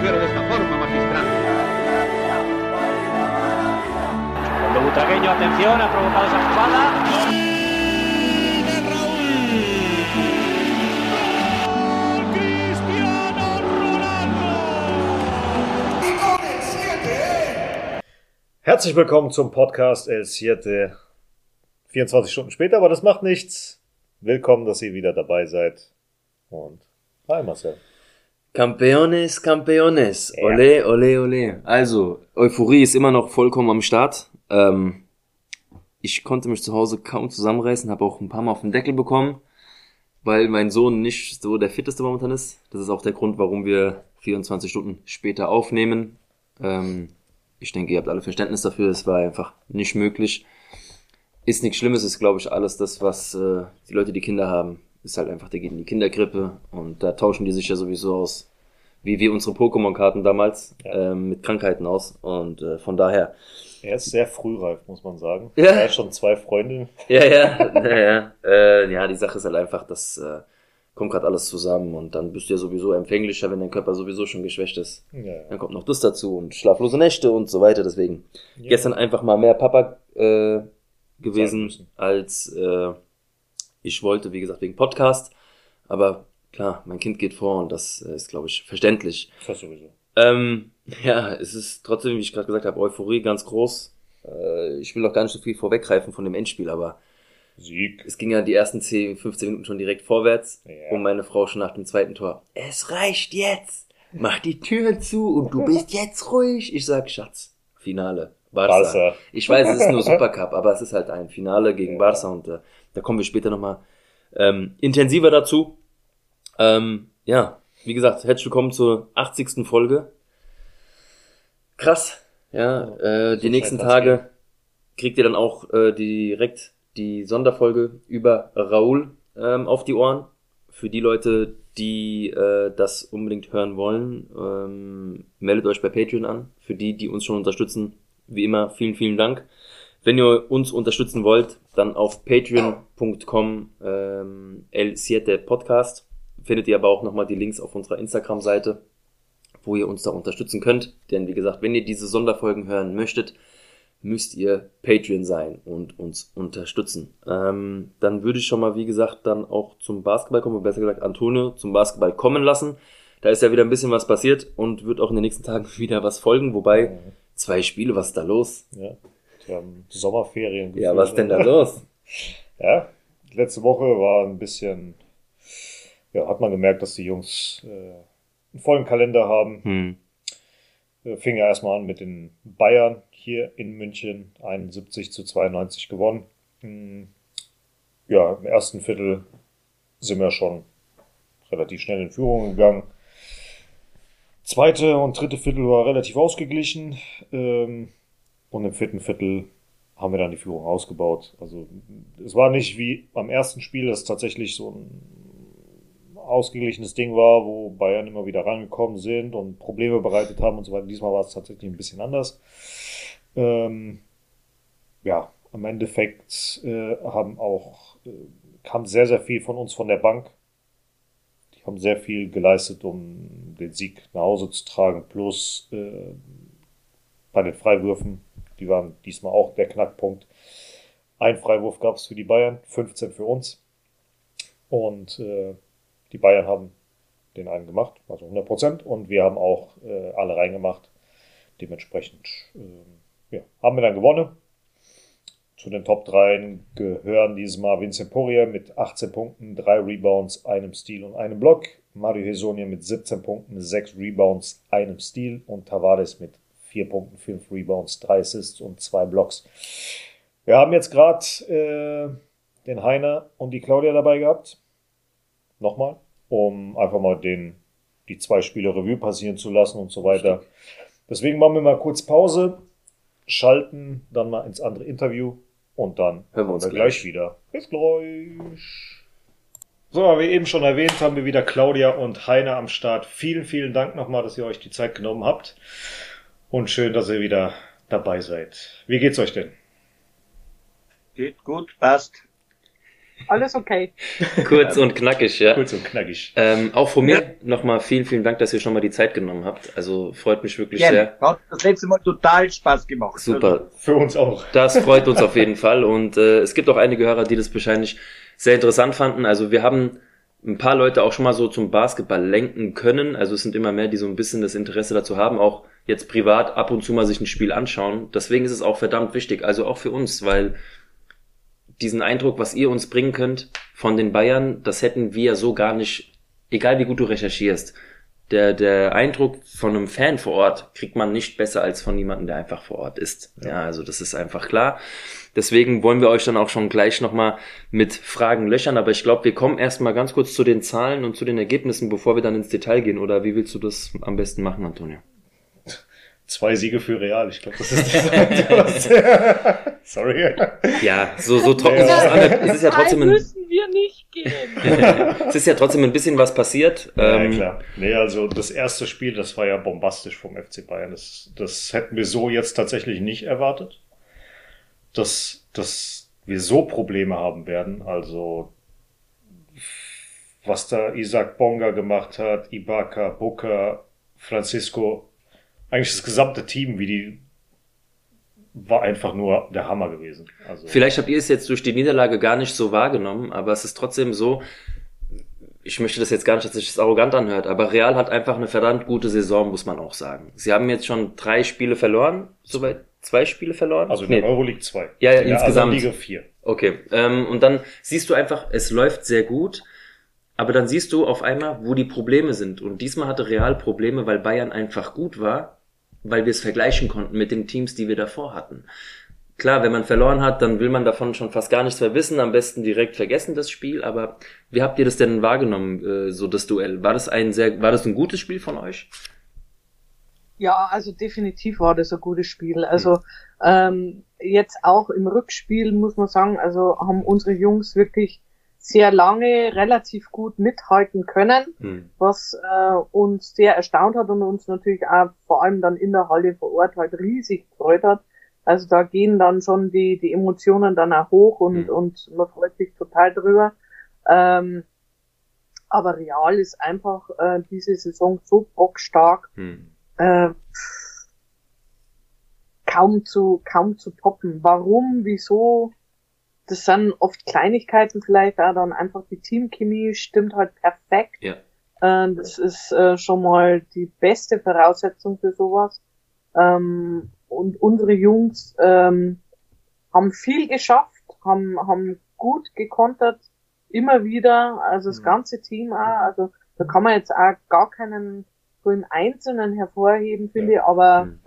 mujer de esta forma, magistral. Cuando Butragueño, atención, ha provocado esa jugada. Herzlich willkommen zum Podcast El Siete. 24 Stunden später, aber das macht nichts. Willkommen, dass ihr wieder dabei seid. Und hi Marcel. Campeones, Campeones. Ja. Ole, ole, ole. Also, Euphorie ist immer noch vollkommen am Start. Ähm, ich konnte mich zu Hause kaum zusammenreißen, habe auch ein paar Mal auf den Deckel bekommen, weil mein Sohn nicht so der fitteste momentan ist. Das ist auch der Grund, warum wir 24 Stunden später aufnehmen. Ähm, ich denke, ihr habt alle Verständnis dafür. Es war einfach nicht möglich. Ist nichts Schlimmes, ist glaube ich alles das, was äh, die Leute, die Kinder haben, ist halt einfach, der geht in die Kinderkrippe und da tauschen die sich ja sowieso aus, wie wir unsere Pokémon-Karten damals, Ja. ähm, mit Krankheiten aus. Und äh, von daher, Er ist sehr frühreif, muss man sagen. Ja. Er hat schon zwei Freundinnen. ja, ja, ja, ja, äh, ja, die Sache ist halt einfach, das äh, kommt gerade alles zusammen und dann bist du ja sowieso empfänglicher, wenn dein Körper sowieso schon geschwächt ist. Ja, ja. Dann kommt noch das dazu und schlaflose Nächte und so weiter. Deswegen gestern einfach mal mehr Papa äh, gewesen als äh, ich wollte, wie gesagt, wegen Podcast. Aber klar, mein Kind geht vor und das äh, ist, glaube ich, verständlich. Das sowieso. Ähm, ja, es ist trotzdem, wie ich gerade gesagt habe, Euphorie ganz groß. Äh, ich will auch gar nicht so viel vorweggreifen von dem Endspiel, aber Sieg. es ging ja die ersten 10, 15 Minuten schon direkt vorwärts Ja. und meine Frau schon nach dem zweiten Tor. Es reicht jetzt! Mach die Türen zu und du bist jetzt ruhig. Ich sag, Schatz, Finale. Barca. Barca. Ich weiß, es ist nur Supercup, aber es ist halt ein Finale gegen Barca und äh, da kommen wir später nochmal ähm, intensiver dazu. Ähm, ja, wie gesagt, herzlich willkommen zur 80. Folge. Krass. Ja, äh, die nächsten Tage kriegt ihr dann auch äh, direkt die Sonderfolge über Raoul ähm, auf die Ohren. Für die Leute, die äh, das unbedingt hören wollen, ähm, meldet euch bei Patreon an. Für die, die uns schon unterstützen, wie immer, vielen, vielen Dank. Wenn ihr uns unterstützen wollt, dann auf patreon.com ähm, El7 Podcast. Findet ihr aber auch nochmal die Links auf unserer Instagram-Seite, wo ihr uns da unterstützen könnt. Denn wie gesagt, wenn ihr diese Sonderfolgen hören möchtet, müsst ihr Patreon sein und uns unterstützen. Ähm, dann würde ich schon mal, wie gesagt, dann auch zum Basketball kommen, oder besser gesagt Antonio zum Basketball kommen lassen. Da ist ja wieder ein bisschen was passiert und wird auch in den nächsten Tagen wieder was folgen. Wobei, zwei Spiele, was ist da los? Ja. Die haben Sommerferien. Ja, was denn da los? Ja, letzte Woche war ein bisschen, ja, hat man gemerkt, dass die Jungs äh, einen vollen Kalender haben. Hm. Äh, Fing ja erstmal an mit den Bayern hier in München, 71 zu 92 gewonnen. Hm, Ja, im ersten Viertel sind wir schon relativ schnell in Führung gegangen. Zweite und dritte Viertel war relativ ausgeglichen. Ähm, und im vierten Viertel haben wir dann die Führung ausgebaut. Also es war nicht wie beim ersten Spiel, das tatsächlich so ein ausgeglichenes Ding war, wo Bayern immer wieder rangekommen sind und Probleme bereitet haben und so weiter. Diesmal war es tatsächlich ein bisschen anders. Ähm, ja, im Endeffekt äh, haben auch äh, kam sehr, sehr viel von uns von der Bank. Die haben sehr viel geleistet, um den Sieg nach Hause zu tragen. Plus äh, bei den Freiwürfen, die waren diesmal auch der Knackpunkt. Ein Freiwurf gab es für die Bayern, 15 für uns. Und äh, die Bayern haben den einen gemacht, also 100 Prozent. Und wir haben auch äh, alle reingemacht. Dementsprechend ähm, ja, haben wir dann gewonnen. Zu den Top 3 gehören dieses Mal Vincent Poirier mit 18 Punkten, 3 Rebounds, einem Steal und einem Block. Mario Hesonia mit 17 Punkten, 6 Rebounds, einem Steal und Tavares mit 4 Punkten, 5 Rebounds, 3 Assists und 2 Blocks. Wir haben jetzt gerade äh, den Heiner und die Claudia dabei gehabt. Nochmal, um einfach mal den, die zwei Spiele Revue passieren zu lassen und so weiter. Deswegen machen wir mal kurz Pause, schalten dann mal ins andere Interview und dann Hören wir uns gleich. gleich. wieder. Bis gleich. So, wie eben schon erwähnt, haben wir wieder Claudia und Heiner am Start. Vielen, vielen Dank nochmal, dass ihr euch die Zeit genommen habt. Und schön, dass ihr wieder dabei seid. Wie geht's euch denn? Geht gut, passt. alles okay. Kurz und knackig, ja. Kurz und knackig. Ähm, auch von mir ja. nochmal vielen, vielen Dank, dass ihr schon mal die Zeit genommen habt. Also freut mich wirklich Gerne. sehr. Hat das letzte Mal total Spaß gemacht. Super. Für uns auch. Das freut uns auf jeden Fall. Und äh, es gibt auch einige Hörer, die das wahrscheinlich sehr interessant fanden. Also wir haben ein paar Leute auch schon mal so zum Basketball lenken können. Also es sind immer mehr, die so ein bisschen das Interesse dazu haben, auch jetzt privat ab und zu mal sich ein Spiel anschauen. Deswegen ist es auch verdammt wichtig, also auch für uns, weil diesen Eindruck, was ihr uns bringen könnt von den Bayern, das hätten wir so gar nicht, egal wie gut du recherchierst. Der, der Eindruck von einem Fan vor Ort kriegt man nicht besser als von jemandem, der einfach vor Ort ist. Ja, also das ist einfach klar. Deswegen wollen wir euch dann auch schon gleich nochmal mit Fragen löchern. Aber ich glaube, wir kommen erstmal ganz kurz zu den Zahlen und zu den Ergebnissen, bevor wir dann ins Detail gehen. Oder wie willst du das am besten machen, Antonio? Zwei Siege für Real. Ich glaube, das ist die Sorry. Ja, so, so trocken ist es an. Es ist ja trotzdem ein, müssen wir nicht gehen. es ist ja trotzdem ein bisschen was passiert. Ja, Ähm, klar. Nee, also das erste Spiel, das war ja bombastisch vom FC Bayern. Das, das hätten wir so jetzt tatsächlich nicht erwartet. Dass, dass wir so Probleme haben werden. Also was da Isaac Bonga gemacht hat, Ibaka, Booker, Francisco, eigentlich das gesamte Team, wie die war einfach nur der Hammer gewesen. Also Vielleicht habt ihr es jetzt durch die Niederlage gar nicht so wahrgenommen, aber es ist trotzdem so, ich möchte das jetzt gar nicht, dass sich das arrogant anhört, aber Real hat einfach eine verdammt gute Saison, muss man auch sagen. Sie haben jetzt schon drei Spiele verloren, soweit zwei Spiele verloren? also in Nee. der Euroleague 2. Ja, ja, in der insgesamt. Liga 4. Okay, ähm, und dann siehst du einfach, es läuft sehr gut, aber dann siehst du auf einmal, wo die Probleme sind. Und diesmal hatte Real Probleme, weil Bayern einfach gut war, weil wir es vergleichen konnten mit den Teams, die wir davor hatten. Klar, wenn man verloren hat, dann will man davon schon fast gar nichts mehr wissen, am besten direkt vergessen das Spiel, aber wie habt ihr das denn wahrgenommen, äh, so das Duell? War das ein sehr, war das ein gutes Spiel von euch? Ja, also definitiv war das ein gutes Spiel. Also ähm, jetzt auch im Rückspiel muss man sagen, also haben unsere Jungs wirklich sehr lange relativ gut mithalten können, Hm. was äh, uns sehr erstaunt hat und uns natürlich auch vor allem dann in der Halle vor Ort halt riesig gefreut hat. Also da gehen dann schon die, die Emotionen dann auch hoch und, Mhm. und man freut sich total drüber. Ähm, aber Real ist einfach äh, diese Saison so bockstark, Hm. äh, kaum zu kaum zu toppen. Warum, wieso? Das sind oft Kleinigkeiten vielleicht, auch dann einfach die Teamchemie stimmt halt perfekt. Ja. Äh, das ist äh, schon mal die beste Voraussetzung für sowas. Ähm, und unsere Jungs ähm, haben viel geschafft, haben haben gut gekontert, immer wieder, also das Mhm. ganze Team auch. Also da kann man jetzt auch gar keinen so im Einzelnen hervorheben, finde ich, aber Hm.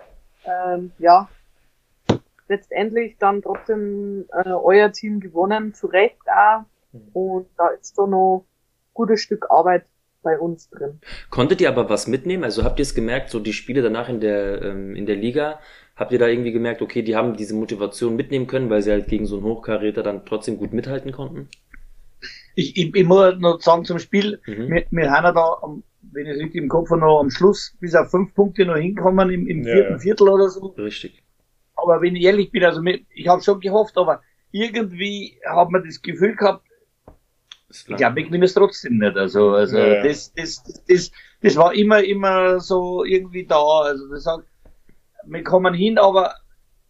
ähm, ja, letztendlich dann trotzdem äh, euer Team gewonnen, zu Recht auch. Und da ist so noch ein gutes Stück Arbeit bei uns drin. Konntet ihr aber was mitnehmen? Also habt ihr es gemerkt, so die Spiele danach in der, ähm, in der Liga, habt ihr da irgendwie gemerkt, okay, die haben diese Motivation mitnehmen können, weil sie halt gegen so einen Hochkaräter dann trotzdem gut mithalten konnten? Ich, ich, ich muss noch sagen zum Spiel, Mhm. wir, wir haben ja da, am- wenn ich es richtig im Kopf habe, noch am Schluss bis auf fünf Punkte noch hinkommen im, im Ja, vierten ja. Viertel oder so. Richtig. Aber wenn ich ehrlich bin, also mir, ich habe schon gehofft, aber irgendwie hat man das Gefühl gehabt, ich glaube, wir gewinnen es trotzdem nicht. Also, also Ja, ja. Das, das, das, das, war immer, immer so irgendwie da. Also das sagt, wir kommen hin, aber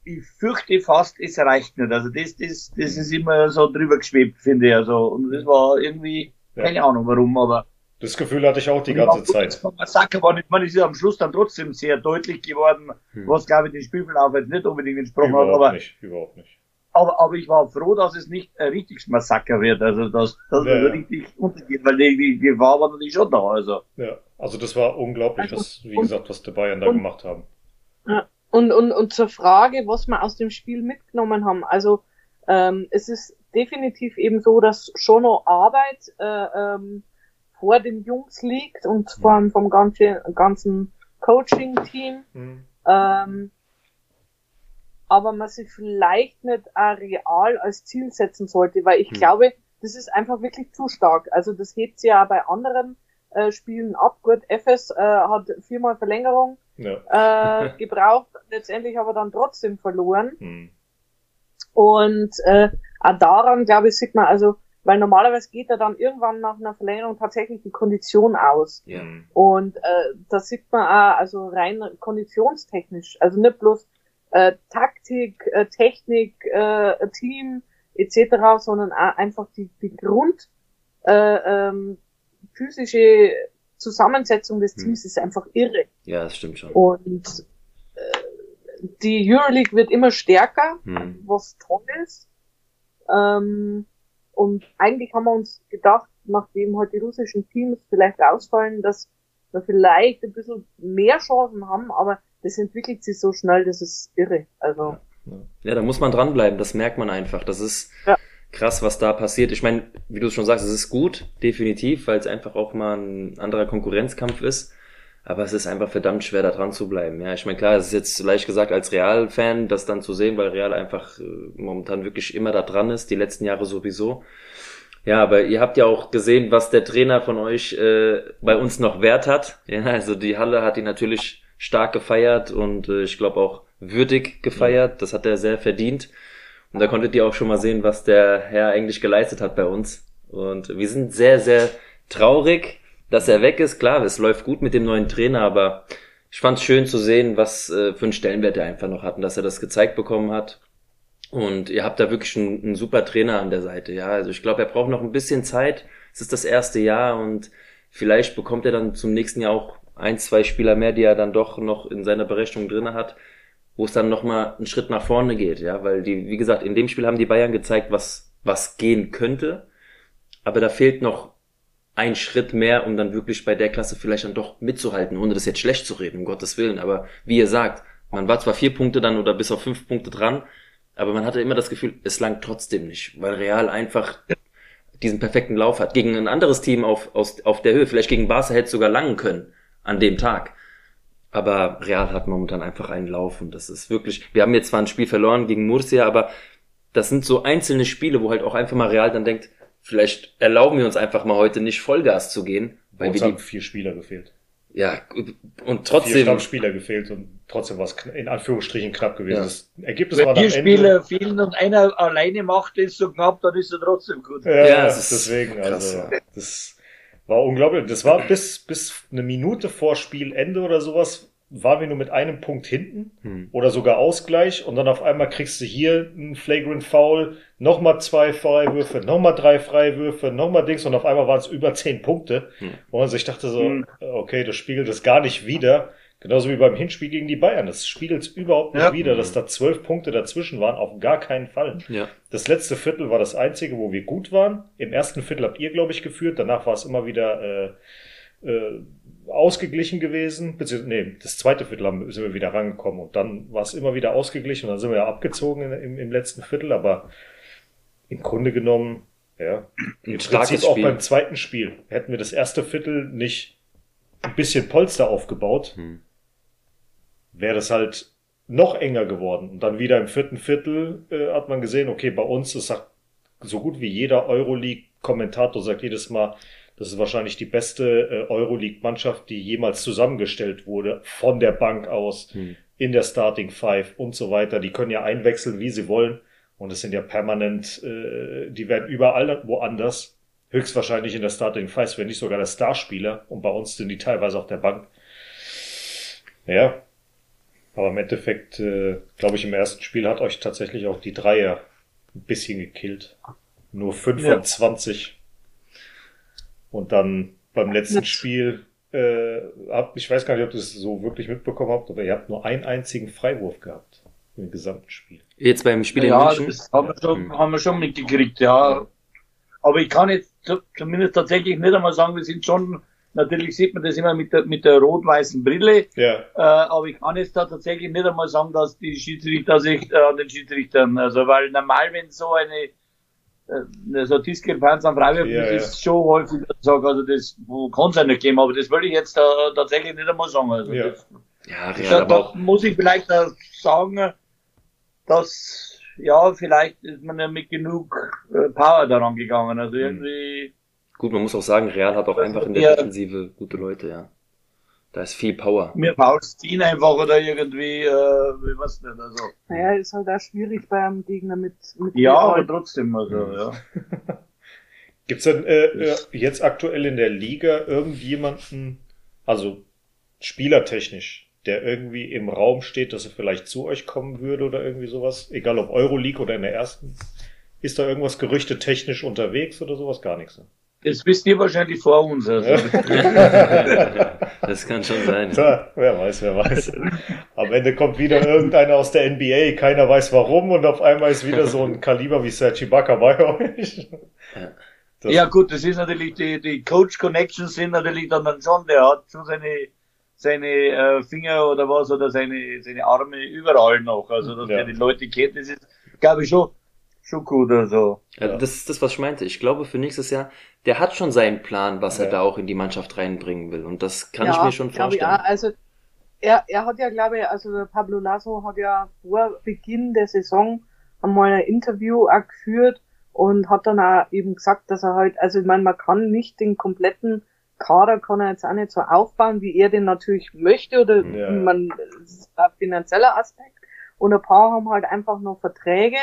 ich fürchte fast, es reicht nicht. Also das, das, das ist immer so drüber geschwebt, finde ich. Also und das war irgendwie, keine Ahnung warum, aber Das Gefühl hatte ich auch die ganze Zeit. Von Massaker war nicht, man ist ja am Schluss dann trotzdem sehr deutlich geworden, Hm. was glaube ich den Spielverlauf jetzt nicht unbedingt entsprochen hat, Überhaupt aber nicht, überhaupt nicht. aber, aber ich war froh, dass es nicht ein richtiges Massaker wird, also dass, dass Ja, es ja. richtig untergeht, weil die, die Gefahr war natürlich schon da, also. Ja, also das war unglaublich, Also, was, wie und- gesagt, was die Bayern da und- gemacht haben. Und, und, und zur Frage, was wir aus dem Spiel mitgenommen haben. Also ähm, es ist definitiv eben so, dass schon noch Arbeit äh, ähm, vor den Jungs liegt und vor allem vom ganzen, ganzen Coaching-Team. Mhm. Ähm, aber man sich vielleicht nicht real als Ziel setzen sollte, weil ich Hm. glaube, das ist einfach wirklich zu stark. Also das hebt sie ja bei anderen äh, Spielen ab. Gut, FS äh, hat viermal Verlängerung Ja. äh, gebraucht, letztendlich aber dann trotzdem verloren. Mhm. Und äh, auch daran, glaube ich, sieht man, also weil normalerweise geht er dann irgendwann nach einer Verlängerung tatsächlich die Kondition aus. Ja. Und äh, das sieht man auch, also rein konditionstechnisch, also nicht bloß äh, Taktik, äh, Technik, äh, Team etc., sondern auch einfach die, die Grund äh, ähm, physische Zusammensetzung des Hm. Teams ist einfach irre. Ja, das stimmt schon. Und äh, die Euroleague wird immer stärker, Hm. was toll ist. Ähm, und eigentlich haben wir uns gedacht, nachdem halt die russischen Teams vielleicht ausfallen, dass wir vielleicht ein bisschen mehr Chancen haben, aber das entwickelt sich so schnell, das ist irre. Also, Ja, da muss man dranbleiben, das merkt man einfach. Das ist Ja. krass, was da passiert. Ich meine, wie du schon sagst, es ist gut, definitiv, weil es einfach auch mal ein anderer Konkurrenzkampf ist. Aber es ist einfach verdammt schwer, da dran zu bleiben. Ja, ich meine, klar, es ist jetzt leicht gesagt als Real-Fan, das dann zu sehen, weil Real einfach äh, momentan wirklich immer da dran ist, die letzten Jahre sowieso. Ja, aber ihr habt ja auch gesehen, was der Trainer von euch äh, bei uns noch wert hat. Ja, also die Halle hat ihn natürlich stark gefeiert und äh, ich glaube auch würdig gefeiert. Das hat er sehr verdient. Und da konntet ihr auch schon mal sehen, was der Herr eigentlich geleistet hat bei uns. Und wir sind sehr, sehr traurig, dass er weg ist. Klar, es läuft gut mit dem neuen Trainer, aber ich fand es schön zu sehen, was äh, für einen Stellenwert er einfach noch hat und dass er das gezeigt bekommen hat. Und ihr habt da wirklich einen, einen super Trainer an der Seite, ja. Also ich glaube, er braucht noch ein bisschen Zeit. Es ist das erste Jahr und vielleicht bekommt er dann zum nächsten Jahr auch ein, zwei Spieler mehr, die er dann doch noch in seiner Berechnung drinne hat, wo es dann nochmal einen Schritt nach vorne geht, ja. Weil die, wie gesagt, in dem Spiel haben die Bayern gezeigt, was, was gehen könnte. Aber da fehlt noch ein Schritt mehr, um dann wirklich bei der Klasse vielleicht dann doch mitzuhalten, ohne das jetzt schlecht zu reden, um Gottes Willen. Aber wie ihr sagt, man war zwar vier Punkte dann oder bis auf fünf Punkte dran, aber man hatte immer das Gefühl, es langt trotzdem nicht, weil Real einfach diesen perfekten Lauf hat. Gegen ein anderes Team auf, aus, auf der Höhe, vielleicht gegen Barca hätte es sogar langen können an dem Tag. Aber Real hat momentan einfach einen Lauf und das ist wirklich, wir haben jetzt zwar ein Spiel verloren gegen Murcia, aber das sind so einzelne Spiele, wo halt auch einfach mal Real dann denkt, vielleicht erlauben wir uns einfach mal heute nicht Vollgas zu gehen, weil Uns wir haben die, vier Spieler gefehlt. ja, und Vier trotzdem, Stammspieler gefehlt und trotzdem war es in Anführungsstrichen knapp gewesen. Ja. Das Ergebnis war Wenn dann vier Spieler fehlen und einer alleine macht es so knapp, dann ist er trotzdem gut. Ja, Ja, ist deswegen, krass, also das war unglaublich. Das war bis, bis eine Minute vor Spielende oder sowas, waren wir nur mit einem Punkt hinten Hm. oder sogar Ausgleich und dann auf einmal kriegst du hier einen Flagrant Foul, nochmal zwei Freiwürfe, nochmal drei Freiwürfe, nochmal Dings und auf einmal waren es über zehn Punkte. Hm. Und also ich dachte so, Hm. okay, das spiegelt das gar nicht wieder. Genauso wie beim Hinspiel gegen die Bayern. Das spiegelt es überhaupt nicht Ja. wieder, dass da zwölf Punkte dazwischen waren. Auf gar keinen Fall. ja, Das letzte Viertel war das einzige, wo wir gut waren. Im ersten Viertel habt ihr, glaube ich, geführt. Danach war es immer wieder äh, äh, ausgeglichen gewesen. Beziehungsweise, nee, das zweite Viertel haben, sind wir wieder rangekommen. Und dann war es immer wieder ausgeglichen. Und dann sind wir ja abgezogen im, im letzten Viertel. Aber im Grunde genommen, ja, ein starkes auch beim zweiten Spiel. Hätten wir das erste Viertel nicht ein bisschen Polster aufgebaut, Hm. wäre das halt noch enger geworden. Und dann wieder im vierten Viertel äh, hat man gesehen, okay, bei uns ist sagt so gut wie jeder Euroleague-Kommentator sagt jedes Mal, das ist wahrscheinlich die beste äh, Euroleague-Mannschaft, die jemals zusammengestellt wurde, von der Bank aus, Hm. in der Starting Five und so weiter. Die können ja einwechseln, wie sie wollen. Und es sind ja permanent, äh, die werden überall woanders, höchstwahrscheinlich in der Starting Five, wenn nicht sogar der Starspieler. Und bei uns sind die teilweise auf der Bank. Ja, aber im Endeffekt, äh, glaube ich, im ersten Spiel hat euch tatsächlich auch die Dreier ein bisschen gekillt. Nur 25. Und dann beim letzten. Spiel, äh, habt, ich weiß gar nicht, ob ihr es so wirklich mitbekommen habt, aber ihr habt nur einen einzigen Freiwurf gehabt im gesamten Spiel. Jetzt beim Spiel in Ja, München. das haben wir schon, Hm. haben wir schon mitgekriegt, ja. Aber ich kann jetzt zu- zumindest tatsächlich nicht einmal sagen, wir sind schon, natürlich sieht man das immer mit der, mit der rot-weißen Brille, Ja, äh, aber ich kann jetzt da tatsächlich nicht einmal sagen, dass die Schiedsrichter sich äh, an den Schiedsrichtern, also weil normal, wenn so eine, äh, so Diskrepanz am Freiwürfen Ja, ist, ja. ist schon häufig, sage, also das kann es ja nicht geben, aber das will ich jetzt äh, tatsächlich nicht einmal sagen. Also Ja. das, Ja, da, Real, aber da auch, muss ich vielleicht auch sagen, dass, ja, vielleicht ist man ja mit genug äh, Power daran gegangen. Also irgendwie, gut, man muss auch sagen, Real hat auch einfach in der Defensive gute Leute, ja. Da ist viel Power. mir Fouls ziehen einfach oder irgendwie, äh, ich weiß nicht, also. naja, ist halt auch schwierig bei einem Gegner mit, mit Ja, Real. aber trotzdem, also, ja. Gibt's denn äh, äh, jetzt aktuell in der Liga irgendjemanden, also spielertechnisch, der irgendwie im Raum steht, dass er vielleicht zu euch kommen würde oder irgendwie sowas? Egal ob Euroleague oder in der ersten. Ist da irgendwas Gerüchte technisch unterwegs oder sowas? Gar nichts. Ne? Das wisst ihr wahrscheinlich vor uns. Also. das kann schon sein. Ja, wer weiß, wer weiß. Am Ende kommt wieder irgendeiner aus der NBA, keiner weiß warum und auf einmal ist wieder so ein Kaliber wie Sergi Ibaka bei euch. Ja. ja gut, das ist natürlich, die, die Coach Connections sind natürlich dann, dann schon, der hat so seine, seine äh, Finger oder was oder seine, seine Arme überall noch. Also dass ja. der die Leute kennt, das ist, glaube ich, schon schon gut also. Ja, ja. Das ist das, was ich meinte. Ich glaube, für nächstes Jahr, der hat schon seinen Plan, was ja. er da auch in die Mannschaft reinbringen will. Und das kann ja, ich mir schon vorstellen. Ja, also er, er hat ja, glaube ich, also Pablo Lasso hat ja vor Beginn der Saison einmal ein Interview auch geführt und hat dann auch eben gesagt, dass er halt, also ich meine, man kann nicht den kompletten Kader kann er jetzt auch nicht so aufbauen, wie er den natürlich möchte oder ja. man, das ist ein finanzieller Aspekt. Und ein paar haben halt einfach noch Verträge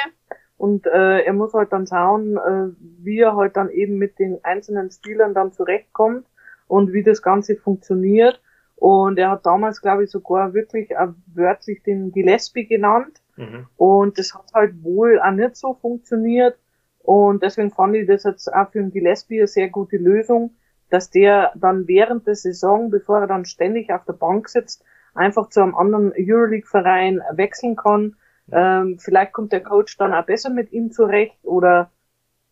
und äh, er muss halt dann schauen, äh, wie er halt dann eben mit den einzelnen Spielern dann zurechtkommt und wie das Ganze funktioniert. Und er hat damals, glaube ich, sogar wirklich äh, wörtlich den Gillespie genannt. Mhm. Und das hat halt wohl auch nicht so funktioniert. Und deswegen fand ich das jetzt auch für den Gillespie eine sehr gute Lösung, dass der dann während der Saison, bevor er dann ständig auf der Bank sitzt, einfach zu einem anderen Euroleague-Verein wechseln kann ähm, vielleicht kommt der Coach dann auch besser mit ihm zurecht oder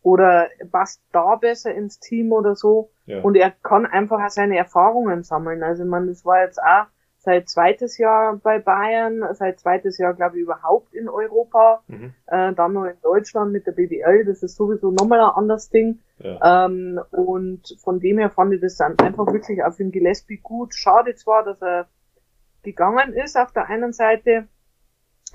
oder passt da besser ins Team oder so. Ja. Und er kann einfach auch seine Erfahrungen sammeln. Also man, das war jetzt auch seit zweites Jahr bei Bayern, seit zweites Jahr glaube ich überhaupt in Europa, mhm. äh, dann noch in Deutschland mit der BBL, das ist sowieso nochmal ein anderes Ding. Ja. Ähm, und von dem her fand ich das dann einfach wirklich auf den Gillespie gut. Schade zwar, dass er gegangen ist auf der einen Seite,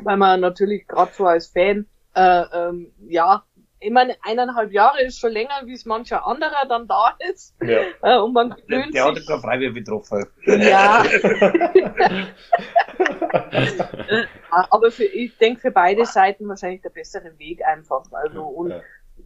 weil man natürlich gerade so als Fan, äh, ähm, ja, ich meine, eineinhalb Jahre ist schon länger, wie es mancher anderer dann da ist. Ja. Äh, und man gewöhnt der, der sich. hat keine Freiwehr betroffen. Ja. Äh, aber für, ich denke für beide Seiten wahrscheinlich der bessere Weg einfach. Also und ja.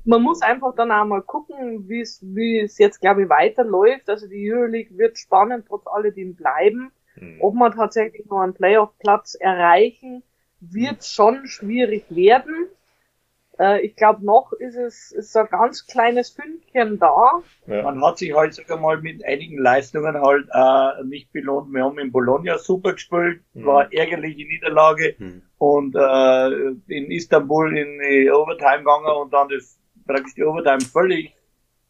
man muss einfach dann auch mal gucken, wie es wie es jetzt glaube ich weiterläuft. Also die Euroleague wird spannend trotz alledem bleiben. Mhm. Ob man tatsächlich noch einen Playoff-Platz erreichen wird schon schwierig werden. Äh, ich glaube, noch ist es ist so ein ganz kleines Fünkchen da. Ja. Man hat sich halt sogar mal mit einigen Leistungen halt äh, nicht belohnt. Wir haben in Bologna super gespielt, mhm. war ärgerliche Niederlage mhm. und äh, in Istanbul in die Overtime gegangen und dann das praktisch die Overtime völlig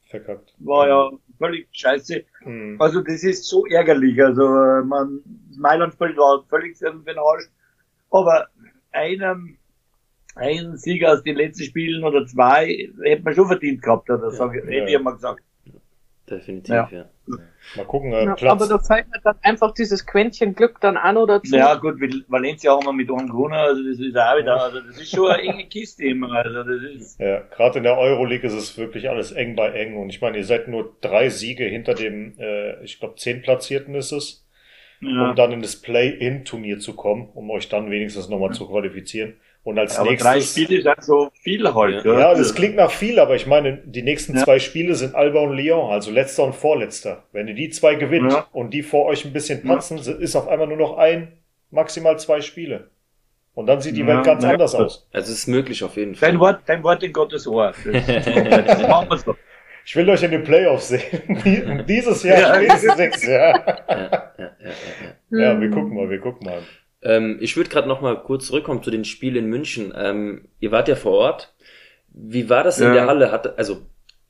verkackt. War ja völlig scheiße. Mhm. Also das ist so ärgerlich. Also man Mailand spielt war völlig für den Arsch. Aber einem, einen Sieger aus den letzten Spielen oder zwei hätte man schon verdient gehabt, oder sag, ja, hätte ich mal gesagt. Definitiv, ja. ja. Mal gucken, äh, ja, Platz. Aber da fällt mir dann einfach dieses Quäntchen Glück dann auch noch dazu. Ja, gut, Valencia haben wir mit einem gewonnen, also das ist auch wieder, also das ist schon eine enge Kiste immer, also das ist. Ja, gerade in der Euroleague ist es wirklich alles eng bei eng und ich meine, ihr seid nur drei Siege hinter dem, äh, ich glaube, zehn Platzierten ist es ja. um dann in das Play-In-Turnier zu kommen, um euch dann wenigstens nochmal zu qualifizieren. Und als ja, nächstes. Drei Spiele ist dann so viel heute. Ja, das klingt nach viel, aber ich meine, die nächsten ja. zwei Spiele sind Alba und Lyon, also letzter und vorletzter. Wenn ihr die zwei gewinnt ja. und die vor euch ein bisschen patzen, ist auf einmal nur noch ein, maximal zwei Spiele. Und dann sieht die Welt ganz anders aus. Also es ist möglich auf jeden Fall. Dein Wort, dein Wort in Gottes Ohr. Das, das machen wir so. Ich will euch in den Playoffs sehen. Dieses Jahr, ja. nächstes Jahr. Ja, ja, ja, ja, wir gucken mal, wir gucken mal. Ähm, ich würde gerade noch mal kurz zurückkommen zu den Spielen in München. Ähm, ihr wart ja vor Ort. Wie war das in der Halle? Hat, also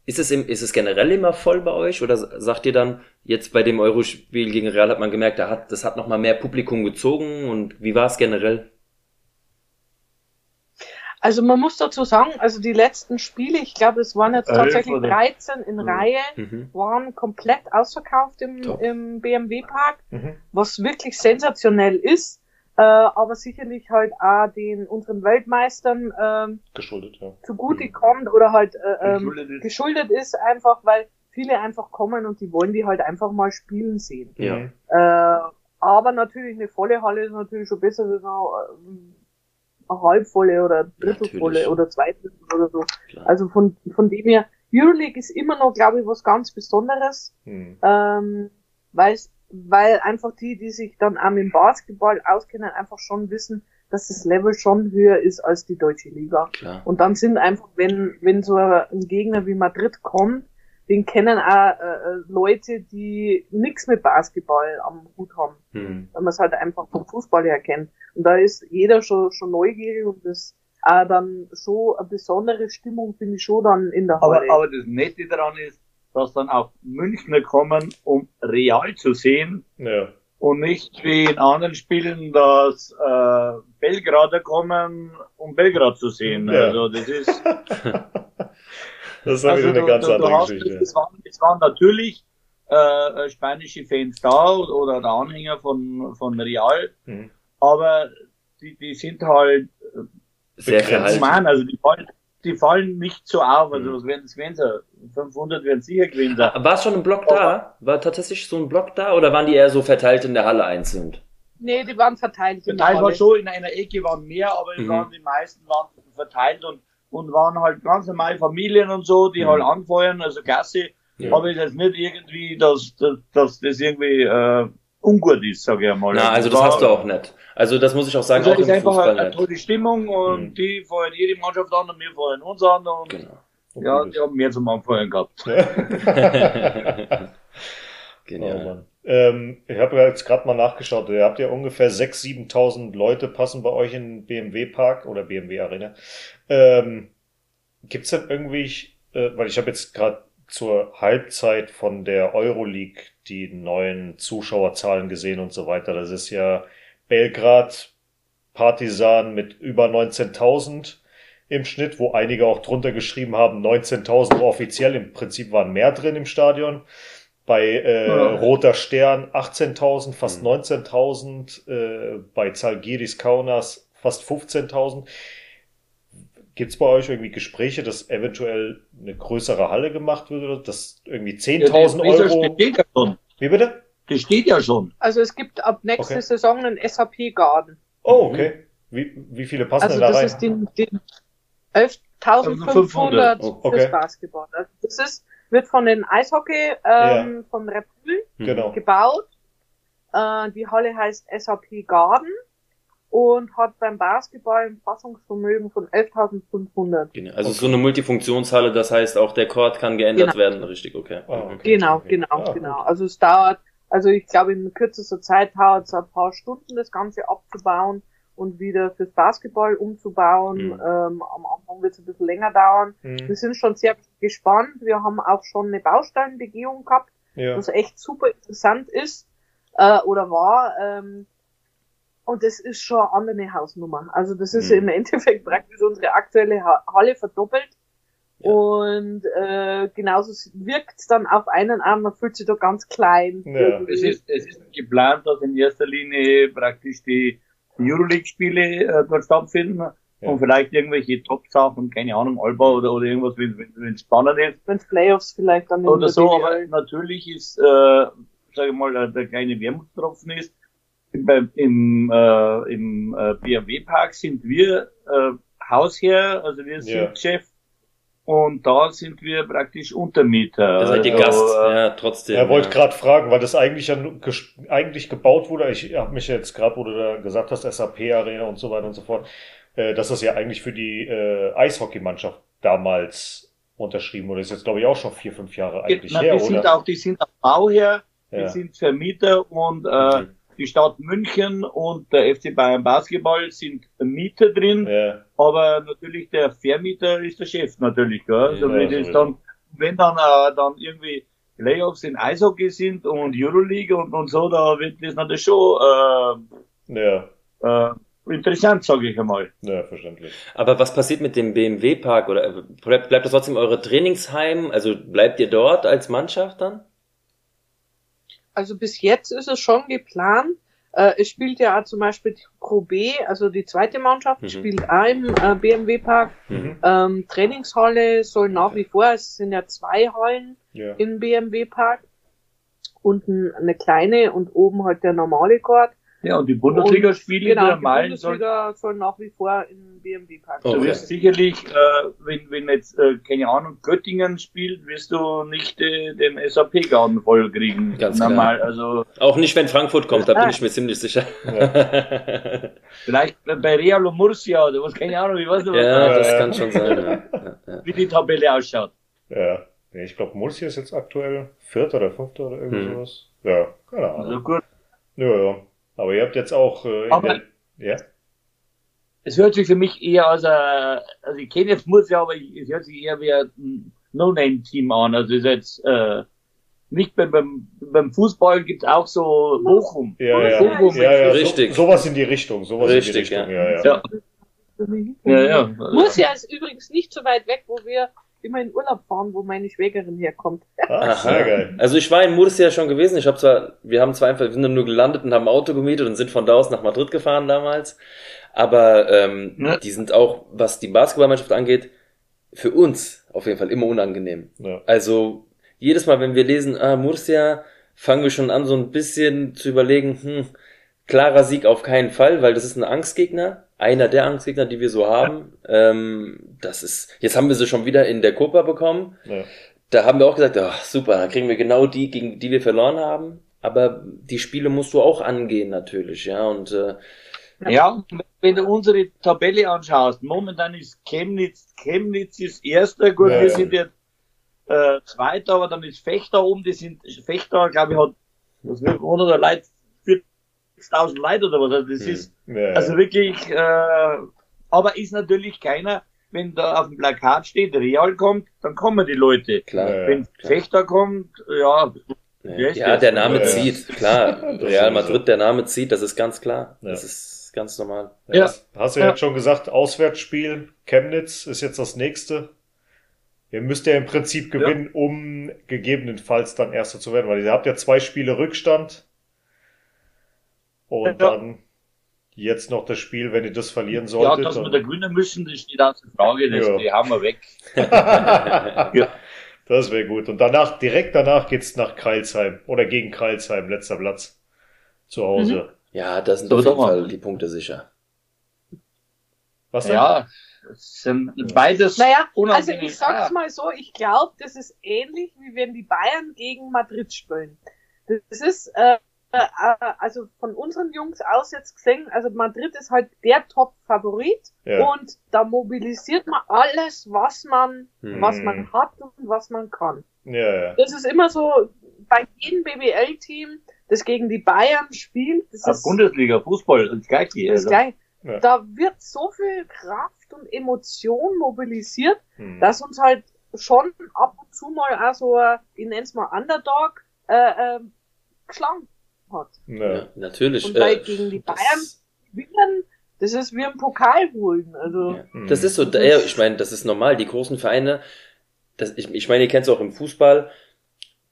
ist es, im, ist es generell immer voll bei euch oder sagt ihr dann, jetzt bei dem Eurospiel gegen Real hat man gemerkt, da hat, das hat noch mal mehr Publikum gezogen und wie war es generell? Also man muss dazu sagen, also die letzten Spiele, ich glaube, es waren jetzt tatsächlich 13 in mhm. Reihe, mhm. waren komplett ausverkauft im, im BMW Park, mhm. was wirklich sensationell ist, äh, aber sicherlich halt auch den unseren Weltmeistern ähm, geschuldet, ja. zugute mhm. kommt oder halt äh, ähm, geschuldet, ist. geschuldet ist einfach, weil viele einfach kommen und die wollen die halt einfach mal spielen sehen. Ja. Äh, aber natürlich eine volle Halle ist natürlich schon besser, als eine halbvolle oder drittelvolle oder zweidrittel oder so. Klar. Also von, von dem her, Euroleague ist immer noch, glaube ich, was ganz Besonderes, Hm. ähm, weil's, weil einfach die, die sich dann auch im Basketball auskennen, einfach schon wissen, dass das Level schon höher ist als die deutsche Liga. Klar. Und dann sind einfach, wenn, wenn so ein Gegner wie Madrid kommt, den kennen auch äh, äh, Leute, die nichts mit Basketball am Hut haben, Hm. wenn man es halt einfach vom Fußball her kennt. Und da ist jeder schon, schon neugierig und das äh, dann schon eine besondere Stimmung, finde ich schon dann in der Aber, Halle. aber das Nette daran ist, dass dann auch Münchner kommen, um Real zu sehen Ja. und nicht wie in anderen Spielen, dass äh, Belgrader kommen, um Belgrad zu sehen. Ja. Also das ist Das ist dann wieder eine du- ganz du- du andere hast- Geschichte. Es waren, es waren natürlich äh, spanische Fans da oder der Anhänger von, von Real, Mhm. aber die, die sind halt Sehr Begrenzt. verhalten. human, also die fallen, die fallen nicht so auf, also Mhm. was werden es sein? 500 werden sicher gewesen sein. War es schon ein Block da? War tatsächlich so ein Block da oder waren die eher so verteilt in der Halle einzeln? nee, die waren verteilt in Der der Teil war schon in einer Ecke waren mehr, aber Mhm. waren die meisten waren verteilt und, und waren halt ganz normale Familien und so, die Mhm. halt anfeuern, also Gasse. Ja. Aber es ist jetzt nicht irgendwie, dass, dass, dass das irgendwie äh, ungut ist, sage ich einmal. Na, also das war- hast du auch nicht. Also das muss ich auch sagen, Also auch ist im einfach Fußball eine, eine tolle Stimmung und Mhm. die feuern jede Mannschaft an und wir feuern uns an und Genau. ja, die haben mehr zum Anfeuern gehabt. Oh, Genial. Mann. Ähm, ich habe jetzt gerade mal nachgeschaut. Ihr habt ja ungefähr 6.000, 7.000 Leute passen bei euch in BMW Park oder BMW Arena. Ähm, gibt's denn irgendwie, äh, weil ich habe jetzt gerade zur Halbzeit von der Euroleague die neuen Zuschauerzahlen gesehen und so weiter. Das ist ja Belgrad Partisan mit über 19.000 im Schnitt, wo einige auch drunter geschrieben haben, 19.000 offiziell, im Prinzip waren mehr drin im Stadion. Bei äh, Ja. Roter Stern 18.000, fast Mhm. 19.000, äh, bei Zalgiris Kaunas fast 15.000. Gibt es bei euch irgendwie Gespräche, dass eventuell eine größere Halle gemacht wird oder dass irgendwie 10.000 Ja, das- Euro? Das steht ja schon. Wie bitte? Das steht ja schon. Also es gibt ab nächste Okay. Saison einen SAP Garden. Oh, okay. Wie, wie viele passen Also denn da das rein? ist den, den 11.500 Oh, okay. fürs Basketball. Also das ist, wird von den Eishockey, ähm, von Red Bull genau. gebaut. Äh, die Halle heißt SAP Garden und hat beim Basketball ein Fassungsvermögen von 11.500. Genau. Also es ist so eine Multifunktionshalle, das heißt auch der Chord kann geändert Genau. werden, richtig, okay. Mhm. okay. Genau, okay. genau, Ah, genau. Also es dauert, also ich glaube in kürzester Zeit dauert es ein paar Stunden, das Ganze abzubauen und wieder fürs Basketball umzubauen. Mhm. Ähm, am Anfang wird es ein bisschen länger dauern. Wir Hm, sind schon sehr gespannt. Wir haben auch schon eine Baustellenbegehung gehabt, ja. was echt super interessant ist äh, oder war. Ähm, und das ist schon eine andere Hausnummer. Also das ist Mhm. im Endeffekt praktisch unsere aktuelle ha Halle verdoppelt. Ja. Und äh, genauso wirkt es dann auf einen an, man fühlt sich da ganz klein. Ja. Es ist, es ist geplant, dass in erster Linie praktisch die Euroleague-Spiele äh, dort stattfinden Ja. und vielleicht irgendwelche Top-Sachen, keine Ahnung, Alba oder, oder irgendwas, wenn wenn es spannend ist. Wenn's Playoffs vielleicht dann Oder der so, aber natürlich ist, äh, sage ich mal, der, der kleine Wermutstropfen ist, beim, im, äh, im äh, BMW-Park sind wir äh, Hausherr, also wir sind Ja. Chef und da sind wir praktisch Untermieter. Da seid ihr Also, Gast, äh, ja, trotzdem. Er wollte ja. gerade fragen, weil das eigentlich ja eigentlich gebaut wurde. Ich habe mich jetzt gerade, wo du da gesagt hast, SAP Arena und so weiter und so fort, äh, dass das ja eigentlich für die äh, Eishockeymannschaft damals unterschrieben wurde. Das ist jetzt glaube ich auch schon vier, fünf Jahre eigentlich na, her, die sind oder? auch, die sind auch Bauherr, die Ja. sind Vermieter und äh, Mhm. Die Stadt München und der FC Bayern Basketball sind Mieter drin, Ja, aber natürlich der Vermieter ist der Chef natürlich, gell? Also Ja, wenn, das sowieso. dann, wenn dann, äh, dann irgendwie Playoffs in Eishockey sind und Euroleague und, und so, da wird das natürlich schon ja, äh, äh, interessant, sage ich einmal. ja, verständlich. Aber was passiert mit dem BMW-Park? Oder äh, bleibt, bleibt das trotzdem eure Trainingsheim? Also bleibt ihr dort als Mannschaft dann? Also bis jetzt ist es schon geplant. Äh, es spielt ja auch zum Beispiel die Pro B, also die zweite Mannschaft, Mhm. spielt auch im äh, BMW Park. Mhm. Ähm, Trainingshalle soll nach wie vor, es sind ja zwei Hallen Ja. im BMW Park. Unten eine kleine und oben halt der normale Court. Ja, und die Bundesligaspiele Genau, der Malen Bundesliga soll nach wie vor in BMW Park du Okay. wirst sicherlich, äh, wenn, wenn jetzt, äh, keine Ahnung, Göttingen spielt, wirst du nicht äh, den SAP-Garten voll kriegen. Ganz klar. Normal, also Auch nicht, wenn Frankfurt kommt, da bin ich mir ziemlich sicher. vielleicht bei Real und Murcia oder was, keine Ahnung, ich weiß nicht, was ja, da- das Ja. kann schon sein. Ja. Ja, ja. wie die Tabelle ausschaut. Ja. Nee, ich glaube, Murcia ist jetzt aktuell Vierter oder Fünfter oder irgend Hm. sowas. Ja, keine Also Ahnung. gut. Ja, ja. Aber ihr habt jetzt auch. Äh, in Aber- der, ja? Es hört sich für mich eher als ein, also ich kenne jetzt Murcia, aber ich- es hört sich eher wie ein No-Name-Team an. Also ist jetzt, äh, nicht beim, beim, beim Fußball gibt's auch so Bochum. Ja, ja. Bochum ja, ja. Richtig. So, sowas in die Richtung. Sowas Richtig, in die Richtung. ja. Ja, ja. Ja, ja, ja. Murcia ist übrigens nicht so weit weg, wo wir immer in Urlaub fahren, wo meine Schwägerin herkommt. Ah, sehr geil. Also ich war in Murcia schon gewesen. Ich habe zwar, wir haben zwar einfach, wir sind dann nur gelandet und haben ein Auto gemietet und sind von da aus nach Madrid gefahren damals. Aber ähm, Ja. die sind auch, was die Basketballmannschaft angeht, für uns auf jeden Fall immer unangenehm. Ja. Also jedes Mal, wenn wir lesen, ah, Murcia, fangen wir schon an, so ein bisschen zu überlegen, hm, klarer Sieg auf keinen Fall, weil das ist ein Angstgegner, einer der Angstgegner, die wir so haben. Ähm, das ist, jetzt haben wir sie schon wieder in der Copa bekommen. Ja. Da haben wir auch gesagt, ach, super, da kriegen wir genau die, gegen die wir verloren haben. Aber die Spiele musst du auch angehen natürlich, ja. Und äh, Ja, wenn du unsere Tabelle anschaust, momentan ist Chemnitz, Chemnitz ist Erster, gut, Ja, wir ja. sind jetzt äh, Zweiter, aber dann ist Fechter oben, die sind, Fechter, glaube ich, hat, was wird 100 Leute, 40.000 Leute oder was, also das Hm. ist, Ja, ja. also wirklich, äh, aber ist natürlich keiner, wenn da auf dem Plakat steht, Real kommt, dann kommen die Leute. klar. Ja, ja. Wenn Fechter kommt, ja, Ja, das? der Name Ja, ja. zieht, klar. Real. Madrid, der Name zieht, das ist ganz klar. Ja. Das ist ganz normal. Ja, Ja. Hast du ja Ja. jetzt schon gesagt, Auswärtsspiel, Chemnitz ist jetzt das nächste. Ihr müsst ja im Prinzip gewinnen, um gegebenenfalls dann Erster zu werden, weil ihr habt ja zwei Spiele Rückstand. Und Ja. dann jetzt noch das Spiel, wenn ihr das verlieren ja, solltet. dass wir da gewinnen müssen, das steht außer Frage, das, Ja. die haben wir weg. Ja. das wäre gut. Und danach, direkt danach geht's nach Kreilsheim oder gegen Kreilsheim, letzter Platz zu Hause. Ja, da sind So, auf jeden doch mal. Fall die Punkte sicher. Was denn? Ja, es sind beides Naja, also ich sag's mal so, ich glaube, das ist ähnlich, wie wenn die Bayern gegen Madrid spielen. Das ist, äh, also von unseren Jungs aus jetzt gesehen, also Madrid ist halt der Top-Favorit Ja. und da mobilisiert man alles, was man, Hm. was man hat und was man kann. Ja, ja. Das ist immer so bei jedem BBL-Team, das gegen die Bayern spielt, das auf ist Bundesliga, Fußball, das gleiche. das Also, gleich. Ja. Da wird so viel Kraft und Emotion mobilisiert, Hm. dass uns halt schon ab und zu mal auch so, ein, ich nenn's mal Underdog, äh, ähm, geschlagen hat. ja. Ja, natürlich. Und bei äh, gegen die das- Bayern gewinnen, das ist wie im Pokal holen. Also Ja. Hm. Das ist so, ja, ich meine, das ist normal. Die großen Vereine, das, ich, ich meine, ihr kennt es auch im Fußball.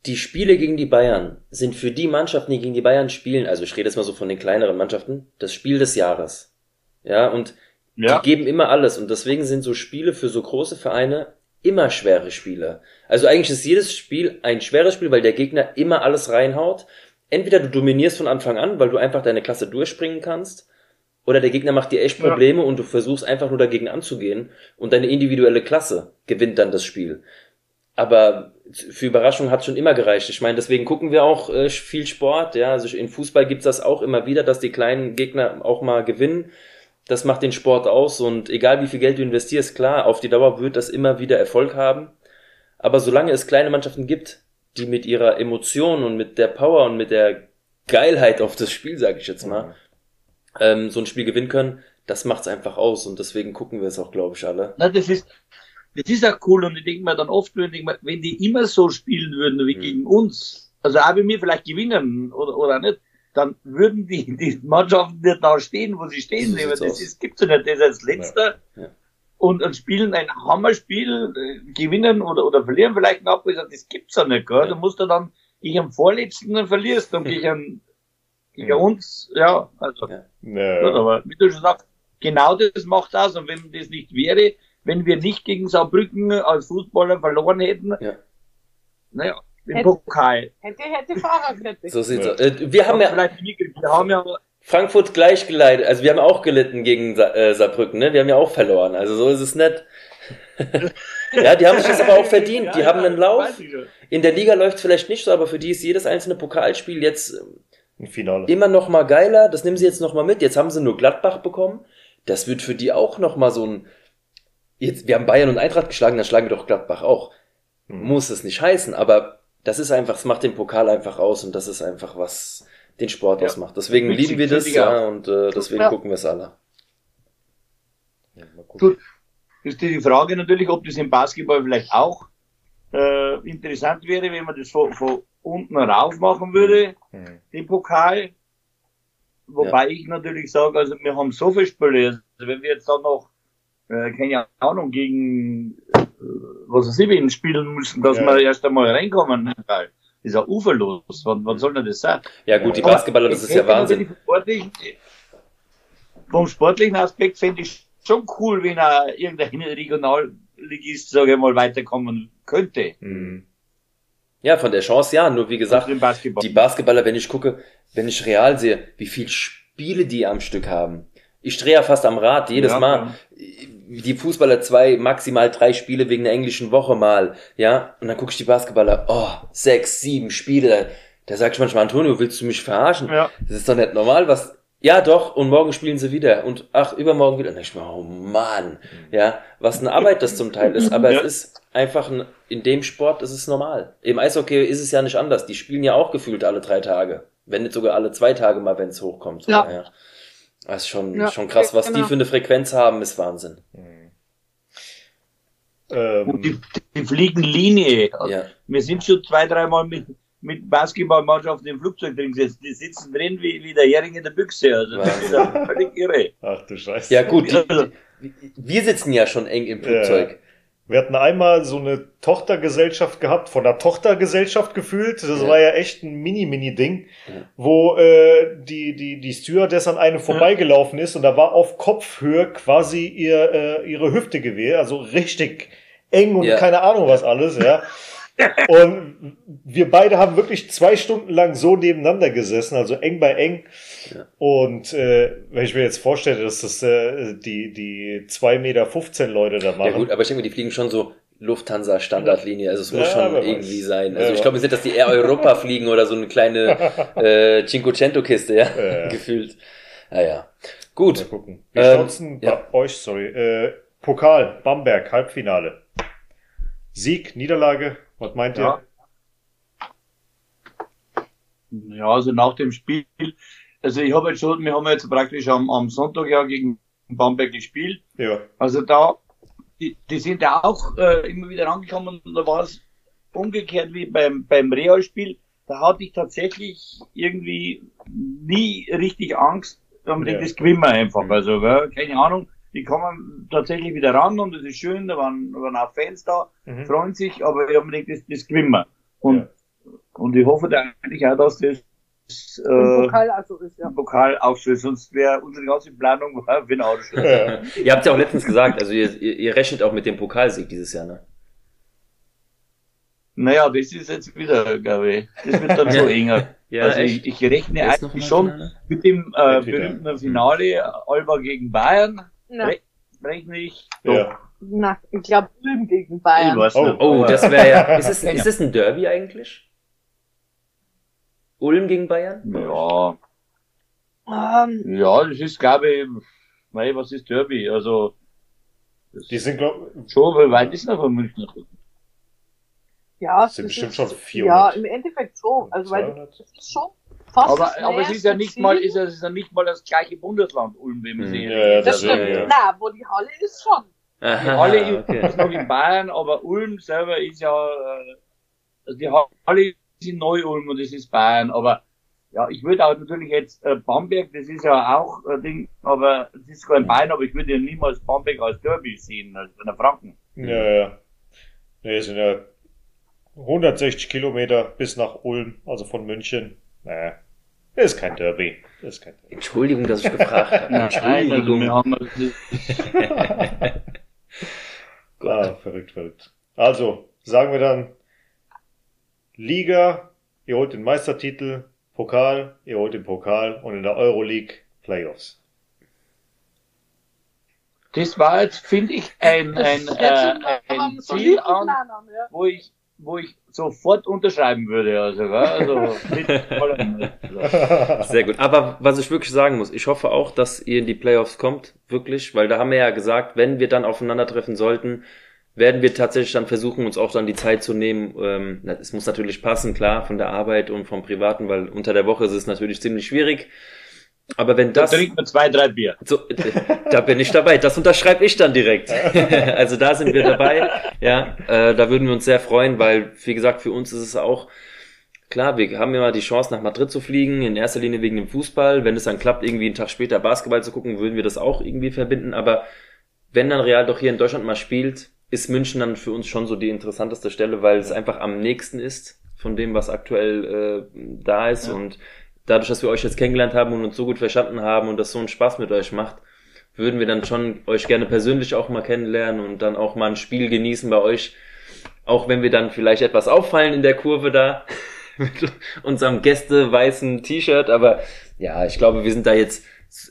Die Spiele gegen die Bayern sind für die Mannschaften, die gegen die Bayern spielen, also ich rede jetzt mal so von den kleineren Mannschaften, das Spiel des Jahres. Ja, und ja, die geben immer alles und deswegen sind so Spiele für so große Vereine immer schwere Spiele. Also eigentlich ist jedes Spiel ein schweres Spiel, weil der Gegner immer alles reinhaut. Entweder du dominierst von Anfang an, weil du einfach deine Klasse durchspringen kannst, oder der Gegner macht dir echt Ja. Probleme und du versuchst einfach nur dagegen anzugehen und deine individuelle Klasse gewinnt dann das Spiel. Aber für Überraschung hat schon immer gereicht. Ich meine, deswegen gucken wir auch äh, viel Sport. Ja, also in Fußball gibt's das auch immer wieder, dass die kleinen Gegner auch mal gewinnen. Das macht den Sport aus und egal wie viel Geld du investierst, klar, auf die Dauer wird das immer wieder Erfolg haben. Aber solange es kleine Mannschaften gibt, die mit ihrer Emotion und mit der Power und mit der Geilheit auf das Spiel, sage ich jetzt mal, ähm, so ein Spiel gewinnen können, das macht's einfach aus und deswegen gucken wir es auch, glaube ich, alle. na, das ist, das ist auch cool und ich denke mir dann oft, wenn, ich mir, wenn die immer so spielen würden wie Mhm. gegen uns, also auch wenn wir vielleicht gewinnen oder, oder nicht, dann würden die, die Mannschaften nicht da stehen, wo sie stehen. So das aus. ist, gibt's ja nicht, das ist als letzter. Ja. Und, und spielen ein Hammerspiel, äh, gewinnen oder, oder verlieren vielleicht ich sag, das gibt's ja nicht, gell? Ja. Du musst ja dann gegen am Vorletzten dann verlierst und gegen, gegen Mhm. uns, ja, also. Ja, Gut, ja. aber wie du schon sagst, genau das macht aus. Und wenn das nicht wäre, wenn wir nicht gegen Saarbrücken als Fußballer verloren hätten, Ja. naja, im Hätte- Pokal. hätte, hätte Fahrerkette. So sieht's Ja. aus. Äh, wir haben ja, vielleicht wir haben ja, Frankfurt gleich geleitet. Also wir haben auch gelitten gegen Sa äh, Saarbrücken, ne? Wir haben ja auch verloren. Also so ist es nicht. ja, die haben sich das aber auch verdient. Die Ja, haben einen Lauf. In der Liga läuft vielleicht nicht so, aber für die ist jedes einzelne Pokalspiel jetzt Ein Finale. immer noch mal geiler. Das nehmen sie jetzt noch mal mit. Jetzt haben sie nur Gladbach bekommen. Das wird für die auch noch mal so ein. Jetzt, wir haben Bayern und Eintracht geschlagen, dann schlagen wir doch Gladbach auch. Mhm. Muss es nicht heißen, aber das ist einfach, es macht den Pokal einfach aus und das ist einfach was den Sport Ja. ausmacht. Deswegen Witzig, lieben wir das, ja, und äh, deswegen Ja. gucken wir es alle. Ja, mal gucken. Gut. Ist die Frage natürlich, ob das im Basketball vielleicht auch äh, interessant wäre, wenn man das von, von unten rauf machen würde, Mhm. den Pokal. Wobei ich natürlich sage, also wir haben so viele Spiele, also wenn wir jetzt dann noch, äh, keine Ahnung, gegen äh, was weiß ich, wen spielen müssen, dass Ja. wir erst einmal reinkommen, das ist ja uferlos. Was, was soll denn das sein? Ja gut, die Basketballer, das ist ja Wahnsinn. Vom sportlichen, vom sportlichen Aspekt fände ich schon cool, wenn er irgendein Regionalligist, sage ich mal, weiterkommen könnte. Mhm. Ja, von der Chance ja, nur wie gesagt, Basketball. die Basketballer, wenn ich gucke, wenn ich real sehe, wie viel Spiele die am Stück haben. Ich drehe ja fast am Rad jedes Ja, Mal. Die Fußballer zwei, maximal drei Spiele wegen der englischen Woche mal, ja. Und dann gucke ich die Basketballer, oh, sechs, sieben Spiele. Da sag ich manchmal, Antonio, willst du mich verarschen? Ja. Das ist doch nicht normal, was. Ja, doch, und morgen spielen sie wieder. Und ach, übermorgen wieder. Und ich mir, oh Mann, ja, was eine Arbeit das zum Teil ist. Aber Ja. es ist einfach ein, in dem Sport, das ist normal. Im Eishockey ist es ja nicht anders. Die spielen ja auch gefühlt alle drei Tage. Wenn nicht sogar alle zwei Tage mal, wenn es hochkommt. So, Ja. ja. Das ist schon, Ja, schon krass. Was die genau. für eine Frequenz haben, ist Wahnsinn. Mhm. Und die, Ähm, die fliegen Linie. Ja. Wir sind schon zwei, dreimal mit, mit Basketballmannschaften im Flugzeug drin gesetzt. Die sitzen drin wie, wie der Hering in der Büchse. Also das ist ja völlig irre. ach du Scheiße. Ja, gut, die, Also, die, wir sitzen ja schon eng im Flugzeug. Wir hatten einmal so eine Tochtergesellschaft gehabt, von der Tochtergesellschaft gefühlt. Das Ja. war ja echt ein Mini-Mini-Ding, Ja. wo äh, die, die, die Stewardess an einem vorbeigelaufen ist und da war auf Kopfhöhe quasi ihr, äh, ihre Hüfte gewählt, also richtig eng und Ja. keine Ahnung was alles, ja. Und wir beide haben wirklich zwei Stunden lang so nebeneinander gesessen, also eng bei eng. Ja. Und äh, wenn ich mir jetzt vorstelle, dass das äh, die, die 2,15 Meter Leute da machen. Ja gut, aber ich denke, die fliegen schon so Lufthansa Standardlinie, also es muss Ja, schon wer weiß. irgendwie sein. Also Ja, ich glaube nicht, dass die Air Europa fliegen oder so eine kleine äh, Cinquecento-Kiste, ja, ja. gefühlt. Naja, gut. Mal gucken. Wie Ähm, schaut's denn ja. bei euch, sorry, äh, Pokal, Bamberg, Halbfinale. Sieg, Niederlage, was meint Ja. Ja, also nach dem Spiel, also ich habe jetzt schon, wir haben jetzt praktisch am, am Sonntag ja gegen Bamberg gespielt. ihr? Ja. Also da, die, die sind ja auch äh, immer wieder angekommen und da war es umgekehrt wie beim, beim Realspiel. Da hatte ich tatsächlich irgendwie nie richtig Angst. Um Ja. Das gewinnen wir einfach. Also, keine Ahnung. Die kommen tatsächlich wieder ran und das ist schön. Da waren, waren auch Fans da, Mhm. freuen sich, aber ich habe mir gedacht, das, das gewinnen wir. Und, Ja. und ich hoffe da eigentlich auch, dass das äh, Pokal also ist, ja. Pokal sonst wäre unsere ganze Planung für den Arsch. Ja. Ihr habt ja auch letztens gesagt, also ihr, ihr, ihr rechnet auch mit dem Pokalsieg dieses Jahr, ne? Naja, das ist jetzt wieder, glaube ich. Das wird dann so enger. Ja, also ich, ich rechne eigentlich schon mit dem äh, berühmten Finale Alba gegen Bayern. Na, ich. doch. Ja. na ich glaube Ulm gegen Ich Bayern. Oh. nicht. Oh, das wäre ja. Ist es, ist es ein Derby eigentlich? Ulm gegen Bayern? Ja, Ähm, ja, das ist, glaube ich, mei, was ist Derby? Also, das Die sind, glaub, schon, wie weit ist noch von München? ja, Das sind bestimmt ist- schon 400. Ja, im Endeffekt schon. Also, weil 200. das ist schon fast Aber, das aber es ist ja nicht mal, ist es ist ja nicht mal das gleiche Bundesland, Ulm, wie man Hm. sehen. Ja, ja, Das das- stimmt. ja, ja. Na, wo die Halle ist schon. Die Halle okay. ist noch in Bayern, aber Ulm selber ist ja, äh, also die Halle ist in Neu-Ulm und das ist Bayern, aber ja, ich würde auch natürlich jetzt äh, Bamberg, das ist ja auch ein Ding, aber es ist zwar in Bayern, aber ich würde ja niemals Bamberg als Derby sehen, als in der Franken. Ja, ja. Nee, es sind ja 160 Kilometer bis nach Ulm, also von München. Nee, das ist kein Derby. Das ist kein Derby. Entschuldigung, dass ich gefragt habe. Also Entschuldigung. wir haben das, Ah, verrückt, verrückt. Also, sagen wir dann, Liga, ihr holt den Meistertitel, Pokal, ihr holt den Pokal und in der Euroleague Playoffs. Das war jetzt, finde ich, ein, ein, äh, ein Ziel an, wo ich, wo ich sofort unterschreiben würde. Also, also Sehr gut. Aber was ich wirklich sagen muss, ich hoffe auch, dass ihr in die Playoffs kommt, wirklich, weil da haben wir ja gesagt, wenn wir dann aufeinandertreffen sollten, werden wir tatsächlich dann versuchen, uns auch dann die Zeit zu nehmen. Ähm, es muss natürlich passen, klar, von der Arbeit und vom Privaten, weil unter der Woche ist es natürlich ziemlich schwierig. Aber wenn das. Da trinkt man zwei, drei Bier. So, da bin ich dabei. Das unterschreibe ich dann direkt. also da sind wir dabei. Ja, äh, da würden wir uns sehr freuen, weil, wie gesagt, für uns ist es auch klar, wir haben immer die Chance, nach Madrid zu fliegen, in erster Linie wegen dem Fußball. Wenn es dann klappt, irgendwie einen Tag später Basketball zu gucken, würden wir das auch irgendwie verbinden. Aber wenn dann Real doch hier in Deutschland mal spielt, ist München dann für uns schon so die interessanteste Stelle, weil es einfach am nächsten ist von dem, was aktuell äh, da ist. Ja. Und dadurch, dass wir euch jetzt kennengelernt haben und uns so gut verstanden haben und das so einen Spaß mit euch macht, würden wir dann schon euch gerne persönlich auch mal kennenlernen und dann auch mal ein Spiel genießen bei euch. Auch wenn wir dann vielleicht etwas auffallen in der Kurve da mit unserem Gäste weißen T-Shirt. Aber ja, ich glaube, wir sind da jetzt,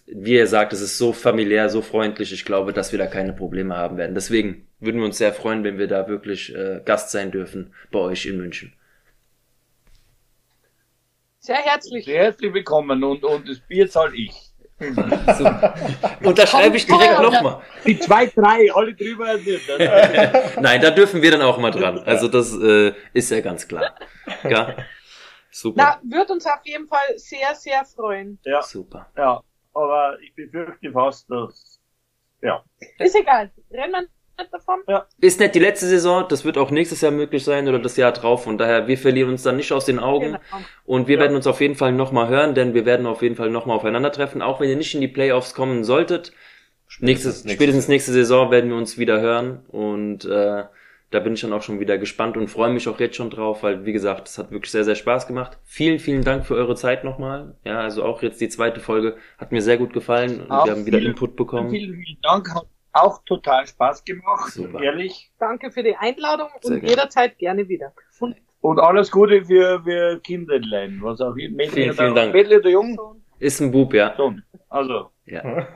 wie ihr sagt, es ist so familiär, so freundlich. Ich glaube, dass wir da keine Probleme haben werden. Deswegen würden wir uns sehr freuen, wenn wir da wirklich äh, Gast sein dürfen bei euch in München. Sehr herzlich. Sehr herzlich willkommen und, und das Bier zahle ich. So. Unterschreibe ich direkt nochmal. Die zwei, drei, alle drüber. Nein, da dürfen wir dann auch mal dran. Also das äh, ist ja ganz klar. Ja. Super. Na, wird uns auf jeden Fall sehr, sehr freuen. Ja. Super. Ja, aber ich befürchte fast, dass ja. Ist egal. Rennen wir davon. Ja. Ist nicht die letzte Saison, das wird auch nächstes Jahr möglich sein oder das Jahr drauf. Von daher, wir verlieren uns dann nicht aus den Augen. Genau. Und wir ja. werden uns auf jeden Fall nochmal hören, denn wir werden auf jeden Fall nochmal aufeinandertreffen. Auch wenn ihr nicht in die Playoffs kommen solltet. Spätestens, nächstes, spätestens nächste Saison werden wir uns wieder hören. Und äh, da bin ich dann auch schon wieder gespannt und freue mich auch jetzt schon drauf, weil wie gesagt, es hat wirklich sehr, sehr Spaß gemacht. Vielen, vielen Dank für eure Zeit nochmal. Ja, also auch jetzt die zweite Folge hat mir sehr gut gefallen und auch wir haben wieder vielen, Input bekommen. Vielen, vielen Dank, auch total Spaß gemacht, Super. ehrlich. Danke für die Einladung Sehr und gerne. jederzeit gerne wieder. Und, und, alles Gute für, für Kinderlein, was auch immer. Vielen, vielen Dank. Oder Jung? Ist ein Bub, ja. Sohn. Also. Ja.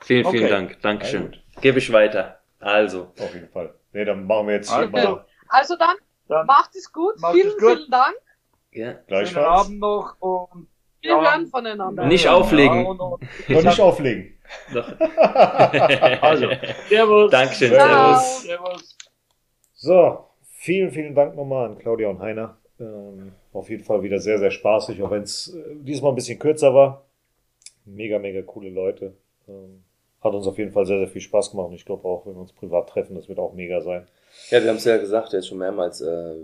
vielen, vielen okay. Dank. Dankeschön. Gebe ich weiter. Also. Auf jeden Fall. Nee, dann machen wir jetzt also, mal. Also dann, dann macht es gut. Vielen, es gut. vielen Dank. Ja. Gleichfalls. Schönen Abend noch und wir ja. hören voneinander. Nicht auflegen. Ja, und, und, und nicht auflegen. also, Servus. Dankeschön. Servus. Servus. So, vielen, vielen Dank nochmal an Claudia und Heiner. Ähm, auf jeden Fall wieder sehr, sehr spaßig, auch wenn es äh, diesmal ein bisschen kürzer war. Mega, mega coole Leute. Ähm, hat uns auf jeden Fall sehr, sehr viel Spaß gemacht und ich glaube auch, wenn wir uns privat treffen, das wird auch mega sein. Ja, wir haben es ja gesagt, jetzt schon mehrmals. Äh,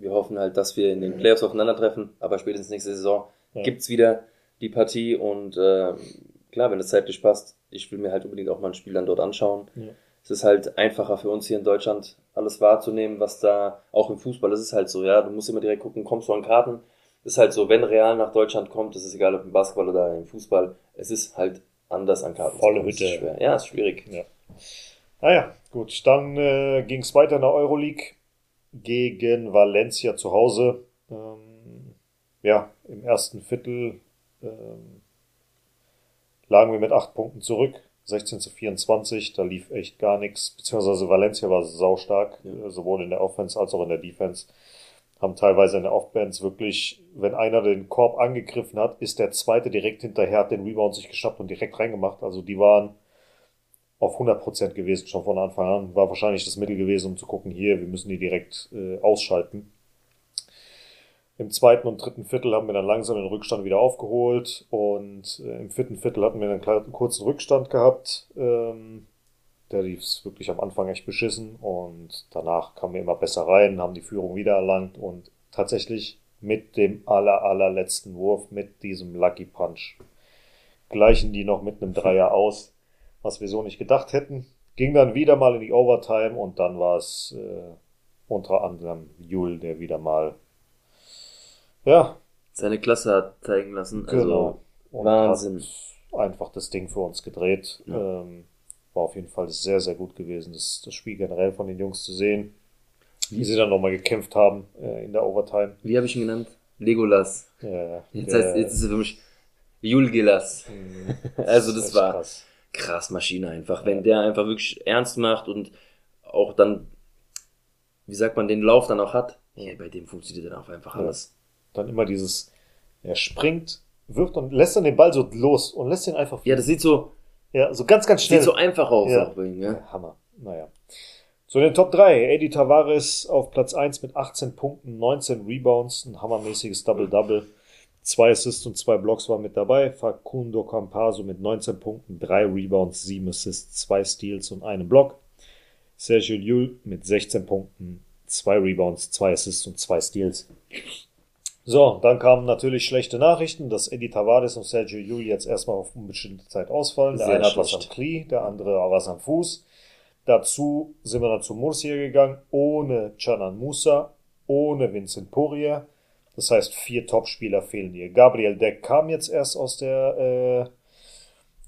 wir hoffen halt, dass wir in den Playoffs aufeinandertreffen, aber spätestens nächste Saison ja. gibt's wieder die Partie und äh, klar, wenn es zeitlich passt, ich will mir halt unbedingt auch mal ein Spiel dann dort anschauen. Ja. Es ist halt einfacher für uns hier in Deutschland, alles wahrzunehmen, was da, auch im Fußball, das ist halt so, ja, du musst immer direkt gucken, kommst du an Karten. Das ist halt so, wenn Real nach Deutschland kommt, das ist egal ob im Basketball oder im Fußball, es ist halt anders an Karten. Volle Hütte. Ist schwer. Ja, ist schwierig. Ja. Naja, gut, dann äh, ging es weiter in der Euroleague gegen Valencia zu Hause. Ähm, ja, im ersten Viertel ähm, lagen wir mit acht Punkten zurück, 16 zu 24, da lief echt gar nichts, beziehungsweise Valencia war saustark, ja. sowohl in der Offense als auch in der Defense. Haben teilweise in der Offense wirklich, wenn einer den Korb angegriffen hat, ist der zweite direkt hinterher, hat den Rebound sich geschnappt und direkt reingemacht. Also die waren auf 100% gewesen schon von Anfang an. War wahrscheinlich das Mittel gewesen, um zu gucken, hier, wir müssen die direkt äh, ausschalten. Im zweiten und dritten Viertel haben wir dann langsam den Rückstand wieder aufgeholt und äh, im vierten Viertel hatten wir einen, kleinen, einen kurzen Rückstand gehabt. Ähm, der lief wirklich am Anfang echt beschissen und danach kamen wir immer besser rein, haben die Führung wieder erlangt und tatsächlich mit dem aller, allerletzten Wurf, mit diesem Lucky Punch, gleichen die noch mit einem Dreier aus, was wir so nicht gedacht hätten. Ging dann wieder mal in die Overtime und dann war es äh, unter anderem Jul, der wieder mal ja. Seine Klasse hat zeigen lassen. Also genau. Und Wahnsinn. einfach das Ding für uns gedreht. Ja. Ähm, war auf jeden Fall sehr, sehr gut gewesen, das, das Spiel generell von den Jungs zu sehen. Wie sie dann nochmal gekämpft haben äh, in der Overtime. Wie habe ich ihn genannt? Legolas. Ja, Jetzt, heißt, jetzt ist es für mich Julgilas. Mhm. Also das war krass. krass Maschine einfach. Wenn der einfach wirklich ernst macht und auch dann, wie sagt man, den Lauf dann auch hat, ja, bei dem funktioniert dann auch einfach alles. Dann immer dieses, er springt, wirft und lässt dann den Ball so los und lässt ihn einfach Ja, das sieht so, ja, so ganz, ganz schnell. sieht so einfach aus Ja. ihm, ja. Ja, Hammer. Naja. Zu den Top 3. Eddie Tavares auf Platz 1 mit 18 Punkten, 19 Rebounds, ein hammermäßiges Double-Double. Zwei Assists und zwei Blocks waren mit dabei. Facundo Campaso mit 19 Punkten, 3 Rebounds, 7 Assists, 2 Steals und einen Block. Sergio Llull mit 16 Punkten, 2 Rebounds, 2 Assists und 2 Steals. So, dann kamen natürlich schlechte Nachrichten, dass Eddie Tavares und Sergio Llull jetzt erstmal auf unbestimmte Zeit ausfallen. Der Sehr eine hat was am Knie, der andere was am Fuß. Dazu sind wir dann zu Murcia gegangen, ohne Canan Musa, ohne Vincent Poirier. Das heißt, vier Topspieler fehlen hier. Gabriel Deck kam jetzt erst aus der, äh,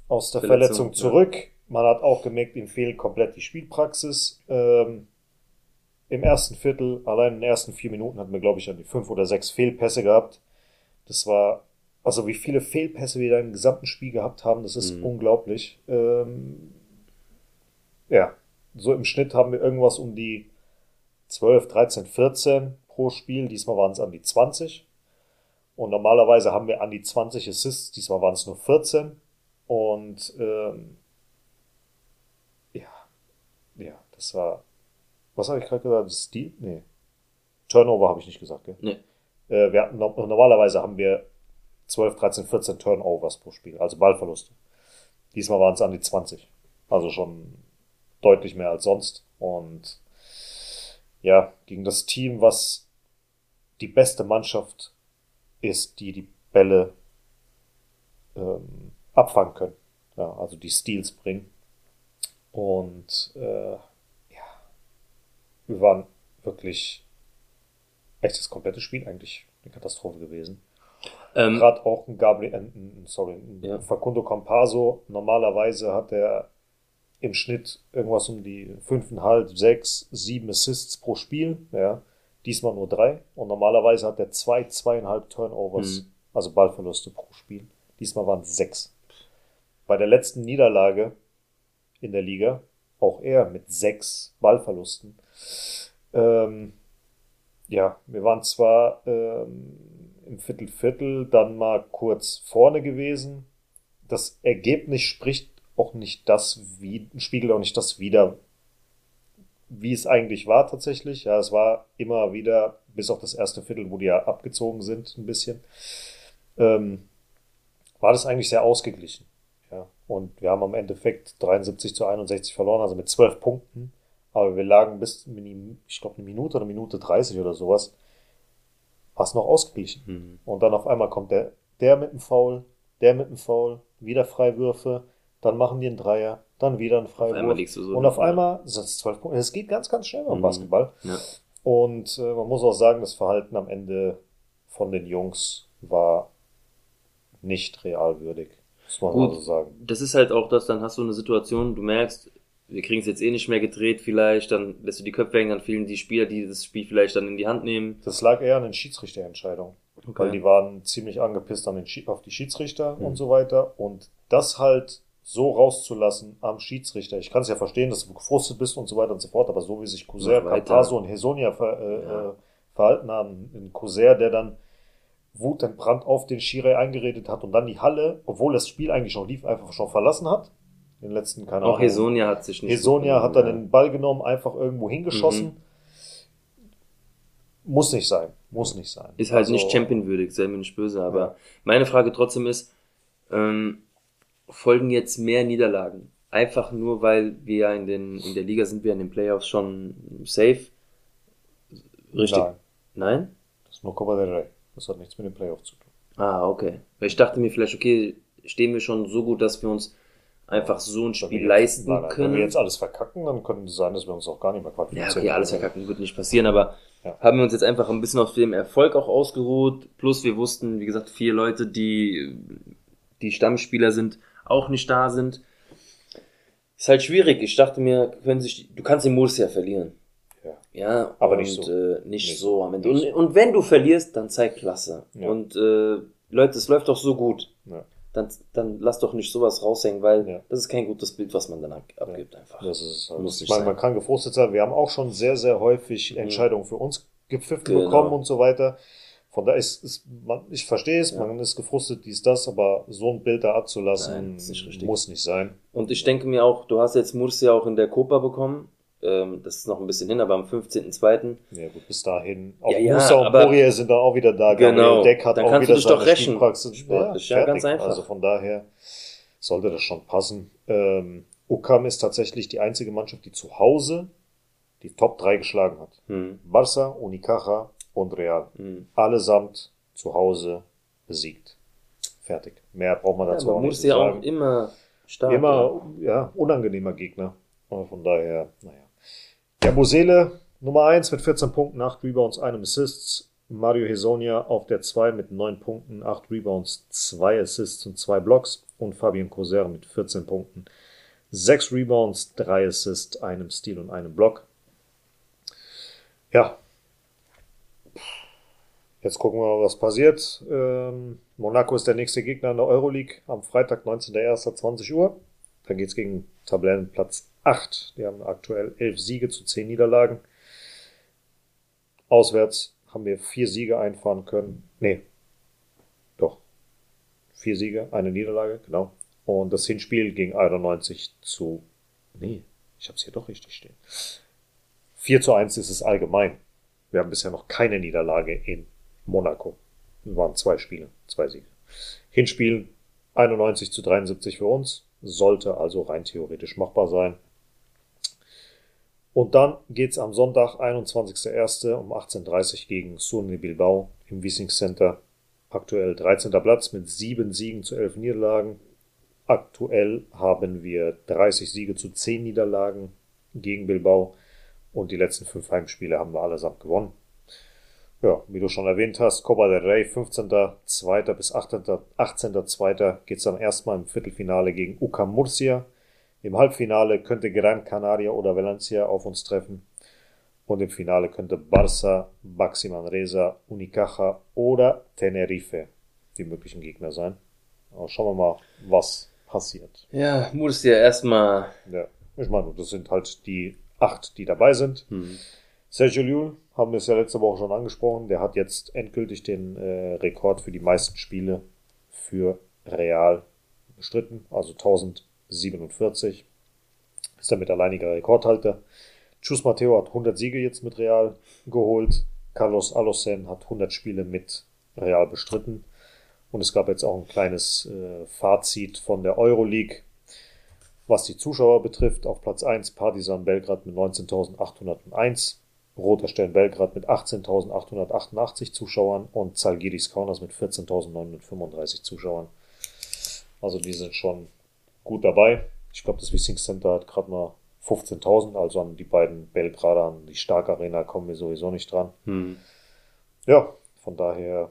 aus der Verletzung, Verletzung, zurück. Man hat auch gemerkt, ihm fehlt komplett die Spielpraxis. Ähm, Im ersten Viertel, allein in den ersten vier Minuten hatten wir, glaube ich, an die fünf oder sechs Fehlpässe gehabt. Das war, also wie viele Fehlpässe wir da im gesamten Spiel gehabt haben, das ist Mhm. unglaublich. Ähm, ja, so im Schnitt haben wir irgendwas um die 12, 13, 14 pro Spiel. Diesmal waren es an die 20. Und normalerweise haben wir an die 20 Assists. Diesmal waren es nur 14. Und ähm, ja, ja, das war. Was habe ich gerade gesagt? Stil? Nee. Turnover habe ich nicht gesagt, gell? Nee. Äh, wir hatten, no- normalerweise haben wir 12, 13, 14 Turnovers pro Spiel, also Ballverluste. Diesmal waren es an die 20. Also schon deutlich mehr als sonst. Und ja, gegen das Team, was die beste Mannschaft ist, die die Bälle ähm, abfangen können. Ja, also die Steals bringen. Und äh, wir waren wirklich echt das komplette Spiel eigentlich eine Katastrophe gewesen. Ähm, Gerade auch ein Gabriel, äh, sorry, ein Ja. Facundo Campaso. Normalerweise hat er im Schnitt irgendwas um die fünfeinhalb, sechs, sieben Assists pro Spiel. Ja, diesmal nur drei. Und normalerweise hat er zwei, zweieinhalb Turnovers, Mhm. also Ballverluste pro Spiel. Diesmal waren es sechs. Bei der letzten Niederlage in der Liga, auch er mit sechs Ballverlusten. Ähm, ja, wir waren zwar ähm, im Viertel Viertel dann mal kurz vorne gewesen. Das Ergebnis spricht auch nicht das, wie, spiegelt auch nicht das wider, wie es eigentlich war tatsächlich. Ja, es war immer wieder, bis auf das erste Viertel, wo die ja abgezogen sind, ein bisschen, ähm, war das eigentlich sehr ausgeglichen. Ja, und wir haben am Endeffekt 73 zu 61 verloren, also mit 12 Punkten. Aber wir lagen bis, ich glaube, eine Minute oder Minute 30 oder sowas, war es noch ausgeglichen. Mhm. Und dann auf einmal kommt der, der mit dem Foul, der mit dem Foul, wieder Freiwürfe, dann machen die einen Dreier, dann wieder ein einmal Freiwurf. so und auf einmal sind es zwölf Punkte. Es geht ganz, ganz schnell beim Mhm. Basketball. Ja. Und äh, man muss auch sagen, das Verhalten am Ende von den Jungs war nicht realwürdig. Muss man Gut. also sagen. Das ist halt auch das, dann hast du eine Situation, du merkst, wir kriegen es jetzt eh nicht mehr gedreht vielleicht, dann lässt du die Köpfe hängen, dann fehlen die Spieler, die das Spiel vielleicht dann in die Hand nehmen. Das lag eher an den Schiedsrichterentscheidungen. Weil die waren ziemlich angepisst an den, Schi- auf die Schiedsrichter Mhm. und so weiter. Und das halt so rauszulassen am Schiedsrichter. Ich kann es ja verstehen, dass du gefrustet bist und so weiter und so fort, aber so wie sich Couser. Campaso und Hesonia ver, äh, Ja. äh, verhalten haben, ein Couser, der dann wutentbrannt auf den Schiri eingeredet hat und dann die Halle, obwohl das Spiel eigentlich schon lief, einfach schon verlassen hat. Den letzten, keine Auch Ahnung. Hesonia hat sich nicht. Hesonia hat dann den Ball genommen, einfach irgendwo hingeschossen. Mhm. Muss nicht sein. Muss nicht sein. Ist halt Also, nicht championwürdig, sei mir nicht böse, aber Ja. meine Frage trotzdem ist, ähm, folgen jetzt mehr Niederlagen? Einfach nur, weil wir ja in den, in der Liga sind wir in den Playoffs schon safe? Richtig? Nein, Nein? das ist nur Copa del Rey. Das hat nichts mit dem Playoff zu tun. Ah, okay. Weil ich dachte mir vielleicht, okay, stehen wir schon so gut, dass wir uns einfach so ein Spiel leisten nein, nein, können. Wenn wir jetzt alles verkacken, dann könnte es sein, dass wir uns auch gar nicht mehr Ja, qualifizieren. okay, alles verkacken wird nicht passieren, aber Ja. haben wir uns jetzt einfach ein bisschen auf dem Erfolg auch ausgeruht. Plus wir wussten, wie gesagt, vier Leute, die, die Stammspieler sind, auch nicht da sind. Ist halt schwierig. Ich dachte mir, können sich, du kannst den Modus ja verlieren. Ja. Ja, Aber und, nicht so. Äh, nicht Nicht so am Ende. Und, und wenn du verlierst, dann zeig Klasse. Ja. Und äh, Leute, es läuft doch so gut. Ja. Dann, dann lass doch nicht sowas raushängen, weil Ja. das ist kein gutes Bild, was man dann ab, abgibt einfach. Das ist halt, Muss ich meine, man kann gefrustet sein. Wir haben auch schon sehr, sehr häufig Entscheidungen für uns gepfiffen Genau. bekommen und so weiter. Von daher ist, ist man, ich verstehe es, Ja. man ist gefrustet, dies, das, aber so ein Bild da abzulassen, Nein, nicht muss nicht sein. Und ich denke mir auch, du hast jetzt Murcia auch in der Copa bekommen. Ähm, das ist noch ein bisschen hin, aber am 15.02. Ja, gut, bis dahin. Auch Ja, ja, Musa und Poirier sind dann auch wieder da. Genau. Gabriel Deck hat Dann auch wieder dich doch seine rächen. Spielpraxis. Sportlich, ja, fertig. ganz einfach. Also von daher sollte das schon passen. Ähm, Ukam ist tatsächlich die einzige Mannschaft, die zu Hause die Top 3 geschlagen hat. Hm. Barça, Unicaja und Real. Hm. Allesamt zu Hause besiegt. Fertig. Mehr braucht man Ja, dazu aber auch nicht zu Murcia auch immer stark. Immer, ja, unangenehmer Gegner. Von daher, naja. Ja, Bosele, Nummer 1 mit 14 Punkten, 8 Rebounds, einem Assists. Mario Hesonia auf der 2 mit 9 Punkten, 8 Rebounds, 2 Assists und 2 Blocks. Und Fabian Coser mit 14 Punkten, 6 Rebounds, 3 Assists, einem Steal und einem Block. Ja. Jetzt gucken wir mal, was passiert. Ähm, Monaco ist der nächste Gegner in der Euroleague am Freitag, 19.01.20 Uhr. Dann geht's gegen Tabellenplatz 8. Die haben aktuell 11 Siege zu 10 Niederlagen. Auswärts haben wir vier Siege einfahren können. Nee. Doch. Vier Siege, eine Niederlage, genau. Und das Hinspiel ging 91 zu. Nee, ich habe es hier doch richtig stehen. 4 zu 1 ist es allgemein. Wir haben bisher noch keine Niederlage in Monaco. Es waren zwei Spiele, zwei Siege. Hinspiel 91 zu 73 für uns. Sollte also rein theoretisch machbar sein. Und dann geht's am Sonntag, 21.01. um 18.30 Uhr gegen Sunni Bilbao im Wiesing Center. Aktuell 13. Platz mit 7 Siegen zu 11 Niederlagen. Aktuell haben wir 30 Siege zu 10 Niederlagen gegen Bilbao. Und die letzten fünf Heimspiele haben wir allesamt gewonnen. Ja, wie du schon erwähnt hast, Copa del Rey, 15.2. bis 18.2. geht's dann erstmal im Viertelfinale gegen UCAM Murcia. Im Halbfinale könnte Gran Canaria oder Valencia auf uns treffen. Und im Finale könnte Barça, Baxi Manresa, Unicaja oder Tenerife die möglichen Gegner sein. Aber schauen wir mal, was passiert. Ja, Murcia erstmal. Ja, ich meine, das sind halt die acht, die dabei sind. Hm. Sergio Llull haben wir es ja letzte Woche schon angesprochen. Der hat jetzt endgültig den äh, Rekord für die meisten Spiele für Real bestritten, also 1047. Ist damit alleiniger Rekordhalter. Chus Mateo hat 100 Siege jetzt mit Real geholt. Carlos Alocen hat 100 Spiele mit Real bestritten. Und es gab jetzt auch ein kleines äh, Fazit von der Euroleague, was die Zuschauer betrifft. Auf Platz 1 Partizan Belgrad mit 19.801. Roter Stern Belgrad mit 18.888 Zuschauern und Zalgiris Kaunas mit 14.935 Zuschauern. Also die sind schon gut dabei. Ich glaube, das Wissing Center hat gerade mal 15.000, also an die beiden Belgrader, an die Stark Arena kommen wir sowieso nicht dran. Hm. Ja, von daher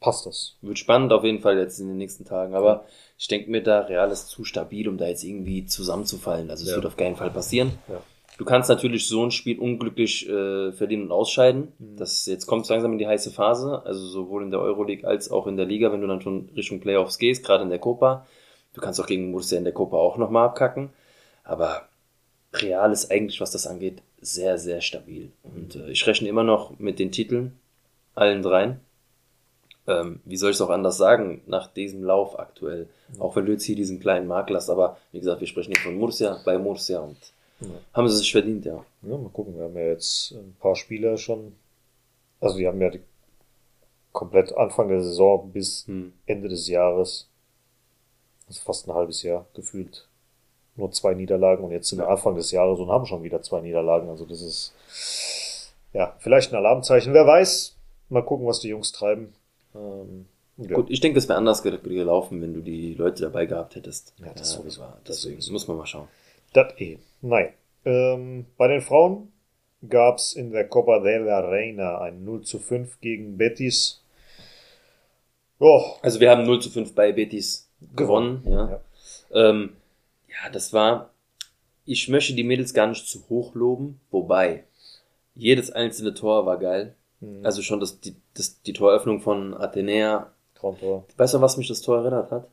passt das. Wird spannend auf jeden Fall jetzt in den nächsten Tagen. Aber ich denke mir, da Real ist zu stabil, um da jetzt irgendwie zusammenzufallen. Also es Ja. wird auf keinen Fall passieren. Ja. Du kannst natürlich so ein Spiel unglücklich äh, verlieren und ausscheiden. Mhm. Das jetzt kommt langsam in die heiße Phase, also sowohl in der Euroleague als auch in der Liga, wenn du dann schon Richtung Playoffs gehst, gerade in der Copa. Du kannst auch gegen Murcia in der Copa auch nochmal abkacken. Aber Real ist eigentlich, was das angeht, sehr, sehr stabil. Und äh, ich rechne immer noch mit den Titeln, allen dreien. Ähm, wie soll ich es auch anders sagen, nach diesem Lauf aktuell. Auch wenn du jetzt hier diesen kleinen Markt hast, aber wie gesagt, wir sprechen hier von Murcia, bei Murcia und Ja. haben sie sich verdient, ja. Ja, mal gucken, wir haben ja jetzt ein paar Spieler schon. Also die haben ja die, komplett Anfang der Saison bis Hm. Ende des Jahres, also fast ein halbes Jahr gefühlt, nur zwei Niederlagen und jetzt sind wir Anfang des Jahres und haben schon wieder zwei Niederlagen. Also das ist ja vielleicht ein Alarmzeichen. Wer weiß. Mal gucken, was die Jungs treiben. Ähm, ja. Gut, ich denke, es wäre anders ge- gelaufen, wenn du die Leute dabei gehabt hättest. Ja, das sowieso. war- Das Deswegen sowieso. muss man mal schauen. Das eh. Nein. Ähm, bei den Frauen gab's in der Copa de la Reina ein 0 zu 5 gegen Betis. Ja, Also wir haben 0 zu 5 bei Betis gewonnen. ja. Ja. Ähm, ja, das war. Ich möchte die Mädels gar nicht zu hoch loben, wobei Jedes einzelne Tor war geil. Mhm. Also schon das, die, das, die Toröffnung von Athenea. Traumtor. Weißt du, was mich das Tor erinnert hat?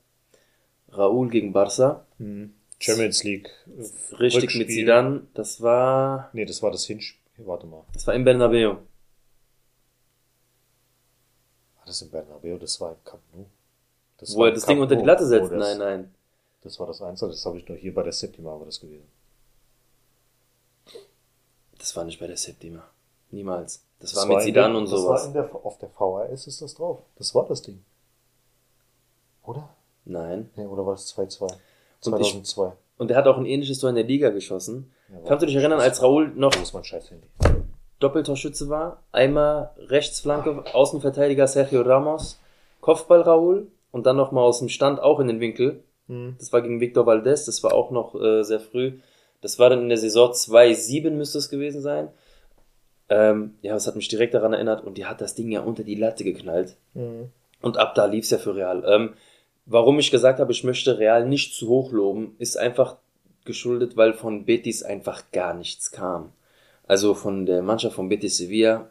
Raúl gegen Barça. Mhm. Champions League. äh, Richtig Rückspiel. mit Zidane. Das war, Nee, das war das Hinspiel. Warte mal. das war im Bernabeu. War das in Bernabeu? Das war im Camp Nou. Das Wo war er das Camp Ding unter die. Latte setzt. Oh, das, Nein, nein. Das war das Einzige. Das habe ich nur hier bei der Septima war das gewesen. Das war nicht bei der Septima. Niemals. Das, Das war mit Zidane der, und das sowas. War in der, auf der VHS ist das drauf. Das war das Ding. Oder? Nein. Nee, oder war das 2-2? Und ich- 2002. Und er hat auch ein ähnliches Tor in der Liga geschossen. Ja, Kannst du dich erinnern, als Raúl noch? Doppeltorschütze war? Einmal Rechtsflanke, Außenverteidiger Sergio Ramos, Kopfball Raúl und dann nochmal aus dem Stand auch in den Winkel. Hm. Das war gegen Victor Valdez, das war auch noch äh, sehr früh. Das war dann in der Saison 2-7 müsste es gewesen sein. Ähm, ja, das hat mich direkt daran erinnert und die hat das Ding ja unter die Latte geknallt. Mhm. Und ab da lief's ja für Real. Ähm, warum ich gesagt habe, ich möchte Real nicht zu hoch loben, ist einfach geschuldet, weil von Betis einfach gar nichts kam. Also von der Mannschaft von Betis Sevilla,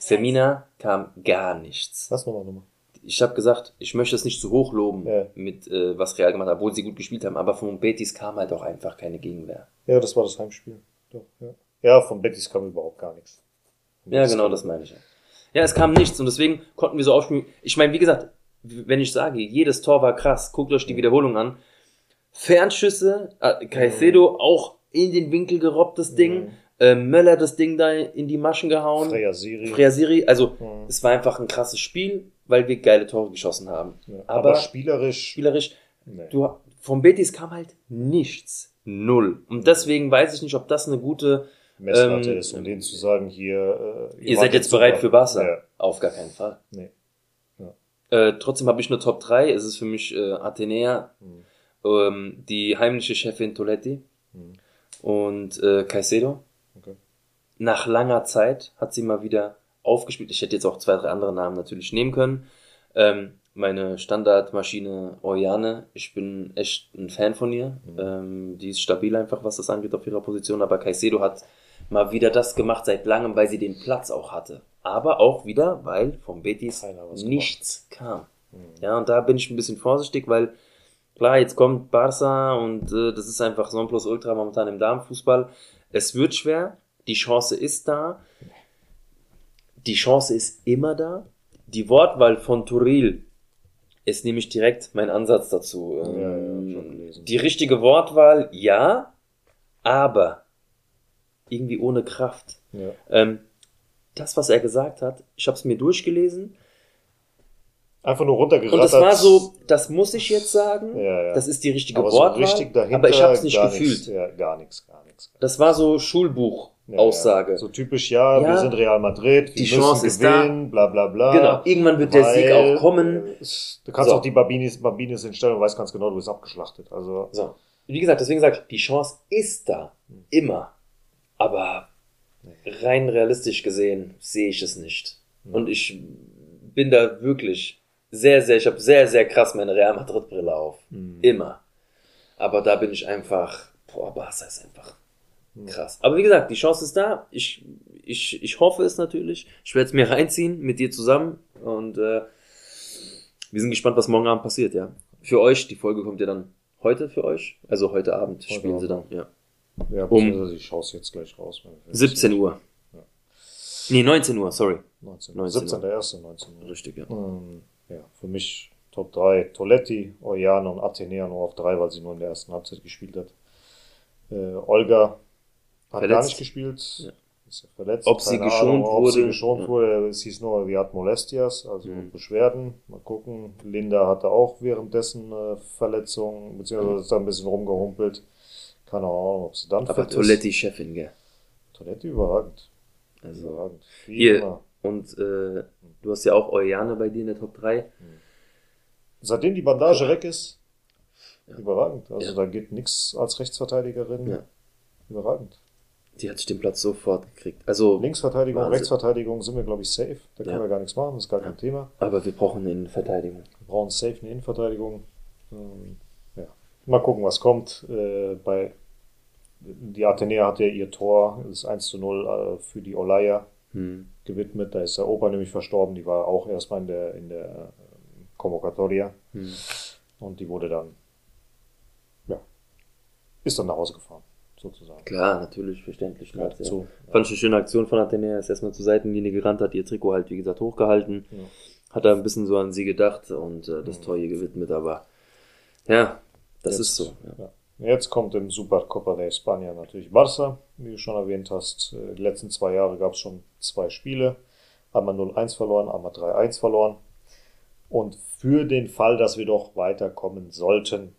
Femina kam gar nichts. Was nochmal nochmal? Ich habe gesagt, ich möchte es nicht zu hoch loben, Ja. mit äh, was Real gemacht hat, obwohl sie gut gespielt haben, aber von Betis kam halt auch einfach keine Gegenwehr. Ja, das war das Heimspiel. Doch, ja. ja, von Betis kam überhaupt gar nichts. Von Ja, Betis genau, das meine ich. ja. Ja, es kam nichts und deswegen konnten wir so aufspielen. Ich meine, wie gesagt, wenn ich sage, jedes Tor war krass, guckt euch die Wiederholung an. Fernschüsse, äh, Caicedo auch in den Winkel gerobbt, das Ding. Äh, Möller das Ding da in die Maschen gehauen. Freya Siri. Freasiri, also Mhm. es war einfach ein krasses Spiel, weil wir geile Tore geschossen haben. Ja, aber, aber, spielerisch. spielerisch, nee. du, vom Betis kam halt nichts. Null. Und deswegen weiß ich nicht, ob das eine gute, Messlatte ähm, ist, um denen zu sagen, hier. Äh, ihr seid jetzt bereit für. Barca. Ja, Auf gar keinen Fall. nee. Äh, trotzdem habe ich eine Top 3. Es ist für mich äh, Athenea, Mhm. ähm, die heimliche Chefin Toletti Mhm. und äh, Caicedo. Okay. Nach langer Zeit hat sie mal wieder aufgespielt. Ich hätte jetzt auch zwei, drei andere Namen natürlich nehmen können. Ähm, meine Standardmaschine Oriane, ich bin echt ein Fan von ihr. Mhm. Ähm, die ist stabil einfach, was das angeht auf ihrer Position. Aber Caicedo hat mal wieder das gemacht seit langem, weil sie den Platz auch hatte. Aber auch wieder, weil vom Betis nichts kam. Mhm. Ja, und da bin ich ein bisschen vorsichtig, weil klar, jetzt kommt Barca und äh, das ist einfach so ein Plus Ultra momentan im Damenfußball. Es wird schwer, die Chance ist da. Die Chance ist immer da. Die Wortwahl von Turil ist nämlich direkt mein Ansatz dazu. Ja, ja, Ähm, die richtige Wortwahl, ja, aber irgendwie ohne Kraft. Ja. Ähm, das, was er gesagt hat, ich habe es mir durchgelesen Einfach nur runtergerattert. und das war so, das muss ich jetzt sagen, Ja, ja. das ist die richtige aber so Wortwahl, richtig dahinter, aber ich habe es nicht gefühlt. Nichts, ja, gar nichts, gar nichts. Das war so Ja, Schulbuch-Aussage. Ja. So typisch, ja, wir sind Real Madrid, wir Die müssen Chance ist da. gewinnen, bla bla bla. Genau, irgendwann wird der Sieg auch kommen. Du kannst So. auch die Babinis, Babinis hinstellen und weißt ganz genau, du bist abgeschlachtet. Also, So. Wie gesagt, deswegen sage ich, die Chance ist da. Immer. Aber rein realistisch gesehen sehe ich es nicht. Und ich bin da wirklich sehr, sehr, ich habe sehr, sehr krass meine Real Madrid Brille auf. Mhm. Immer. Aber da bin ich einfach, boah, Barca ist einfach krass. Aber wie gesagt, die Chance ist da. Ich, ich, ich hoffe es natürlich. Ich werde es mir reinziehen mit dir zusammen. Und äh, wir sind gespannt, was morgen Abend passiert, ja. Für euch, die Folge kommt ja dann heute für euch. Also heute Abend Heute spielen sie dann, Abend. ja. ja, Um- ich schaue es jetzt gleich raus. wenn wir 17 Uhr. Ja. Nee, 19 Uhr, sorry. 19, 19 17. der erste, 19 Uhr. Richtig, ja. Ähm, ja, für mich Top 3 Toletti, Oriane und Athenea nur auf 3, weil sie nur in der ersten Halbzeit gespielt hat. Äh, Olga hat Verletzt. gar nicht gespielt. Ja. Ist ja verletzt. Ob sie geschont Ahnung, ob sie wurde. geschont Ja. wurde. Es hieß nur, sie hat Molestias, also Mhm. Beschwerden. Mal gucken. Linda hatte auch währenddessen äh, Verletzungen, beziehungsweise ist da ein bisschen rumgehumpelt. Keine Ahnung, ob sie dann Aber Toletti Chefin, gell. ist. Toletti überragend. Also, Überragend. Wie Hier. immer. und äh, du hast ja auch Eujane bei dir in der Top 3. Seitdem die Bandage weg ist, Ja. überragend. Also Ja. da geht nichts als Rechtsverteidigerin. Ja. Überragend. Die hat sich den Platz sofort gekriegt. Also, Linksverteidigung, Wahnsinn. Rechtsverteidigung sind wir, glaube ich, safe. Da können wir gar nichts machen, das ist gar kein. Thema. aber wir brauchen eine Verteidigung. Wir brauchen safe eine Innenverteidigung. Ähm, ja. Mal gucken, was kommt. Äh, bei die Athenea hat ja ihr Tor, das 1 zu 0 äh, für die Olaya Hm. Gewidmet. Da ist der Opa nämlich verstorben. Die war auch erstmal in der, in der äh, Convocatoria. Hm. Und die wurde dann, ja, ist dann nach Hause gefahren, sozusagen. Klar, natürlich, verständlich. Ja. dazu. Fand ich eine schöne Aktion von Athenea, ist erstmal zur Seitenlinie gerannt, hat ihr Trikot halt, wie gesagt, hochgehalten. Ja. Hat da ein bisschen so an sie gedacht und äh, das Mhm. Tor ihr gewidmet, aber ja, das Jetzt- ist so. Ja. Jetzt kommt im Supercopa de España natürlich Barça, wie du schon erwähnt hast. Äh, Die letzten zwei Jahre gab es schon zwei Spiele. Einmal 0-1 verloren, einmal 3-1 verloren. Und für den Fall, dass wir doch weiterkommen sollten,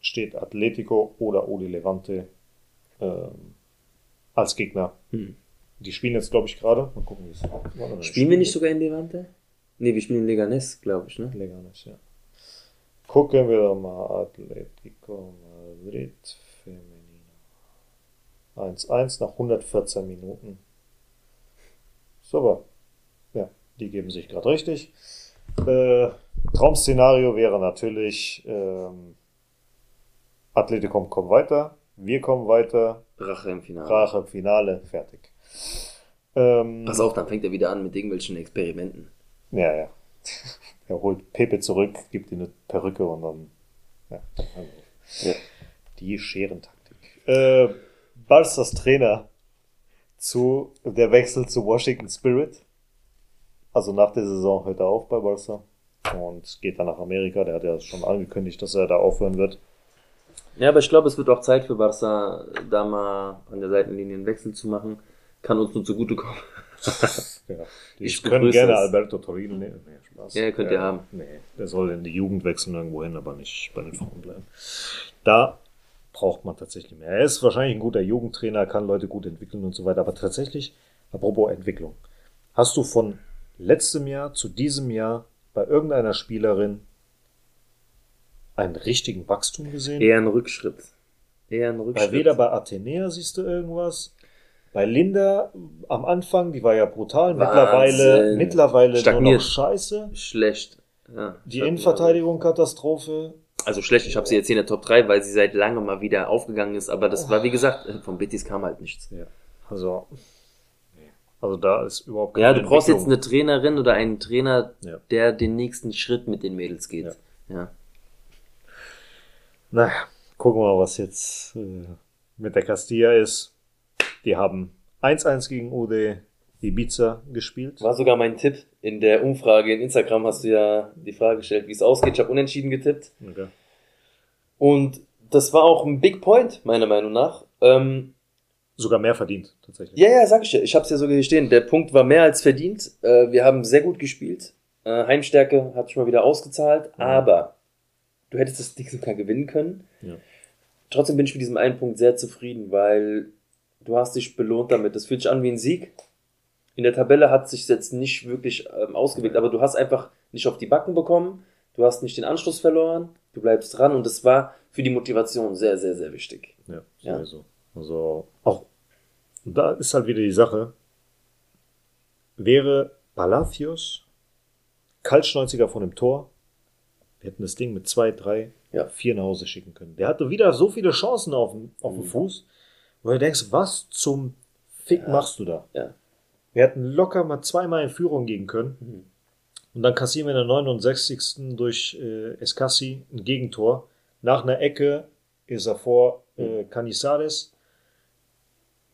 steht Atletico oder Odi Levante ähm, als Gegner. Hm. Die spielen jetzt, glaube ich, gerade. Mal gucken, wie es Spielen wir nicht sogar in Levante? Ne, wir spielen in Leganes, glaube ich, ne? Leganes, ja. Gucken wir doch mal Atletico Madrid Femenino. 1-1 nach 114 Minuten. Super. Ja, die geben sich gerade richtig. Äh, Traum-Szenario wäre natürlich, ähm, Atletico kommt weiter, wir kommen weiter, Rache im Finale. Rache im Finale, fertig. Ähm, Pass auf, dann fängt er wieder an mit irgendwelchen Experimenten. Ja, ja. Er holt Pepe zurück, gibt ihm eine Perücke und dann. Ja, also, Ja. Die Scherentaktik. Äh, Barca's Trainer zu der Wechsel zu Washington Spirit. Also nach der Saison hört er auf bei Barca und geht dann nach Amerika. Der hat ja schon angekündigt, dass er da aufhören wird. Ja, aber ich glaube, es wird auch Zeit für Barca, da mal an der Seitenlinie einen Wechsel zu machen. Kann uns nur zugutekommen. Ja, Ich begrüße gerne es. Alberto Torino nehmen. Nee, Spaß. Ja, könnt ihr haben. Nee, der soll in die Jugend wechseln irgendwo hin, aber nicht bei den Frauen bleiben. Da braucht man tatsächlich mehr. Er ist wahrscheinlich ein guter Jugendtrainer, kann Leute gut entwickeln und so weiter, aber tatsächlich, apropos Entwicklung, hast du von letztem Jahr zu diesem Jahr bei irgendeiner Spielerin einen richtigen Wachstum gesehen? Eher ein Rückschritt. Eher ein Bei Rückschritt. weder bei Athenea siehst du irgendwas. Bei Linda am Anfang, die war ja brutal. Mittlerweile, Wahnsinn. mittlerweile nur Stagniert. noch scheiße. Schlecht. Ja, Die. Innenverteidigung Katastrophe. Also schlecht, ich habe sie jetzt hier in der Top 3, weil sie seit langem mal wieder aufgegangen ist, aber das war, wie gesagt, vom Betis kam halt nichts. Ja. Also, nee. also da ist überhaupt Ja, du brauchst jetzt eine Trainerin oder einen Trainer, Ja. der den nächsten Schritt mit den Mädels geht. Ja. Naja, gucken wir mal, was jetzt äh, mit der Castilla ist. Die haben 1-1 gegen UD Ibiza gespielt. War sogar mein Tipp. In der Umfrage in Instagram hast du ja die Frage gestellt, wie es ausgeht. Ich habe unentschieden getippt. Okay. Und das war auch ein Big Point, meiner Meinung nach. Ähm, Sogar mehr verdient, tatsächlich. ja, ja, sag ich dir. Ich habe es ja sogar hier stehen. Der Punkt war mehr als verdient. Äh, wir haben sehr gut gespielt. Äh, Heimstärke hat sich mal wieder ausgezahlt. Aber du hättest das Ding sogar gewinnen können. Ja. Trotzdem bin ich mit diesem einen Punkt sehr zufrieden, weil du hast dich belohnt damit. Das fühlt sich an wie ein Sieg. In der Tabelle hat sich jetzt nicht wirklich ähm, ausgewirkt, aber du hast einfach nicht auf die Backen bekommen. Du hast nicht den Anschluss verloren. Du bleibst dran und das war für die Motivation sehr, sehr, sehr wichtig. Ja, Ja. sowieso. Also auch da ist halt wieder die Sache. Wäre Palacios Kaltschnäuziger von dem Tor, wir hätten das Ding mit zwei, drei, Ja. vier nach Hause schicken können. Der hatte wieder so viele Chancen auf dem, auf dem Mhm. Fuß, wo du denkst, was zum Fick machst du da? Ja. Wir hätten locker mal zweimal in Führung gehen können. Mhm. Und dann kassieren wir in der 69. durch äh, Escassi ein Gegentor. Nach einer Ecke ist er vor äh, Canizares.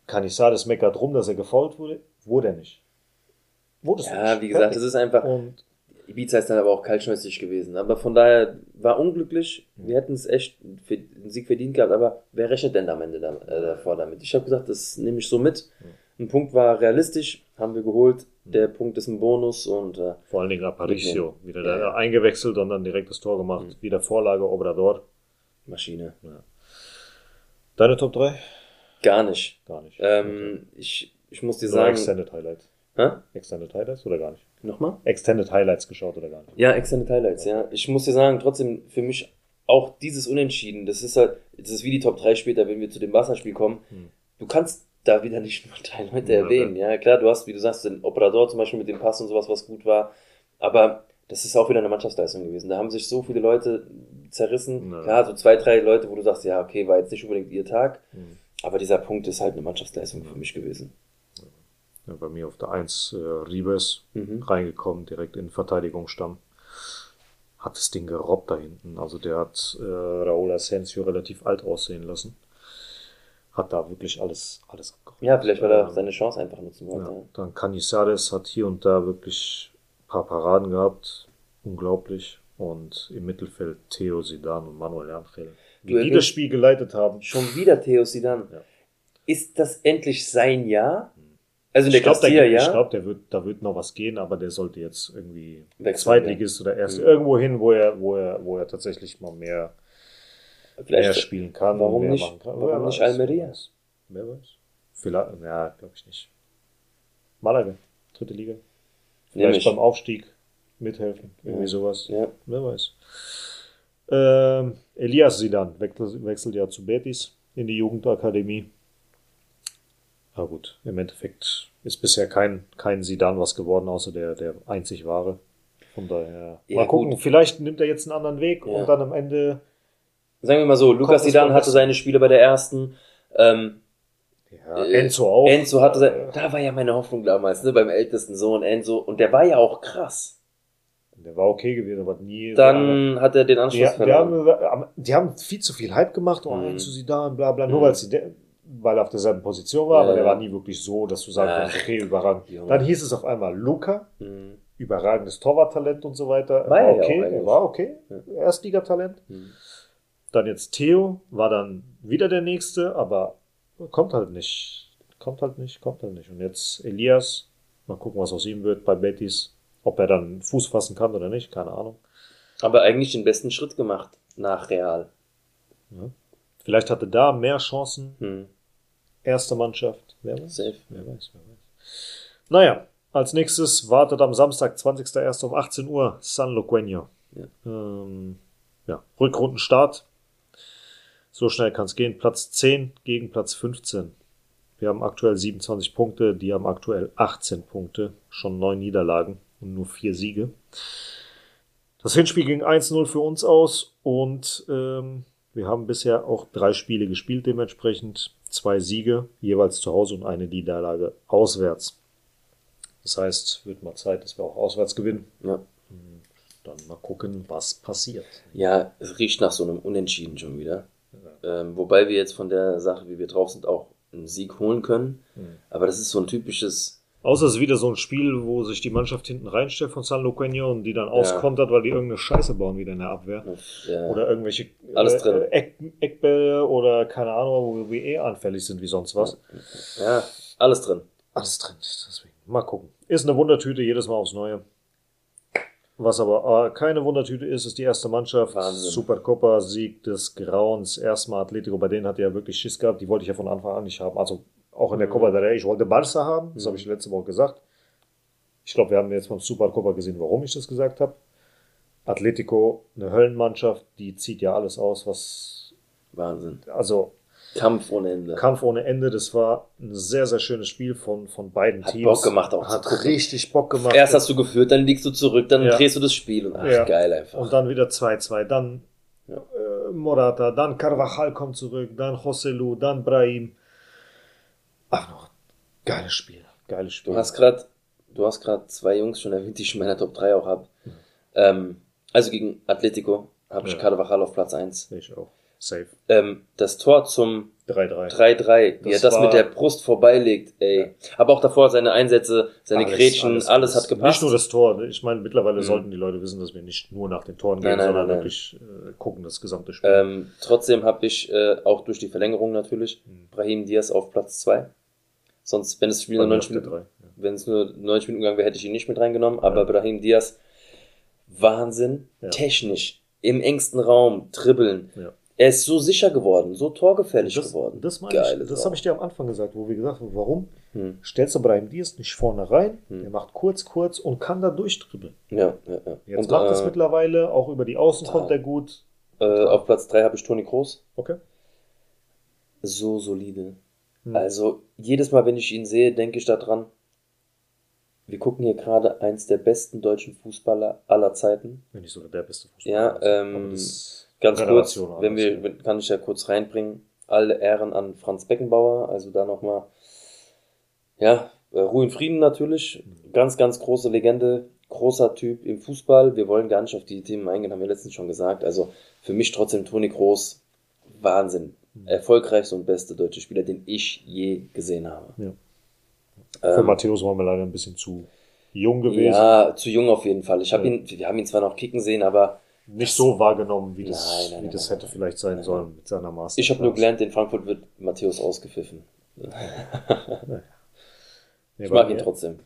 Canizares meckert rum, dass er gefault wurde. Wurde er nicht. Wurde es Ja, nicht. wie gesagt, das ist einfach. Und Ibiza ist dann aber auch kaltschnäuzig gewesen. Aber von daher war unglücklich. Wir hätten es echt für den Sieg verdient gehabt. Aber wer rechnet denn am Ende äh, davor damit? Ich habe gesagt, das nehme ich so mit. Ein Punkt war realistisch, haben wir geholt. Der Punkt ist ein Bonus und äh, vor allen Dingen Aparicio. Wieder Ja, ja. eingewechselt und dann direkt das Tor gemacht. Mhm. Wieder Vorlage Obrador. Maschine. Deine Top 3? Gar nicht. Gar nicht. Ähm, ich, ich muss dir Oder sagen. Extended Highlights. Hä? Extended Highlights oder gar nicht? Nochmal? Extended Highlights geschaut oder gar nicht? Ja, Extended Highlights, ja. Ich muss dir sagen, trotzdem für mich auch dieses Unentschieden, das ist halt, das ist wie die Top 3 später, wenn wir zu dem Wasserspiel kommen. Hm. Du kannst da wieder nicht nur drei Leute Ja, erwähnen. Ja, klar, du hast, wie du sagst, den Operador zum Beispiel mit dem Pass und sowas, was gut war. Aber das ist auch wieder eine Mannschaftsleistung gewesen. Da haben sich so viele Leute zerrissen. Ja. Klar, so zwei, drei Leute, wo du sagst, ja, okay, war jetzt nicht unbedingt ihr Tag. Mhm. Aber dieser Punkt ist halt eine Mannschaftsleistung für mich gewesen. Bei mir auf der 1 äh, Ribes Mhm. reingekommen, direkt in Verteidigungsstamm. Hat das Ding gerobbt da hinten. Also der hat äh, Raúl Asensio relativ alt aussehen lassen. Hat da wirklich alles, alles abgeräumt. Ja, vielleicht weil er Ähm, seine Chance einfach nutzen wollte. Ja, dann Canizares hat hier und da wirklich ein paar Paraden gehabt. Unglaublich. Und im Mittelfeld Theo Zidane und Manuel Angel. Die erwähnst- das Spiel geleitet haben. Schon wieder Theo Sidan. Ja. Ist das endlich sein Jahr? Also der Ich glaube, Castilla, ja? ich glaub, der wird, da wird noch was gehen, aber der sollte jetzt irgendwie Wechseln, Zweitligist oder erst Mhm. irgendwo hin, wo er, wo er, wo er tatsächlich mal mehr, mehr spielen kann. warum mehr nicht? kann. Warum nicht Almeria? Wer weiß. Wer weiß. Vielleicht, ja, glaube ich nicht. Malaga, dritte Liga. Vielleicht Nämlich. beim Aufstieg mithelfen, irgendwie Ja. sowas. ja. Wer weiß. Ähm, Elias Sidan wechselt, wechselt ja zu Betis in die Jugendakademie. Aber gut, im Endeffekt ist bisher kein, kein Sidan was geworden, außer der, der einzig wahre. Von daher, Ja, mal gucken, gut. vielleicht nimmt er jetzt einen anderen Weg Ja. und dann am Ende, Sagen wir mal so, Lukas Sidan hatte seine Spiele bei der ersten. Ähm, ja, Äh, Enzo auch. Enzo hatte, Äh, sein, da war ja meine Hoffnung damals, ne, beim ältesten Sohn Enzo. Und der war ja auch krass. Der war okay gewesen, aber nie. Dann hat er den Die, Anschluss die, verloren. haben, die haben viel zu viel Hype gemacht, oh, Mhm. Enzo Zidane, bla bla, nur Mhm. weil, sie weil er auf derselben Position war, Ja, aber der ja. war nie wirklich so, dass du Ach, kannst, okay, überragend. Dann hieß es auf einmal Luca, Mhm. überragendes Torwarttalent und so weiter. War er ja okay, er war okay, Ja. Erstligatalent. Mhm. Dann jetzt Theo, war dann wieder der Nächste, aber kommt halt nicht, kommt halt nicht, kommt halt nicht. Und jetzt Elias, mal gucken, was aus ihm wird bei Betis, ob er dann Fuß fassen kann oder nicht, keine Ahnung. Aber eigentlich den besten Schritt gemacht nach Real. Vielleicht hatte da mehr Chancen, Mhm. Erste Mannschaft, wer weiß. Safe. Wer weiß, wer weiß. Naja, als nächstes wartet am Samstag, 20.01. um 18 Uhr San Loqueño. Ja. Ähm, ja, Rückrundenstart. So schnell kann es gehen. Platz 10 gegen Platz 15. Wir haben aktuell 27 Punkte, die haben aktuell 18 Punkte, schon neun Niederlagen und nur vier Siege. Das Hinspiel ging 1-0 für uns aus und ähm, wir haben bisher auch drei Spiele gespielt, dementsprechend zwei Siege, jeweils zu Hause und eine Niederlage auswärts. Das heißt, wird mal Zeit, dass wir auch auswärts gewinnen. Ja. Dann mal gucken, was passiert. ja, es riecht nach so einem Unentschieden schon wieder. Ähm, wobei wir jetzt von der Sache, wie wir drauf sind, auch einen Sieg holen können. Mhm. Aber das ist so ein typisches, Außer es ist wieder so ein Spiel, wo sich die Mannschaft hinten reinstellt von San Loqueño und die dann auskontert, weil die irgendeine Scheiße bauen wieder in der Abwehr. äh, Oder irgendwelche Alles äh, drin. Eck, Eckbälle oder keine Ahnung, wo wir eh anfällig sind wie sonst was. ja, alles drin. Alles drin. Deswegen. Mal gucken. Ist eine Wundertüte jedes Mal aufs Neue. Was aber äh, keine Wundertüte ist, ist die erste Mannschaft. Wahnsinn. Supercopa, Sieg des Grauens. Erstmal Atletico, bei denen hat er ja wirklich Schiss gehabt. Die wollte ich ja von Anfang an nicht haben. Also auch in der Mhm. Copa del Rey. Ich wollte Barca haben. Das Mhm. habe ich letzte Woche gesagt. Ich glaube, wir haben jetzt beim Supercopa gesehen, warum ich das gesagt habe. Atletico, eine Höllenmannschaft, die zieht ja alles aus, was, Wahnsinn. also Kampf ohne Ende. Kampf ohne Ende. Das war ein sehr, sehr schönes Spiel von, von beiden Hat Teams. Bock gemacht auch Hat richtig Bock gemacht. Erst hast du geführt, dann liegst du zurück, dann Ja. drehst du das Spiel und ach, Ja. geil einfach. Und dann wieder 2-2. Dann Ja. äh, Morata, dann Carvajal kommt zurück, dann Joselu, dann Brahim. Ach noch, geiles Spiel. Geiles Spiel. Du hast gerade, du hast gerade zwei Jungs schon erwähnt, die ich in meiner Top 3 auch habe. Ähm, also gegen Atletico habe ich Ja. Carvajal auf Platz 1. ich auch. Safe. Ähm, das Tor zum 3-3. 3-3, wie er Das mit der Brust vorbeilegt, ey. Aber auch davor seine Einsätze, seine Grätschen, alles, hat gepasst. Nicht nur das Tor. Ich meine, mittlerweile Mhm. sollten die Leute wissen, dass wir nicht nur nach den Toren Nein, gehen, nein, sondern nein. wirklich äh, gucken, das gesamte Spiel. Ähm, trotzdem habe ich äh, auch durch die Verlängerung natürlich Mhm. Brahim Diaz auf Platz 2. Sonst, wenn das Spiel nur mir auf 90 der Minuten, ja. wenn es nur 90 Minuten gegangen wäre, hätte ich ihn nicht mit reingenommen. Aber Ja. Brahim Diaz, Wahnsinn, Ja. technisch, im engsten Raum, dribbeln. Ja. Er ist so sicher geworden, so torgefällig Das, geworden. das, meine Geile ich, das habe ich dir am Anfang gesagt, wo wir gesagt haben, warum Hm. stellst du Brahim Diaz nicht vorne rein? Hm. Der macht kurz, kurz und kann da durchdribbeln. Ja, ja, ja. Jetzt Und, macht er es äh, mittlerweile, auch über die Außen kommt er gut. äh, auf Platz 3 habe ich Toni Kroos. Okay. So solide. Hm. Also jedes Mal, wenn ich ihn sehe, denke ich daran, wir gucken hier gerade eins der besten deutschen Fußballer aller Zeiten. Wenn nicht sogar der beste Fußballer. Ja, ähm, Ganz kurz, wenn wir, kann ich ja kurz reinbringen. Alle Ehren an Franz Beckenbauer, also da nochmal, ja, äh, Ruhe in Frieden natürlich. Ganz, ganz große Legende, großer Typ im Fußball. Wir wollen gar nicht auf die Themen eingehen, haben wir letztens schon gesagt. Also für mich trotzdem Toni Kroos, Wahnsinn. Erfolgreichste und beste deutsche Spieler, den ich je gesehen habe. Ja. Für Ähm, Matthäus waren wir leider ein bisschen zu jung gewesen. ja, zu jung auf jeden Fall. Ich Ja. ihn, wir haben ihn zwar noch kicken sehen, aber Nicht so wahrgenommen, wie das, Nein, nein, wie nein, das hätte vielleicht sein sollen mit seiner Masterclass. ich habe nur gelernt, in Frankfurt wird Matthäus ausgepfiffen. Nee, Ich mag mir, ihn trotzdem.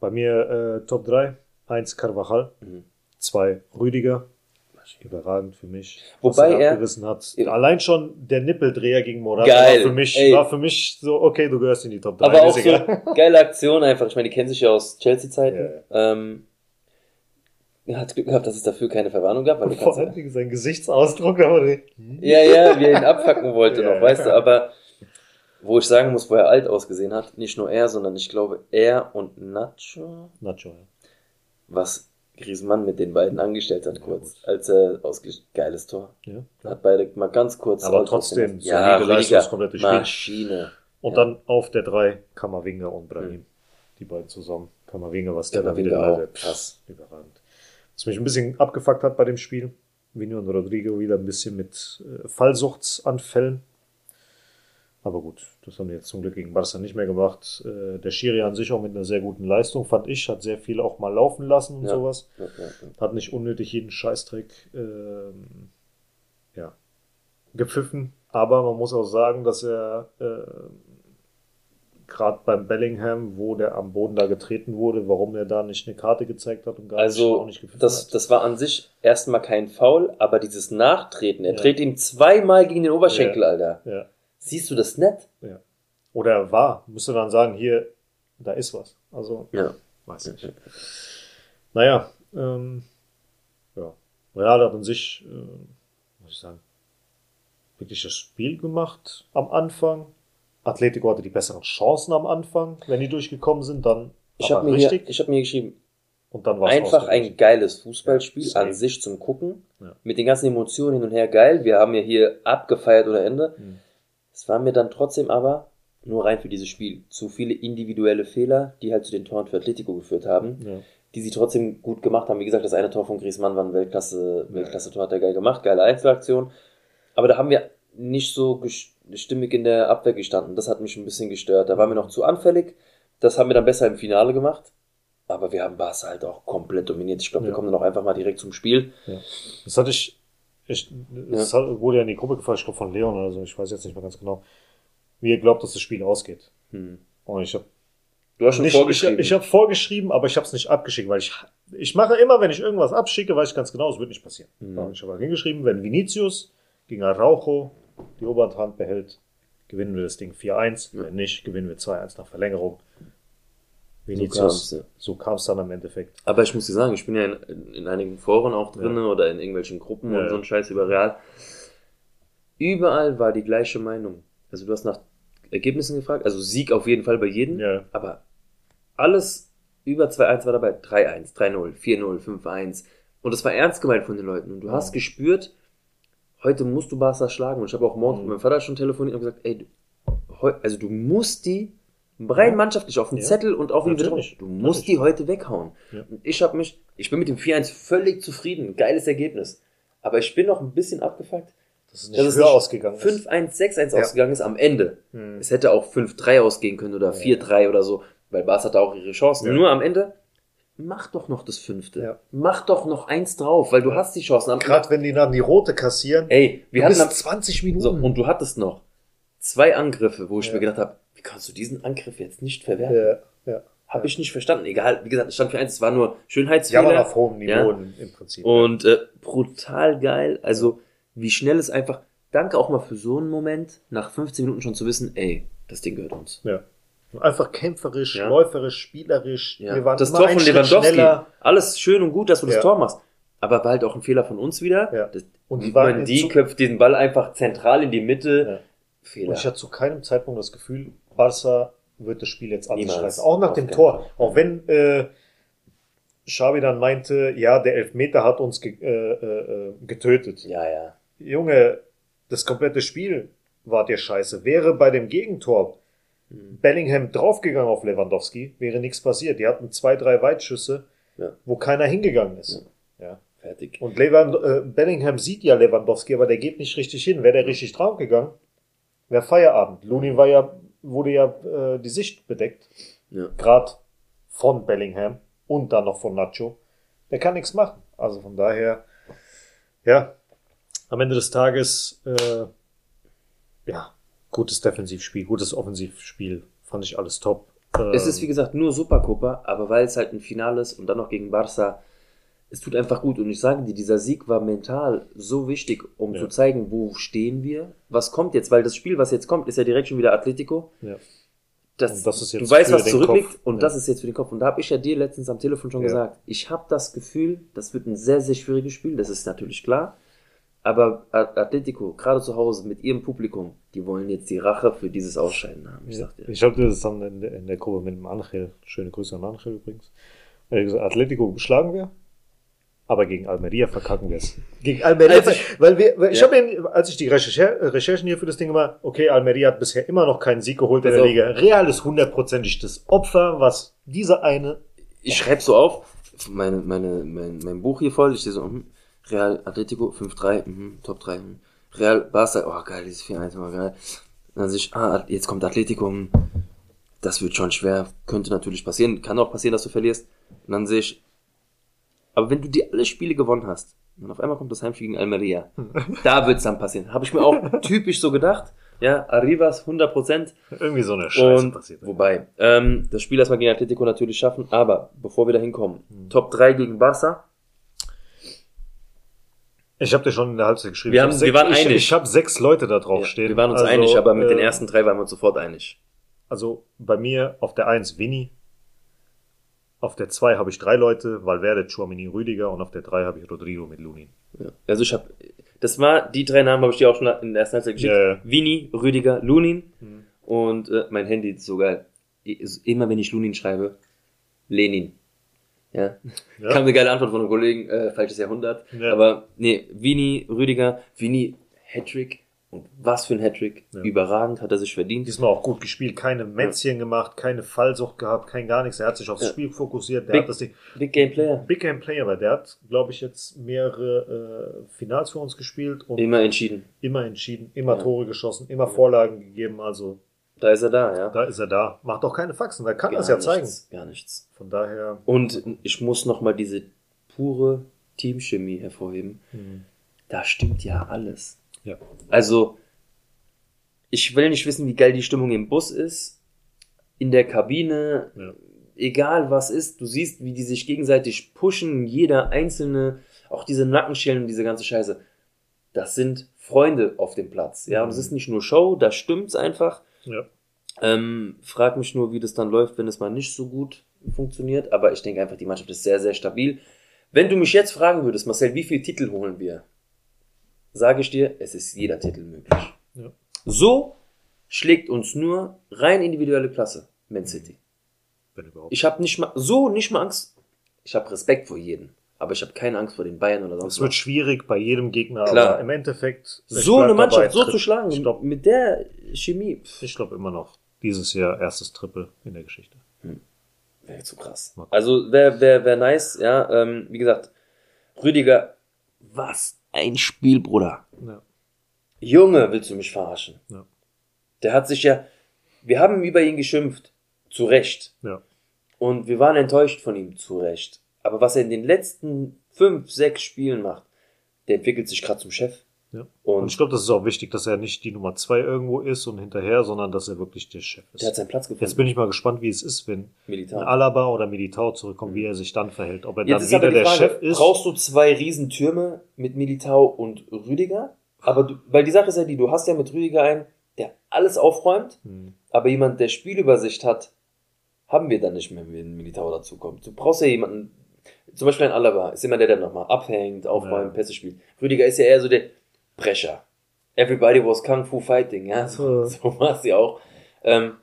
Bei mir äh, Top 3. 1 Carvajal, Mhm. 2 Rüdiger. Überragend für mich. Wobei was er- abgerissen hat. Ja. Allein schon der Nippeldreher gegen Morata Geil, war für mich, ey. war für mich so, okay, du gehörst in die Top 3. Aber auch ist so egal. geile Aktion einfach. Ich meine, die kennen sich ja aus Chelsea-Zeiten. Ja, Ähm, er hat Glück gehabt, dass es dafür keine Verwarnung gab, weil du Vor kannst. Dingen sein Gesichtsausdruck, war der, Ja, ja, wie er ihn abfacken wollte Ja, noch, weißt ja. du, aber wo ich sagen muss, wo er alt ausgesehen hat, nicht nur er, sondern ich glaube er und Nacho, Nacho, ja. was Griezmann mit den beiden angestellt hat Ja, kurz, gut. als er ausgesch... Geiles Tor. ja. Hat beide mal ganz kurz Aber trotzdem, ausgemacht. ja, solide Leistung, das komplette Spiel. Maschine. Und Ja. dann auf der 3 Kammerwinger und Brahim. Die beiden zusammen. Kammerwinger, was der da wieder leidet. krass. Überragend. Was mich ein bisschen abgefuckt hat bei dem Spiel. Vini und Rodrigo wieder ein bisschen mit äh, Fallsuchtsanfällen. Aber gut, das haben die jetzt zum Glück gegen Barca nicht mehr gemacht. Äh, der Schiri an sich auch mit einer sehr guten Leistung, fand ich, hat sehr viel auch mal laufen lassen und Ja. sowas. Ja, ja. Hat nicht unnötig jeden Scheißdreck ähm, ja, gepfiffen. Aber man muss auch sagen, dass er äh, gerade beim Bellingham, wo der am Boden da getreten wurde, warum er da nicht eine Karte gezeigt hat und gar nicht, Also, auch nicht gepfiffen das, hat. das war an sich erstmal kein Foul, aber dieses Nachtreten, er Ja. dreht ihm zweimal gegen den Oberschenkel. Alter. Ja, Siehst du das nicht? ja. Oder er war, müsste dann sagen, hier, da ist was. Also, Ja. weiß nicht. Naja, ähm, ja. Real hat an sich, äh, muss ich sagen, wirklich das Spiel gemacht am Anfang. Atletico hatte die besseren Chancen am Anfang. Wenn die durchgekommen sind, dann Ich habe mir, hier- ich hab mir geschrieben, und dann einfach ein geiles Fußballspiel Ja, an sich zum Gucken. Ja. Mit den ganzen Emotionen hin und her geil. Wir haben ja hier abgefeiert ohne Ende. Mhm. Es war mir dann trotzdem aber nur rein für dieses Spiel zu viele individuelle Fehler, die halt zu den Toren für Atletico geführt haben, Ja. die sie trotzdem gut gemacht haben. Wie gesagt, das eine Tor von Griezmann war ein Weltklasse, Weltklasse-Tor, hat er geil gemacht, geile Einzelaktion. Aber da haben wir nicht so stimmig in der Abwehr gestanden. Das hat mich ein bisschen gestört. Da waren wir noch zu anfällig. Das haben wir dann besser im Finale gemacht. Aber wir haben Barca halt auch komplett dominiert. Ich glaube, wir Ja. kommen dann auch einfach mal direkt zum Spiel. Das hatte ich, ich das hat, wurde ja in die Gruppe gefragt, ich glaube von Leon oder so, ich weiß jetzt nicht mehr ganz genau, wie ihr glaubt, dass das Spiel ausgeht. Hm. Und ich habe Du hast schon nicht, vorgeschrieben. Ich, ich habe vorgeschrieben, aber ich habe es nicht abgeschickt, weil ich ich mache immer, wenn ich irgendwas abschicke, weiß ich ganz genau, es wird nicht passieren. Mhm. Ja, Ich habe halt hingeschrieben, wenn Vinicius gegen Araujo die Oberhand behält, gewinnen wir das Ding 4-1. Ja. Wenn nicht, gewinnen wir 2-1 nach Verlängerung. Vinicius, ja. so kam es dann im Endeffekt. Aber ich muss dir sagen, ich bin ja in, in einigen Foren auch drin oder in irgendwelchen Gruppen Ja, und so ja. ein Scheiß über Real. Überall war die gleiche Meinung. Also du hast nach Ergebnissen gefragt, also Sieg auf jeden Fall bei jedem, Ja. aber alles über 2-1 war dabei. 3-1, 3-0, 4-0, 5-1. Und das war ernst gemeint von den Leuten. Und du hast Ja. gespürt, heute musst du Barca schlagen. Und ich habe auch morgens Mhm. mit meinem Vater schon telefoniert und gesagt, ey, also du musst die rein mannschaftlich auf den Ja. Zettel und auf den Natürlich. Du musst Natürlich. die heute weghauen. Ja. Und ich habe mich, ich bin mit dem 4-1 völlig zufrieden. Geiles Ergebnis. Aber ich bin noch ein bisschen abgefuckt, Das ist nicht dass es höher nicht ausgegangen ist. 5-1, 6-1 Ja. ausgegangen ist am Ende. Hm. Es hätte auch 5-3 ausgehen können oder 4-3 oder so, weil Barca hatte auch ihre Chancen. Nur am Ende, mach doch noch das fünfte. Ja. Mach doch noch eins drauf, weil du Ja. hast die Chancen. Am Gerade wenn die dann die rote kassieren, Ey, wir hatten bist am, 20 Minuten. so, und du hattest noch zwei Angriffe, wo ich Ja. mir gedacht habe, kannst du diesen Angriff jetzt nicht verwerten? ja, ja. Habe ich nicht verstanden. Egal, wie gesagt, es stand für eins, es war nur Ja, Schönheitsfehler. aber auf hohem Niveau Ja. im, Prinzip. Und äh, brutal geil. Also, wie schnell es einfach. Danke auch mal für so einen Moment, nach 15 Minuten schon zu wissen, ey, das Ding gehört uns. Ja. Einfach kämpferisch, Ja. läuferisch, spielerisch. Ja. Wir waren das Tor von Lewandowski, schneller. alles schön und gut, dass du das Ja. Tor machst. Aber war halt auch ein Fehler von uns wieder. Ja. Das, Und die man, die köpft den Ball einfach zentral in die Mitte. Ja. Fehler. Und ich hatte zu keinem Zeitpunkt das Gefühl, Barca wird das Spiel jetzt an sich Niemals. reißen. Auch nach dem Tor. Auch wenn äh, Xavi dann meinte, ja, der Elfmeter hat uns ge äh, äh, getötet. Ja, ja. Junge, das komplette Spiel war dir scheiße. Wäre bei dem Gegentor Bellingham draufgegangen auf Lewandowski, wäre nichts passiert. Die hatten zwei, drei Weitschüsse, Ja. wo keiner hingegangen ist. Ja. Fertig. Und Lewand äh, Bellingham sieht ja Lewandowski, aber der geht nicht richtig hin. Wäre der richtig draufgegangen, wäre Feierabend. Lunin war ja, wurde ja äh, die Sicht bedeckt. Ja. Gerade von Bellingham und dann noch von Nacho. Der kann nichts machen. Also von daher, ja, am Ende des Tages, äh, ja, gutes Defensivspiel, gutes Offensivspiel. Fand ich alles top. Es Ähm, ist wie gesagt nur Supercopa, aber weil es halt ein Finale ist und dann noch gegen Barca, es tut einfach gut. Und ich sage dir, dieser Sieg war mental so wichtig, um Ja. zu zeigen, wo stehen wir, was kommt jetzt, weil das Spiel, was jetzt kommt, ist ja direkt schon wieder Atletico. ja. Das, das ist jetzt du weißt, was zurückliegt Kopf. und Ja. das ist jetzt für den Kopf. Und da habe ich ja dir letztens am Telefon schon Ja. gesagt, ich habe das Gefühl, das wird ein sehr, sehr schwieriges Spiel, das ist natürlich klar. Aber Atletico, gerade zu Hause mit ihrem Publikum, die wollen jetzt die Rache für dieses Ausscheiden haben. Ich Ja. sag dir. Ich habe das dann in der, in der Gruppe mit dem Angel, schöne Grüße an Angel übrigens. Hat gesagt, Atletico schlagen wir, aber gegen Almeria verkacken wir es. Gegen Almeria, Als ich- weil wir, weil ich Ja. habe, als ich die Recherche, Recherchen hier für das Ding gemacht, okay, Almeria hat bisher immer noch keinen Sieg geholt in Pass der. Liga. Real ist hundertprozentig das Opfer, was dieser eine, ich schreibe so auf, meine, meine, mein, mein Buch hier voll, ich sehe so, mhm, Real Atletico 5-3, mhm, Top 3, mhm. Real Barca, oh geil, dieses 4-1 war geil. Dann sehe ich, ah, jetzt kommt Atletico, mhm. das wird schon schwer, könnte natürlich passieren, kann auch passieren, dass du verlierst. Und dann sehe ich, aber wenn du die alle Spiele gewonnen hast, und auf einmal kommt das Heimspiel gegen Almeria, da wird's dann passieren. Habe ich mir auch typisch so gedacht, ja, Arrivas 100%, irgendwie so eine Scheiße und passiert. wobei, ähm, das Spiel erstmal gegen Atletico natürlich schaffen, aber bevor wir da hinkommen, Hm. Top 3 gegen Barca. Ich habe dir schon in der Halbzeit geschrieben. Wir ich haben- hab wir sechs, waren ich, einig. Ich habe sechs Leute da drauf Ja, stehen. wir waren uns Also, einig, aber mit den äh, ersten drei waren wir uns sofort einig. Also bei mir auf der 1 Winnie. Auf der 2 habe ich drei Leute, Valverde, Chouamini, Rüdiger und auf der 3 habe ich Rodrigo mit Lunin. Ja. Also ich habe, das war, die drei Namen habe ich dir auch schon in der ersten Halbzeit geschickt. Ja, ja. Vini, Rüdiger, Lunin Mhm. und äh, mein Handy ist so geil. Immer wenn ich Lunin schreibe, Lenin. Ja. Ja. Kam eine geile Antwort von einem Kollegen, äh, falsches Jahrhundert. Ja. Aber nee, Vini, Rüdiger, Vini, Hattrick. Und was für ein Hattrick. Ja. Überragend hat er sich verdient. Diesmal auch gut gespielt, keine Mätzchen gemacht, keine Fallsucht gehabt, kein gar nichts. Er hat sich aufs Ja. Spiel fokussiert. Der Big- hat das Ding. Big Game Player. Big Game Player, weil der hat, glaube ich, jetzt mehrere äh, Finals für uns gespielt und Immer entschieden. immer entschieden, immer Ja. Tore geschossen, immer Vorlagen gegeben. Also Da ist er da, ja. da ist er da. Macht auch keine Faxen, da kann er es ja zeigen. Gar nichts. Von daher. Und ich muss nochmal diese pure Teamchemie hervorheben. Da stimmt ja alles. Ja. Also, ich will nicht wissen, wie geil die Stimmung im Bus ist, in der Kabine, Ja. egal was ist, du siehst, wie die sich gegenseitig pushen, jeder einzelne, auch diese Nackenschellen und diese ganze Scheiße. Das sind Freunde auf dem Platz. Ja, und es ist nicht nur Show, da stimmt's einfach. Ja. Ähm, frag mich nur, wie das dann läuft, wenn es mal nicht so gut funktioniert. Aber ich denke einfach, die Mannschaft ist sehr, sehr stabil. Wenn du mich jetzt fragen würdest, Marcel, wie viele Titel holen wir? Sage ich dir, es ist jeder Titel möglich. Ja. So schlägt uns nur rein individuelle Klasse Man City. Wenn überhaupt. Ich habe nicht mal so nicht mal Angst. Ich habe Respekt vor jedem, aber ich habe keine Angst vor den Bayern oder sonst Es wird was. schwierig bei jedem Gegner, Klar. aber im Endeffekt. So eine Mannschaft dabei, so zu schlagen Ich glaube mit der Chemie, pff, ich glaub immer noch dieses Jahr erstes Triple in der Geschichte. wäre zu krass. Also wäre wär, wär nice, ja. Ähm, wie gesagt, Rüdiger, was ein Spiel, Bruder. Ja. Junge, willst du mich verarschen? Ja. Der hat sich ja, wir haben über ihn geschimpft, zu Recht. Ja. Und wir waren enttäuscht von ihm, zu Recht. Aber was er in den letzten fünf, sechs Spielen macht, der entwickelt sich gerade zum Chef. Ja. Und Und ich glaube, das ist auch wichtig, dass er nicht die Nummer zwei irgendwo ist und hinterher, sondern dass er wirklich der Chef der hat ist. seinen Platz gefunden. Jetzt bin ich mal gespannt, wie es ist, wenn ein Militar. Alaba oder Militao zurückkommt, wie er sich dann verhält. Ob er Jetzt dann ist wieder der Frage, Chef ist. brauchst du zwei Riesentürme mit Militao und Rüdiger? Aber du, weil die Sache ist ja die, du hast ja mit Rüdiger einen, der alles aufräumt, Hm. aber jemand, der Spielübersicht hat, haben wir dann nicht mehr, wenn Militao dazukommt. Du brauchst ja jemanden, zum Beispiel ein Alaba, ist immer der, der nochmal abhängt, aufräumt, Ja. Pässe spielt. Rüdiger ist ja eher so der Brecher. Everybody was Kung Fu Fighting, ja, so, Ja. so war sie auch. Ähm,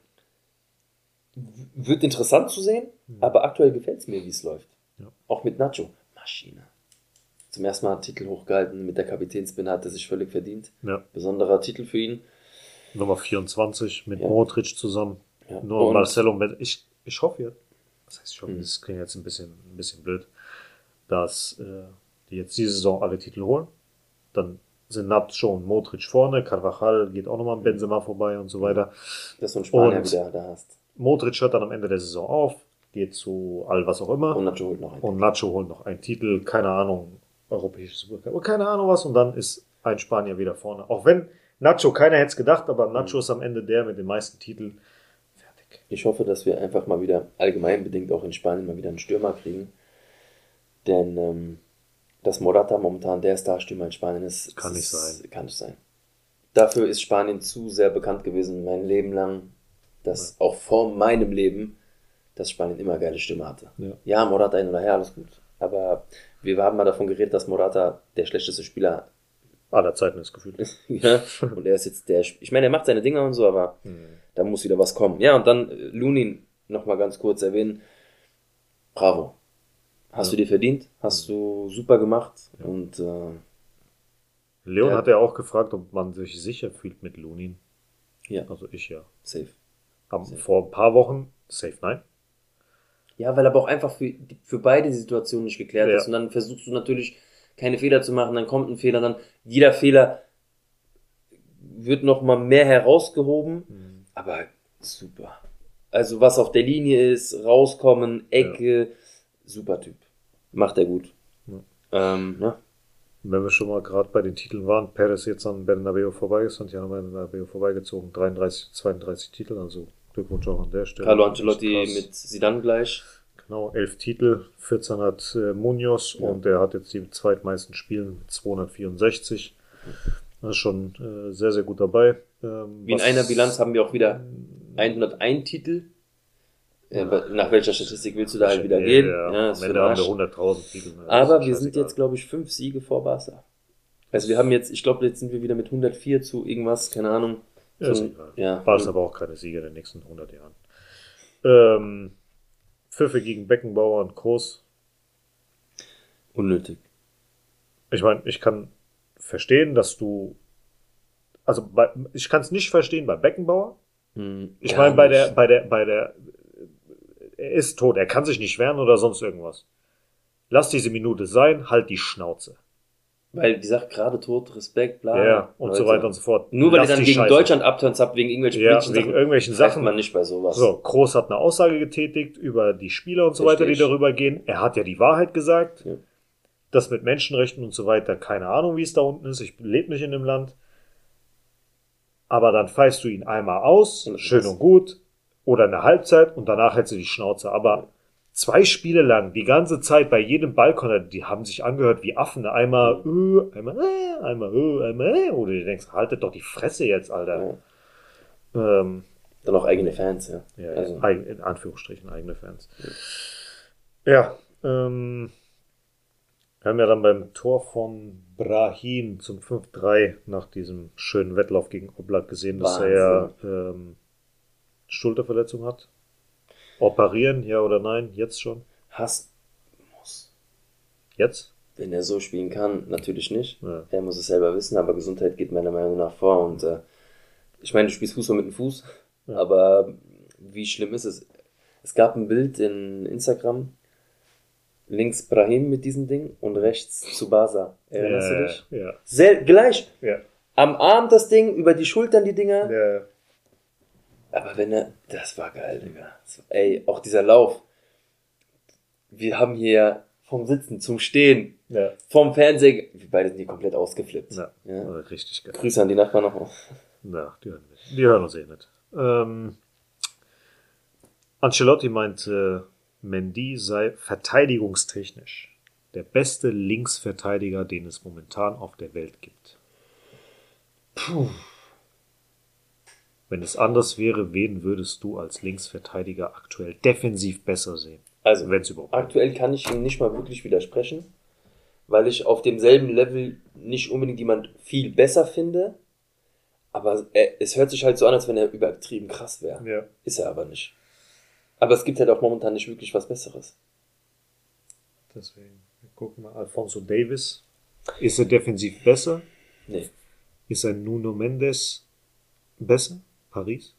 wird interessant zu sehen, Hm. aber aktuell gefällt es mir, wie es läuft. Ja. Auch mit Nacho. Maschine. Zum ersten Mal Titel hochgehalten mit der Kapitänsbinde, hat er sich völlig verdient. Ja. Besonderer Titel für ihn. Nummer 24 mit Ja. Modric zusammen. Ja. Nur Und- Marcelo, ich, ich hoffe jetzt, was heißt ich hoffe, Mhm. das klingt jetzt ein bisschen, ein bisschen blöd, dass äh, die jetzt diese Saison alle Titel holen. Dann sind Nacho und Modric vorne, Carvajal geht auch nochmal an Benzema vorbei und so weiter. Dass du einen Spanier Und- wieder da hast. Modric hört dann am Ende der Saison auf, geht zu all was auch immer. Und Nacho holt noch einen. Und Nacho holt noch einen Titel, keine Ahnung, europäisches Supercup, keine Ahnung was, und dann ist ein Spanier wieder vorne. Auch wenn Nacho, keiner hätte es gedacht, aber Nacho ist am Ende der mit den meisten Titeln. Fertig. Ich hoffe, dass wir einfach mal wieder, allgemein bedingt auch in Spanien, mal wieder einen Stürmer kriegen. Denn ähm, dass Morata momentan der Starstürmer in Spanien ist, Kann nicht sein. Kann nicht sein. Dafür ist Spanien zu sehr bekannt gewesen, mein Leben lang, dass auch vor meinem Leben, dass Spanien immer geile Stürmer hatte. Ja. ja, Morata hin oder her, alles gut. Aber wir haben mal davon geredet, dass Morata der schlechteste Spieler Aller Zeiten ist gefühlt. ist. ja, und er ist jetzt der, ich meine, er macht seine Dinger und so, aber Hm. da muss wieder was kommen. Ja, und dann äh, Lunin nochmal ganz kurz erwähnen. Bravo. Hast du dir verdient, hast du super gemacht und äh, Leon Ja. hat ja auch gefragt, ob man sich sicher fühlt mit Lunin. ja, Also ich ja. safe. Am, vor ein paar Wochen, safe nein. Ja, weil aber auch einfach für, für beide die Situation nicht geklärt Ja. ist. Und dann versuchst du natürlich keine Fehler zu machen, dann kommt ein Fehler, dann jeder Fehler wird nochmal mehr herausgehoben, aber super. Also was auf der Linie ist, rauskommen, Ecke, super Typ. Macht er gut. Ähm, ne? Wenn wir schon mal gerade bei den Titeln waren, Perez jetzt an Bernabeu vorbei ist, Santiago Bernabeu vorbeigezogen, 33, 32 Titel, also Glückwunsch auch an der Stelle. Carlo Ancelotti mit Zidane gleich. Genau, elf Titel, 14 hat äh, Munoz Ja. und er hat jetzt die zweitmeisten Spielen mit 264. Das ist schon äh, sehr, sehr gut dabei. Ähm, Wie in einer Bilanz haben wir auch wieder 101 Titel. Ja, aber nach welcher Statistik willst du da halt wieder Ja, gehen? Ja, Ja, Ende den haben wir 100.000 Titel. ne? Aber wir sind jetzt, glaube ich, fünf Siege vor Barca. Also wir haben jetzt, ich glaube, jetzt sind wir wieder mit 104 zu irgendwas, keine Ahnung. Ja, ist egal. ja. Barca aber auch keine Sieger in den nächsten 100 Jahren. Ähm, Pfiffe gegen Beckenbauer und Groß. Unnötig. Ich meine, ich kann verstehen, dass du. Also bei, ich kann es nicht verstehen bei Beckenbauer. Hm, Ich meine, bei nicht. der, bei der, bei der, er ist tot, er kann sich nicht wehren oder sonst irgendwas. Lass diese Minute sein, halt die Schnauze. Weil, wie gesagt, gerade tot, Respekt, bla. ja, und so Leute. weiter und so fort. Nur weil Lass ihr dann die gegen Scheiße. Deutschland abturns habt, wegen irgendwelchen Ja, wegen Sachen, irgendwelchen Sachen. man nicht bei sowas. So, Groß hat eine Aussage getätigt über die Spieler und so weiter, die darüber gehen. Er hat ja die Wahrheit gesagt. Ja. Das mit Menschenrechten und so weiter, keine Ahnung, wie es da unten ist. Ich lebe nicht in dem Land. Aber dann pfeifst du ihn einmal aus, schön und gut, oder eine Halbzeit und danach hältst du die Schnauze. Aber zwei Spiele lang, die ganze Zeit bei jedem Ballkonter, die haben sich angehört wie Affen. Einmal, äh, einmal, äh, einmal, äh, einmal, äh, oder du denkst, haltet doch die Fresse jetzt, Alter. Ähm, Dann auch eigene Fans, ja. ja, also, in Anführungsstrichen eigene Fans. Ja, ähm, wir haben ja dann beim Tor von Brahim zum 5-3 nach diesem schönen Wettlauf gegen Oblak gesehen, dass er ja ähm, Schulterverletzung hat. Operieren, ja oder nein? Jetzt schon? Hass muss. Jetzt? Wenn er so spielen kann, natürlich nicht. Ja. Er muss es selber wissen, aber Gesundheit geht meiner Meinung nach vor. Und äh, ich meine, du spielst Fußball mit dem Fuß, Ja. aber wie schlimm ist es? Es gab ein Bild in Instagram, links Brahim mit diesem Ding und rechts Tsubasa. Erinnerst du dich? Ja. Sel gleich. Ja. Am Arm das Ding, über die Schultern die Dinger. ja. Aber wenn er, das war geil, Digga. War- Ey, auch dieser Lauf. Wir haben hier vom Sitzen zum Stehen, ja. vom Fernseher, wir beide sind hier komplett ausgeflippt. ja. Ja. Richtig geil. Grüße an die Nachbarn noch. Ja, die hören, nicht. die hören uns eh nicht. Ähm, Ancelotti meinte, Mendy sei verteidigungstechnisch der beste Linksverteidiger, den es momentan auf der Welt gibt. Puh. Wenn es anders wäre, wen würdest du als Linksverteidiger aktuell defensiv besser sehen? Also, Wenn es überhaupt aktuell kann ich ihm nicht mal wirklich widersprechen, weil ich auf demselben Level nicht unbedingt jemand viel besser finde. Aber er, es hört sich halt so an, als wenn er übertrieben krass wäre. Ja. Ist er aber nicht. Aber es gibt halt auch momentan nicht wirklich was Besseres. Deswegen, wir gucken mal. Alfonso Davis. Ist er defensiv besser? Nee. Ist ein Nuno Mendes besser? Paris?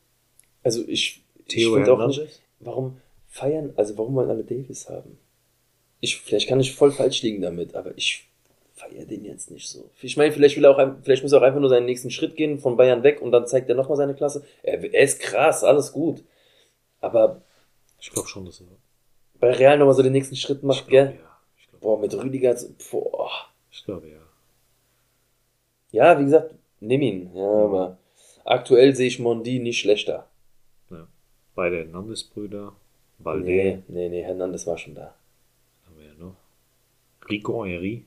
Also ich, ich finde auch nicht, warum feiern, also warum wollen alle Davis haben? Ich, vielleicht kann ich voll falsch liegen damit, aber ich feiere den jetzt nicht so. Ich meine, vielleicht will er auch, vielleicht muss er auch einfach nur seinen nächsten Schritt gehen, von Bayern weg und dann zeigt er nochmal seine Klasse. Er, er ist krass, alles gut. Aber Ich glaube schon, dass er. bei Real nochmal so den nächsten Schritt macht, ich glaub, gell? ja. Ich glaube, Boah, mit Rüdiger, so- boah. ich glaube, ja. Ja, wie gesagt, nimm ihn. Ja, aber aktuell sehe ich Mondi nicht schlechter. ja. Beide Hernandez-Brüder. Balde. Nee, nee, nee, Hernandez war schon da. Haben wir ja noch. Rico Henry.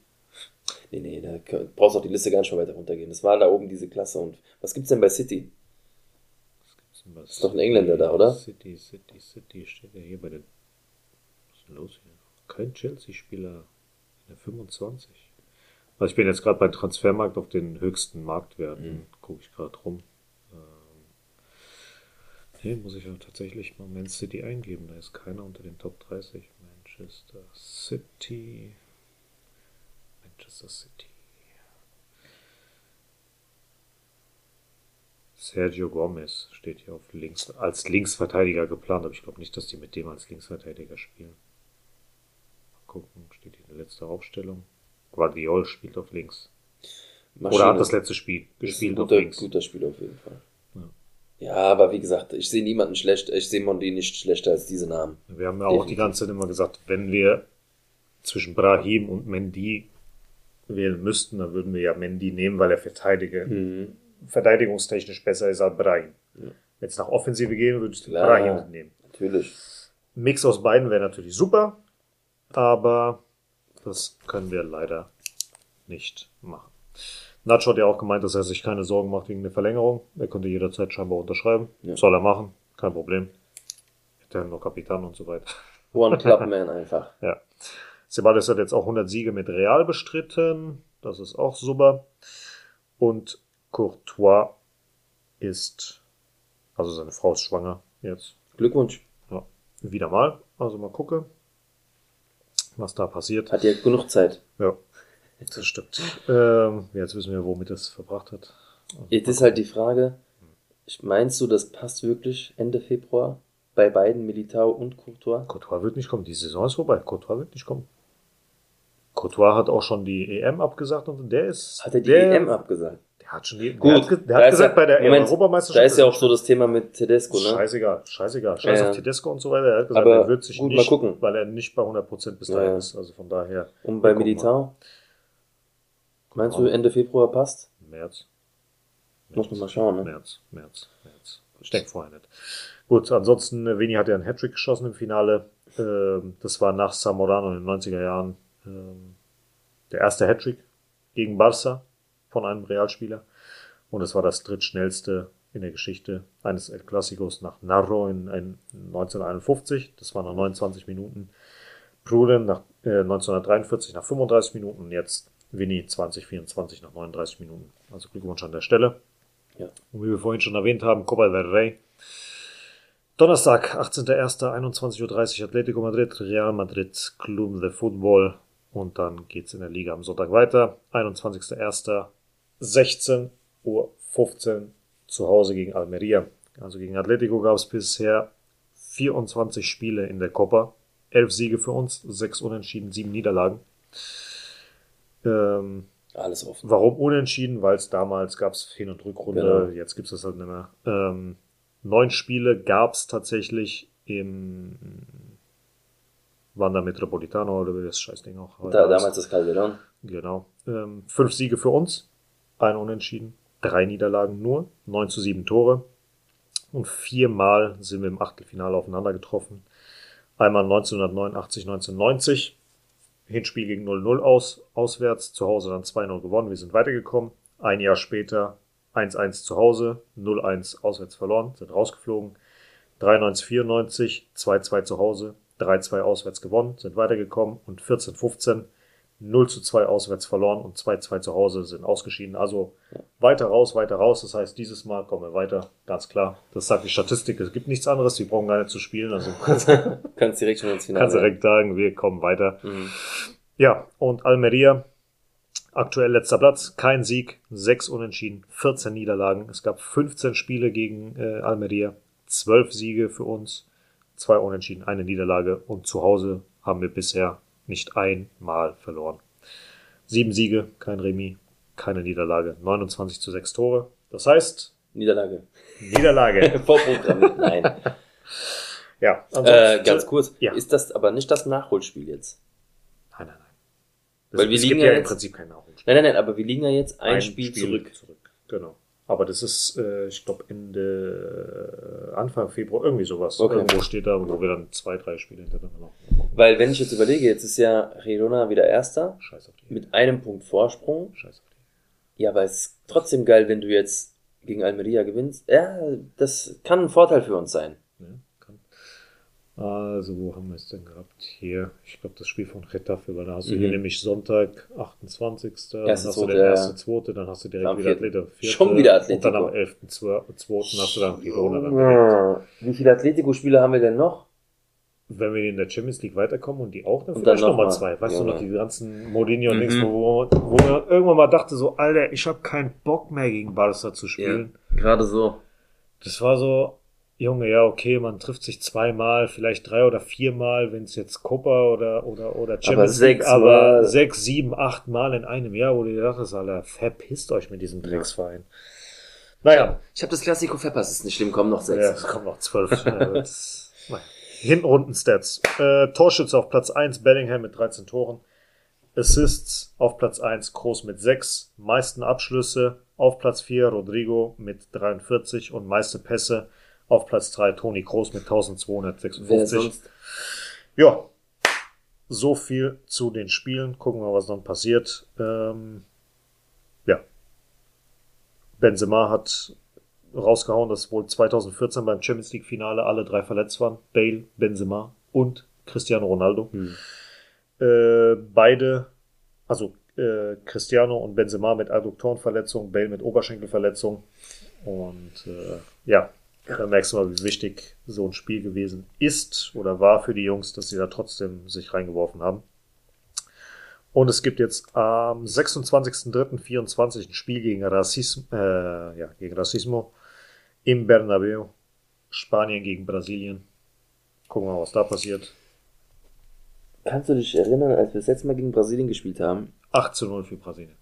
Nee, nee, da brauchst du auch die Liste gar nicht mehr weiter runtergehen. Das war da oben diese Klasse. Und was gibt's denn bei City? Was Ist doch ein Engländer da, oder? City, City, City steht ja hier bei den. Was ist denn los hier? Kein Chelsea-Spieler in der 25. Also ich bin jetzt gerade bei Transfermarkt auf den höchsten Marktwerten. Mhm. Gucke ich gerade rum. Nee, muss ich ja tatsächlich mal Man City eingeben. Da ist keiner unter den Top 30. Manchester City. Manchester City. Sergio Gomez steht hier auf links, als Linksverteidiger geplant, aber ich glaube nicht, dass die mit dem als Linksverteidiger spielen. Mal gucken, steht hier eine letzte Aufstellung. Guardiol spielt auf links. Oder hat das letzte Spiel gespielt auf guter, links. guter Spiel auf jeden Fall. Ja. Aber wie gesagt, ich sehe niemanden schlecht, ich sehe Mondi nicht schlechter als diese Namen. Wir haben ja auch die ganze Zeit immer gesagt, wenn wir zwischen Brahim und Mendy wählen müssten, dann würden wir ja Mendy nehmen, weil er verteidige, Mhm. verteidigungstechnisch besser ist als Brahim. Ja. Wenn es nach Offensive gehen, würde ich Klar. Brahim nehmen. Natürlich. Mix aus beiden wäre natürlich super, aber das können wir leider nicht machen. Nacho hat ja auch gemeint, dass er sich keine Sorgen macht wegen der Verlängerung. Er könnte jederzeit scheinbar unterschreiben. Ja. Soll er machen, kein Problem. Hätte er noch Kapitän und so weiter. One Club Man einfach. Ja. Ceballos hat jetzt auch 100 Siege mit Real bestritten. Das ist auch super. Und Courtois ist, also seine Frau ist schwanger jetzt. Glückwunsch. Ja, wieder mal. Also mal gucken, was da passiert. Hat ja genug Zeit. Ja, das stimmt. Ähm, jetzt wissen wir, womit es verbracht hat. Jetzt ist halt die Frage, meinst du, das passt wirklich Ende Februar bei beiden, Militao und Courtois? Courtois wird nicht kommen. Die Saison ist vorbei. Courtois wird nicht kommen. Courtois hat auch schon die EM abgesagt und der ist. Hat er die der, EM abgesagt? Der hat schon die, Gut, Der hat, der hat gesagt, ja- bei der Moment, Europameisterschaft. Da ist ja auch so das Thema mit Tedesco, ne? Scheißegal, scheißegal. Scheiß Ja, auf ja. Tedesco und so weiter. Er hat gesagt, Aber er wird sich gut, mal nicht, gucken. weil er nicht bei 100% bis Ja, dahin ja. ist. Also von daher. Und bei Militao? Meinst du. Ende Februar passt? März. Muss man mal schauen, ne? März, März, März. Ich denke vorher nicht. Gut, ansonsten, äh, Vini hat ja einen Hattrick geschossen im Finale. Ähm, das war nach Zamorano in den 90er Jahren ähm, der erste Hattrick gegen Barça von einem Realspieler. Und es war das drittschnellste in der Geschichte eines El Clásicos nach Narro in, in 1951. Das war nach 29 Minuten. Pruden nach äh, 1943 nach 35 Minuten und jetzt Vinny 2024 nach 39 Minuten. Also Glückwunsch an der Stelle. Ja. Und wie wir vorhin schon erwähnt haben, Copa del Rey. Donnerstag, 18.01.21.30 Uhr Atletico Madrid, Real Madrid, Club de Football. Und dann geht's in der Liga am Sonntag weiter. 21.01. 16.15 Uhr zu Hause gegen Almeria. Also gegen Atletico gab es bisher 24 Spiele in der Copa. 11 Siege für uns, 6 Unentschieden, 7 Niederlagen. Ähm, Alles offen. Warum unentschieden? Weil es damals gab es Hin- und Rückrunde, Genau. jetzt gibt es das halt nicht mehr. Ähm, neun Spiele gab es tatsächlich im Wanda Metropolitano oder wie das Scheißding auch Da, damals das Calderon. Genau. Ähm, fünf Siege für uns, ein Unentschieden, drei Niederlagen nur, 9 zu 7 Tore. Und viermal sind wir im Achtelfinale aufeinander getroffen. Einmal 1989, 1990. Hinspiel gegen 0-0 aus, auswärts, zu Hause dann 2-0 gewonnen. Wir sind weitergekommen. Ein Jahr später 1-1 zu Hause, 0-1 auswärts verloren, sind rausgeflogen. 93, 94, 2-2 zu Hause, 3-2 auswärts gewonnen, sind weitergekommen. Und 14, 15 0 zu 2 auswärts verloren und 2-2 zu Hause sind ausgeschieden. Also weiter raus, weiter raus. Das heißt, dieses Mal kommen wir weiter, ganz klar. Das sagt die Statistik. Es gibt nichts anderes. Wir brauchen gar nicht zu spielen. Also Kannst direkt schon ins Finale. kannst direkt sagen, wir kommen weiter. Mhm. Ja, und Almeria, aktuell letzter Platz, kein Sieg, sechs Unentschieden, 14 Niederlagen. Es gab 15 Spiele gegen äh, Almeria, 12 Siege für uns, zwei Unentschieden, eine Niederlage und zu Hause haben wir bisher nicht einmal verloren. Sieben Siege, kein Remis, keine Niederlage, 29 zu 6 Tore. Das heißt, Niederlage. Niederlage. Vorprogramm. Nein. ja, äh, ganz kurz. Ja. Ist das aber nicht das Nachholspiel jetzt? Nein, nein, nein. Weil wir es liegen gibt ja ja im jetzt- Prinzip keinen Nachholspiel. Nein, nein, nein, aber wir liegen ja jetzt ein, Spiel, zurück. Genau. Aber das ist, äh, ich glaube, Ende, äh, Anfang Februar, irgendwie sowas. Okay. Irgendwo steht da, wo wir dann zwei, drei Spiele hintereinander machen. Weil wenn ich jetzt überlege, jetzt ist ja Girona wieder Erster Scheiß auf die. mit einem Punkt Vorsprung. Scheiß auf Ja, aber es ist trotzdem geil, wenn du jetzt gegen Almeria gewinnst. Ja, das kann ein Vorteil für uns sein. Ja. Also, wo haben wir es denn gehabt? Hier, ich glaube, das Spiel von Getafe, weil da hast du Mhm. hier nämlich Sonntag, 28. dann hast du zweite, den ja. erste, zweite, dann hast du direkt wieder vierten. Atletico. vierte, Schon wieder Und dann am Atletico. 11. zweiten hast du dann Girona. Dann direkt. Wie viele Atletico-Spiele haben wir denn noch? wenn wir in der Champions League weiterkommen und die auch, dann Und vielleicht dann nochmal noch mal. zwei. Weißt Ja, du noch, ja. die ganzen Mourinho und Mhm. Dings, wo, wo man irgendwann mal dachte so, Alter, ich habe keinen Bock mehr gegen Barca zu spielen. gerade so. Das war so, Junge, ja, okay, man trifft sich zweimal, vielleicht drei oder viermal, wenn es jetzt Copa oder, oder, oder Champions League, sechs aber Mal. sechs, sieben, acht Mal in einem Jahr, wo du dir dachtest, Alter, verpisst euch mit diesem Drecksverein. Naja, Ich habe das Klassiko verpasst, ist nicht schlimm, kommen noch sechs. ja, es kommen noch zwölf. Ja, das- naja. Hinrunden-Stats. Äh, Torschütze auf Platz 1, Bellingham mit 13 Toren. Assists auf Platz 1, Groß mit 6. Meisten Abschlüsse auf Platz 4, Rodrigo mit 43 und meiste Pässe auf Platz 3, Toni Groß mit Wer 1256. sonst? Ja, so viel zu den Spielen. Gucken wir, was dann passiert. Ähm, ja. Benzema hat rausgehauen, dass wohl 2014 beim Champions League Finale alle drei verletzt waren. Bale, Benzema und Cristiano Ronaldo. Hm. Äh, beide, also äh, Cristiano und Benzema mit Adduktorenverletzung, Bale mit Oberschenkelverletzung. Und äh, ja, da merkst du mal, wie wichtig so ein Spiel gewesen ist oder war für die Jungs, dass sie da trotzdem sich reingeworfen haben. Und es gibt jetzt am 26.03.24 ein Spiel gegen Racismo, äh, ja, gegen Racismo im Bernabeu. Spanien gegen Brasilien. Gucken wir mal, was da passiert. Kannst du dich erinnern, als wir das letzte Mal gegen Brasilien gespielt haben? 8 zu 0 für Brasilien.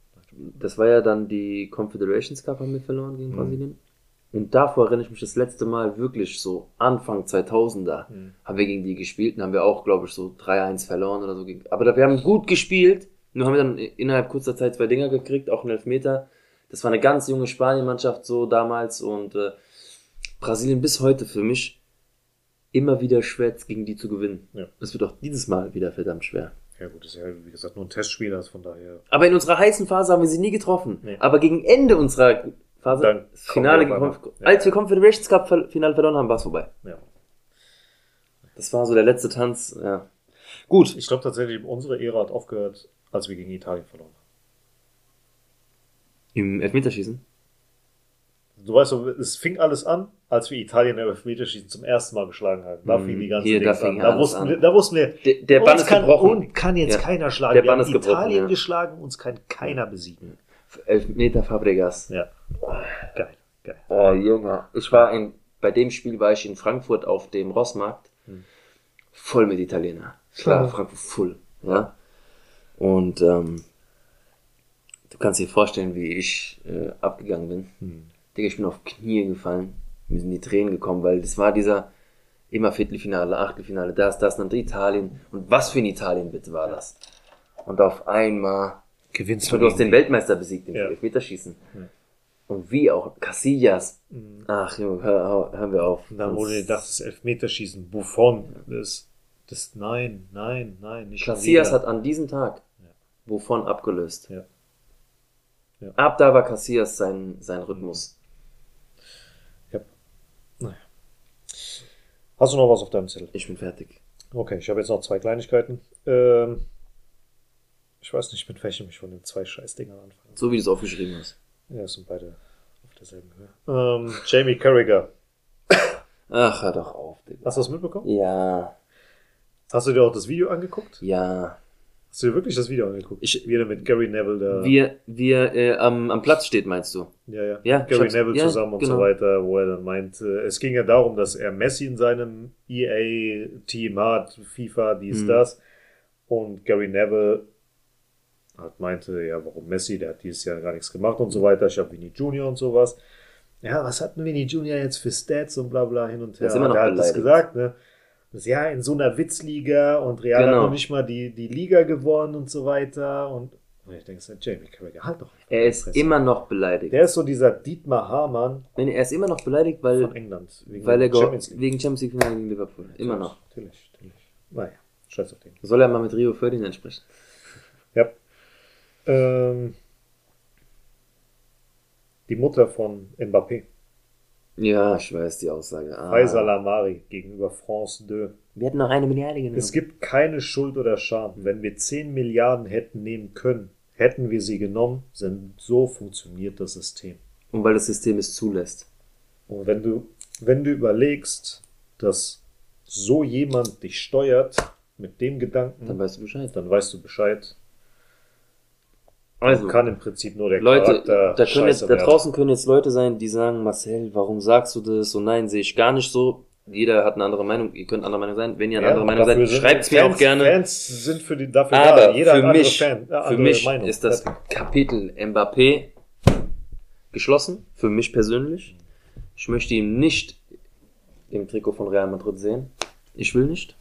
Das war ja dann die Confederations Cup haben wir verloren gegen Mhm. Brasilien. Und davor erinnere ich mich das letzte Mal wirklich so Anfang 2000er Mhm. haben wir gegen die gespielt und haben wir auch, glaube ich, so 3-1 verloren oder so. Aber wir haben gut gespielt. Nur haben wir dann innerhalb kurzer Zeit zwei Dinger gekriegt, auch einen Elfmeter. Das war eine ganz junge Spanien-Mannschaft so damals und äh, Brasilien bis heute für mich immer wieder schwer gegen die zu gewinnen. Ja. Es wird auch dieses Mal wieder verdammt schwer. Ja gut, das ist ja wie gesagt nur ein Testspiel, also von daher. Aber in unserer heißen Phase haben wir sie nie getroffen. Nee. Aber gegen Ende unserer Phase, Dann das Finale, kommen wir gegen auf Conf einmal. als wir Ja. Confederations Cup Finale verloren haben, war es vorbei. Ja. Das war so der letzte Tanz, ja. Gut. Ich glaube tatsächlich, unsere Ära hat aufgehört, als wir gegen Italien verloren haben. Im Elfmeterschießen? Du weißt, so, es fing alles an, als wir Italien im Elfmeterschießen zum ersten Mal geschlagen haben. Da Mhm. fing die ganze Hier, da Dings fing an. Da wussten, an. wir, da wussten wir, Der, der Bann ist kann, gebrochen. Und kann jetzt Ja. keiner schlagen. Der wir Bann haben ist gebrochen, Italien ja. geschlagen, uns kann keiner besiegen. Elfmeter Fabregas. Ja. Geil, geil. Oh, Junge. Ich war in, bei dem Spiel war ich in Frankfurt auf dem Rossmarkt. Hm. Voll mit Italiener. Klar, Frankfurt full. Ja. Und, ähm, du kannst dir vorstellen, wie ich äh, abgegangen bin. Hm. Digga, ich bin auf Knie gefallen. Mir sind die Tränen gekommen, weil das war dieser immer Viertelfinale, Achtelfinale, das, das, dann Italien. Und was für ein Italien bitte war das? Und auf einmal, Gewinnst du hast den Weltmeister besiegt im Ja. Elfmeterschießen. Ja. Und wie auch, Casillas. Mhm. Ach, Junge, hör, hör, hören wir auf. Und dann wurde gedacht, das Elfmeterschießen, Buffon, das, das, nein, nein, nein, nicht Casillas hat an diesem Tag Ja. wovon abgelöst. Ja. Ja. Ab da war Casillas sein, sein Rhythmus. Ja. Naja. Hast du noch was auf deinem Zettel? Ich bin fertig. Okay, ich habe jetzt noch zwei Kleinigkeiten. Ähm, Ich weiß nicht, mit welchem ich von den zwei Scheißdingern anfange. So wie du es aufgeschrieben hast. Ja, es sind beide auf derselben Höhe. Ähm, Jamie Carragher. Ach, hör doch auf, Digga. Hast du das mitbekommen? Ja, Hast du dir auch das Video angeguckt? ja. Hast du dir wirklich das Video angeguckt? Ich- Wie er mit Gary Neville da. Wie er, wie er äh, am, am Platz steht, meinst du? Ja, ja. Ja, Gary Neville ja, zusammen und genau. so weiter, wo er dann meint, äh, es ging ja darum, dass er Messi in seinem EA-Team hat, FIFA, dies, Hm. das. Und Gary Neville hat meinte, ja, warum Messi, der hat dieses Jahr gar nichts gemacht und so weiter. Ich habe Vinny Junior und sowas. Ja, was hat denn Vinny Junior jetzt für Stats und bla bla hin und her? ist immer noch der hat das gesagt, ne? Das, ja, in so einer Witzliga und Real Genau. hat noch nicht mal die, die Liga gewonnen und so weiter. Und, und ich denke, Jamie Carragher, halt doch. Er ist Fresse. immer noch beleidigt. Der ist so dieser Dietmar Hamann Nein, er ist immer noch beleidigt, weil, von England. Wegen weil er Champions League. wegen Champions League Finale gegen Liverpool. Immer noch. Natürlich, natürlich. Naja, scheiß auf den. Soll er mal mit Rio Ferdinand sprechen? Ähm, die Mutter von Mbappé, Ja, ich weiß die Aussage. Ah. Faisal Amari gegenüber France 2. Wir hätten noch eine Milliarde genommen. Es gibt keine Schuld oder Scham. Wenn wir 10 Milliarden hätten nehmen können, hätten wir sie genommen, denn so funktioniert das System. Und weil das System es zulässt. Und wenn du, wenn du überlegst, dass so jemand dich steuert, mit dem Gedanken, Dann weißt du Bescheid. dann weißt du Bescheid. Also, kann im Prinzip nur der Leute, Charakter da, können jetzt, da draußen können jetzt Leute sein, die sagen, Marcel, warum sagst du das? Und nein, sehe ich gar nicht so. Jeder hat eine andere Meinung. Ihr könnt anderer Meinung sein. Wenn ihr eine Ja, andere Meinung seid, schreibt es mir auch gerne. Fans sind für die, dafür Aber da. Jeder für andere mich, Fan, äh, für andere mich Meinung. ist das. Kapitel Mbappé geschlossen. Für mich persönlich. Ich möchte ihn nicht im Trikot von Real Madrid sehen. Ich will nicht.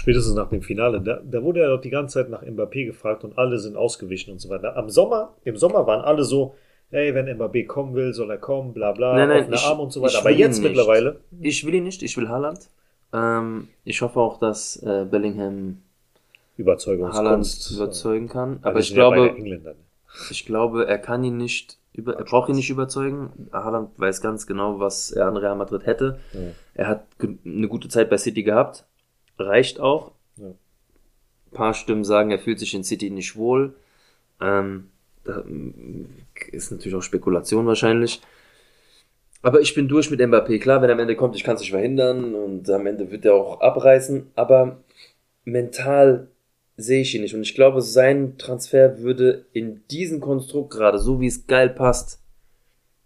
Spätestens nach dem Finale. Da, da wurde er doch die ganze Zeit nach Mbappé gefragt und alle sind ausgewichen und so weiter. Am Sommer, im Sommer waren alle so, hey, wenn Mbappé kommen will, soll er kommen, bla bla, Nein, nein, ich- Arme und so weiter. Aber jetzt mittlerweile, Ich will ihn nicht. Ich will Haaland. Ähm, ich hoffe auch, dass äh, Bellingham Überzeugungskunst. überzeugen kann. Aber ich ja glaube, ne? ich glaube, er kann ihn nicht über, er braucht ihn nicht überzeugen. Haaland weiß ganz genau, was er an Real Madrid hätte. Ja. Er hat eine gute Zeit bei City gehabt. Reicht auch. Ja. Ein paar Stimmen sagen, er fühlt sich in City nicht wohl. Ähm, da mm, ist natürlich auch Spekulation wahrscheinlich. Aber ich bin durch mit Mbappé. Klar, wenn er am Ende kommt, ich kann es nicht verhindern und am Ende wird er auch abreißen. Aber mental sehe ich ihn nicht. Und ich glaube, sein Transfer würde in diesem Konstrukt gerade, so wie es geil passt,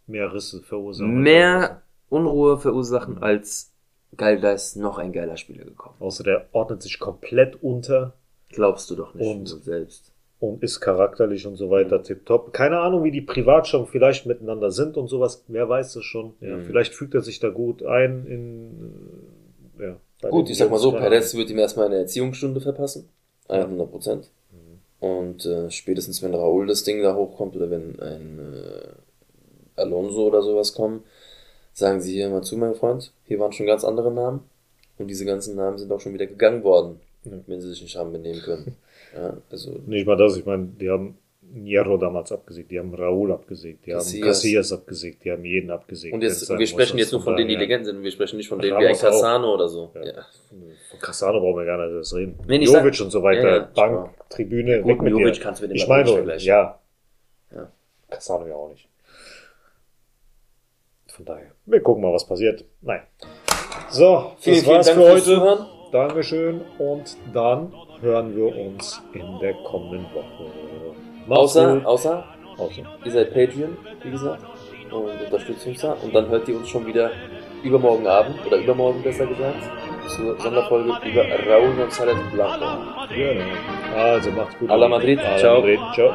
Mehr Risse verursachen. mehr Unruhe verursachen, als geil, da ist noch ein geiler Spieler gekommen. Außer der ordnet sich komplett unter Glaubst du doch nicht Und- selbst. und ist charakterlich und so weiter tipptopp. Keine Ahnung, wie die privat schon vielleicht miteinander sind und sowas. Wer weiß es schon. Ja, Mhm. Vielleicht fügt er sich da gut ein in, äh, ja. Gut, ich sag mal so. Perez wird ihm erstmal eine Erziehungsstunde verpassen. 100 Prozent. Und äh, spätestens wenn Raúl das Ding da hochkommt oder wenn ein äh, Alonso oder sowas kommen, sagen sie hier mal zu, mein Freund, hier waren schon ganz andere Namen. Und diese ganzen Namen sind auch schon wieder gegangen worden, Ja. wenn sie sich nicht haben benehmen können. Ja, also Nicht mal das, ich meine, die haben Hierro damals abgesägt, die haben Raúl abgesägt, die Casillas. haben Casillas abgesägt, die haben jeden abgesägt. Und jetzt, wir sprechen jetzt nur von denen, die Legenden sind. Wir sprechen nicht von denen wie ein Ramos auch. Cassano oder so. Ja. Ja. Von Cassano brauchen wir gar nicht erst reden. Nee, ich Jovic sag- und so weiter, Bank. Tribüne, Gut, weg mit Jovic dir. kannst du mit dem Ich meine, nicht ja. Ja. Cassano ja auch nicht. Von daher, wir gucken mal, was passiert. Nein. So, Vielen, das vielen war's Dank für heute. Zuhören. Dankeschön und dann hören wir uns in der kommenden Woche. Außer, gut. außer, Außer. ihr seid Patreon, wie gesagt, und unterstützt uns da. Und dann hört ihr uns schon wieder übermorgen Abend, oder übermorgen besser gesagt, zur Sonderfolge über Raúl González Blanco. Gerne. Also macht's gut. A la Madrid. A la Ciao. Madrid. Ciao.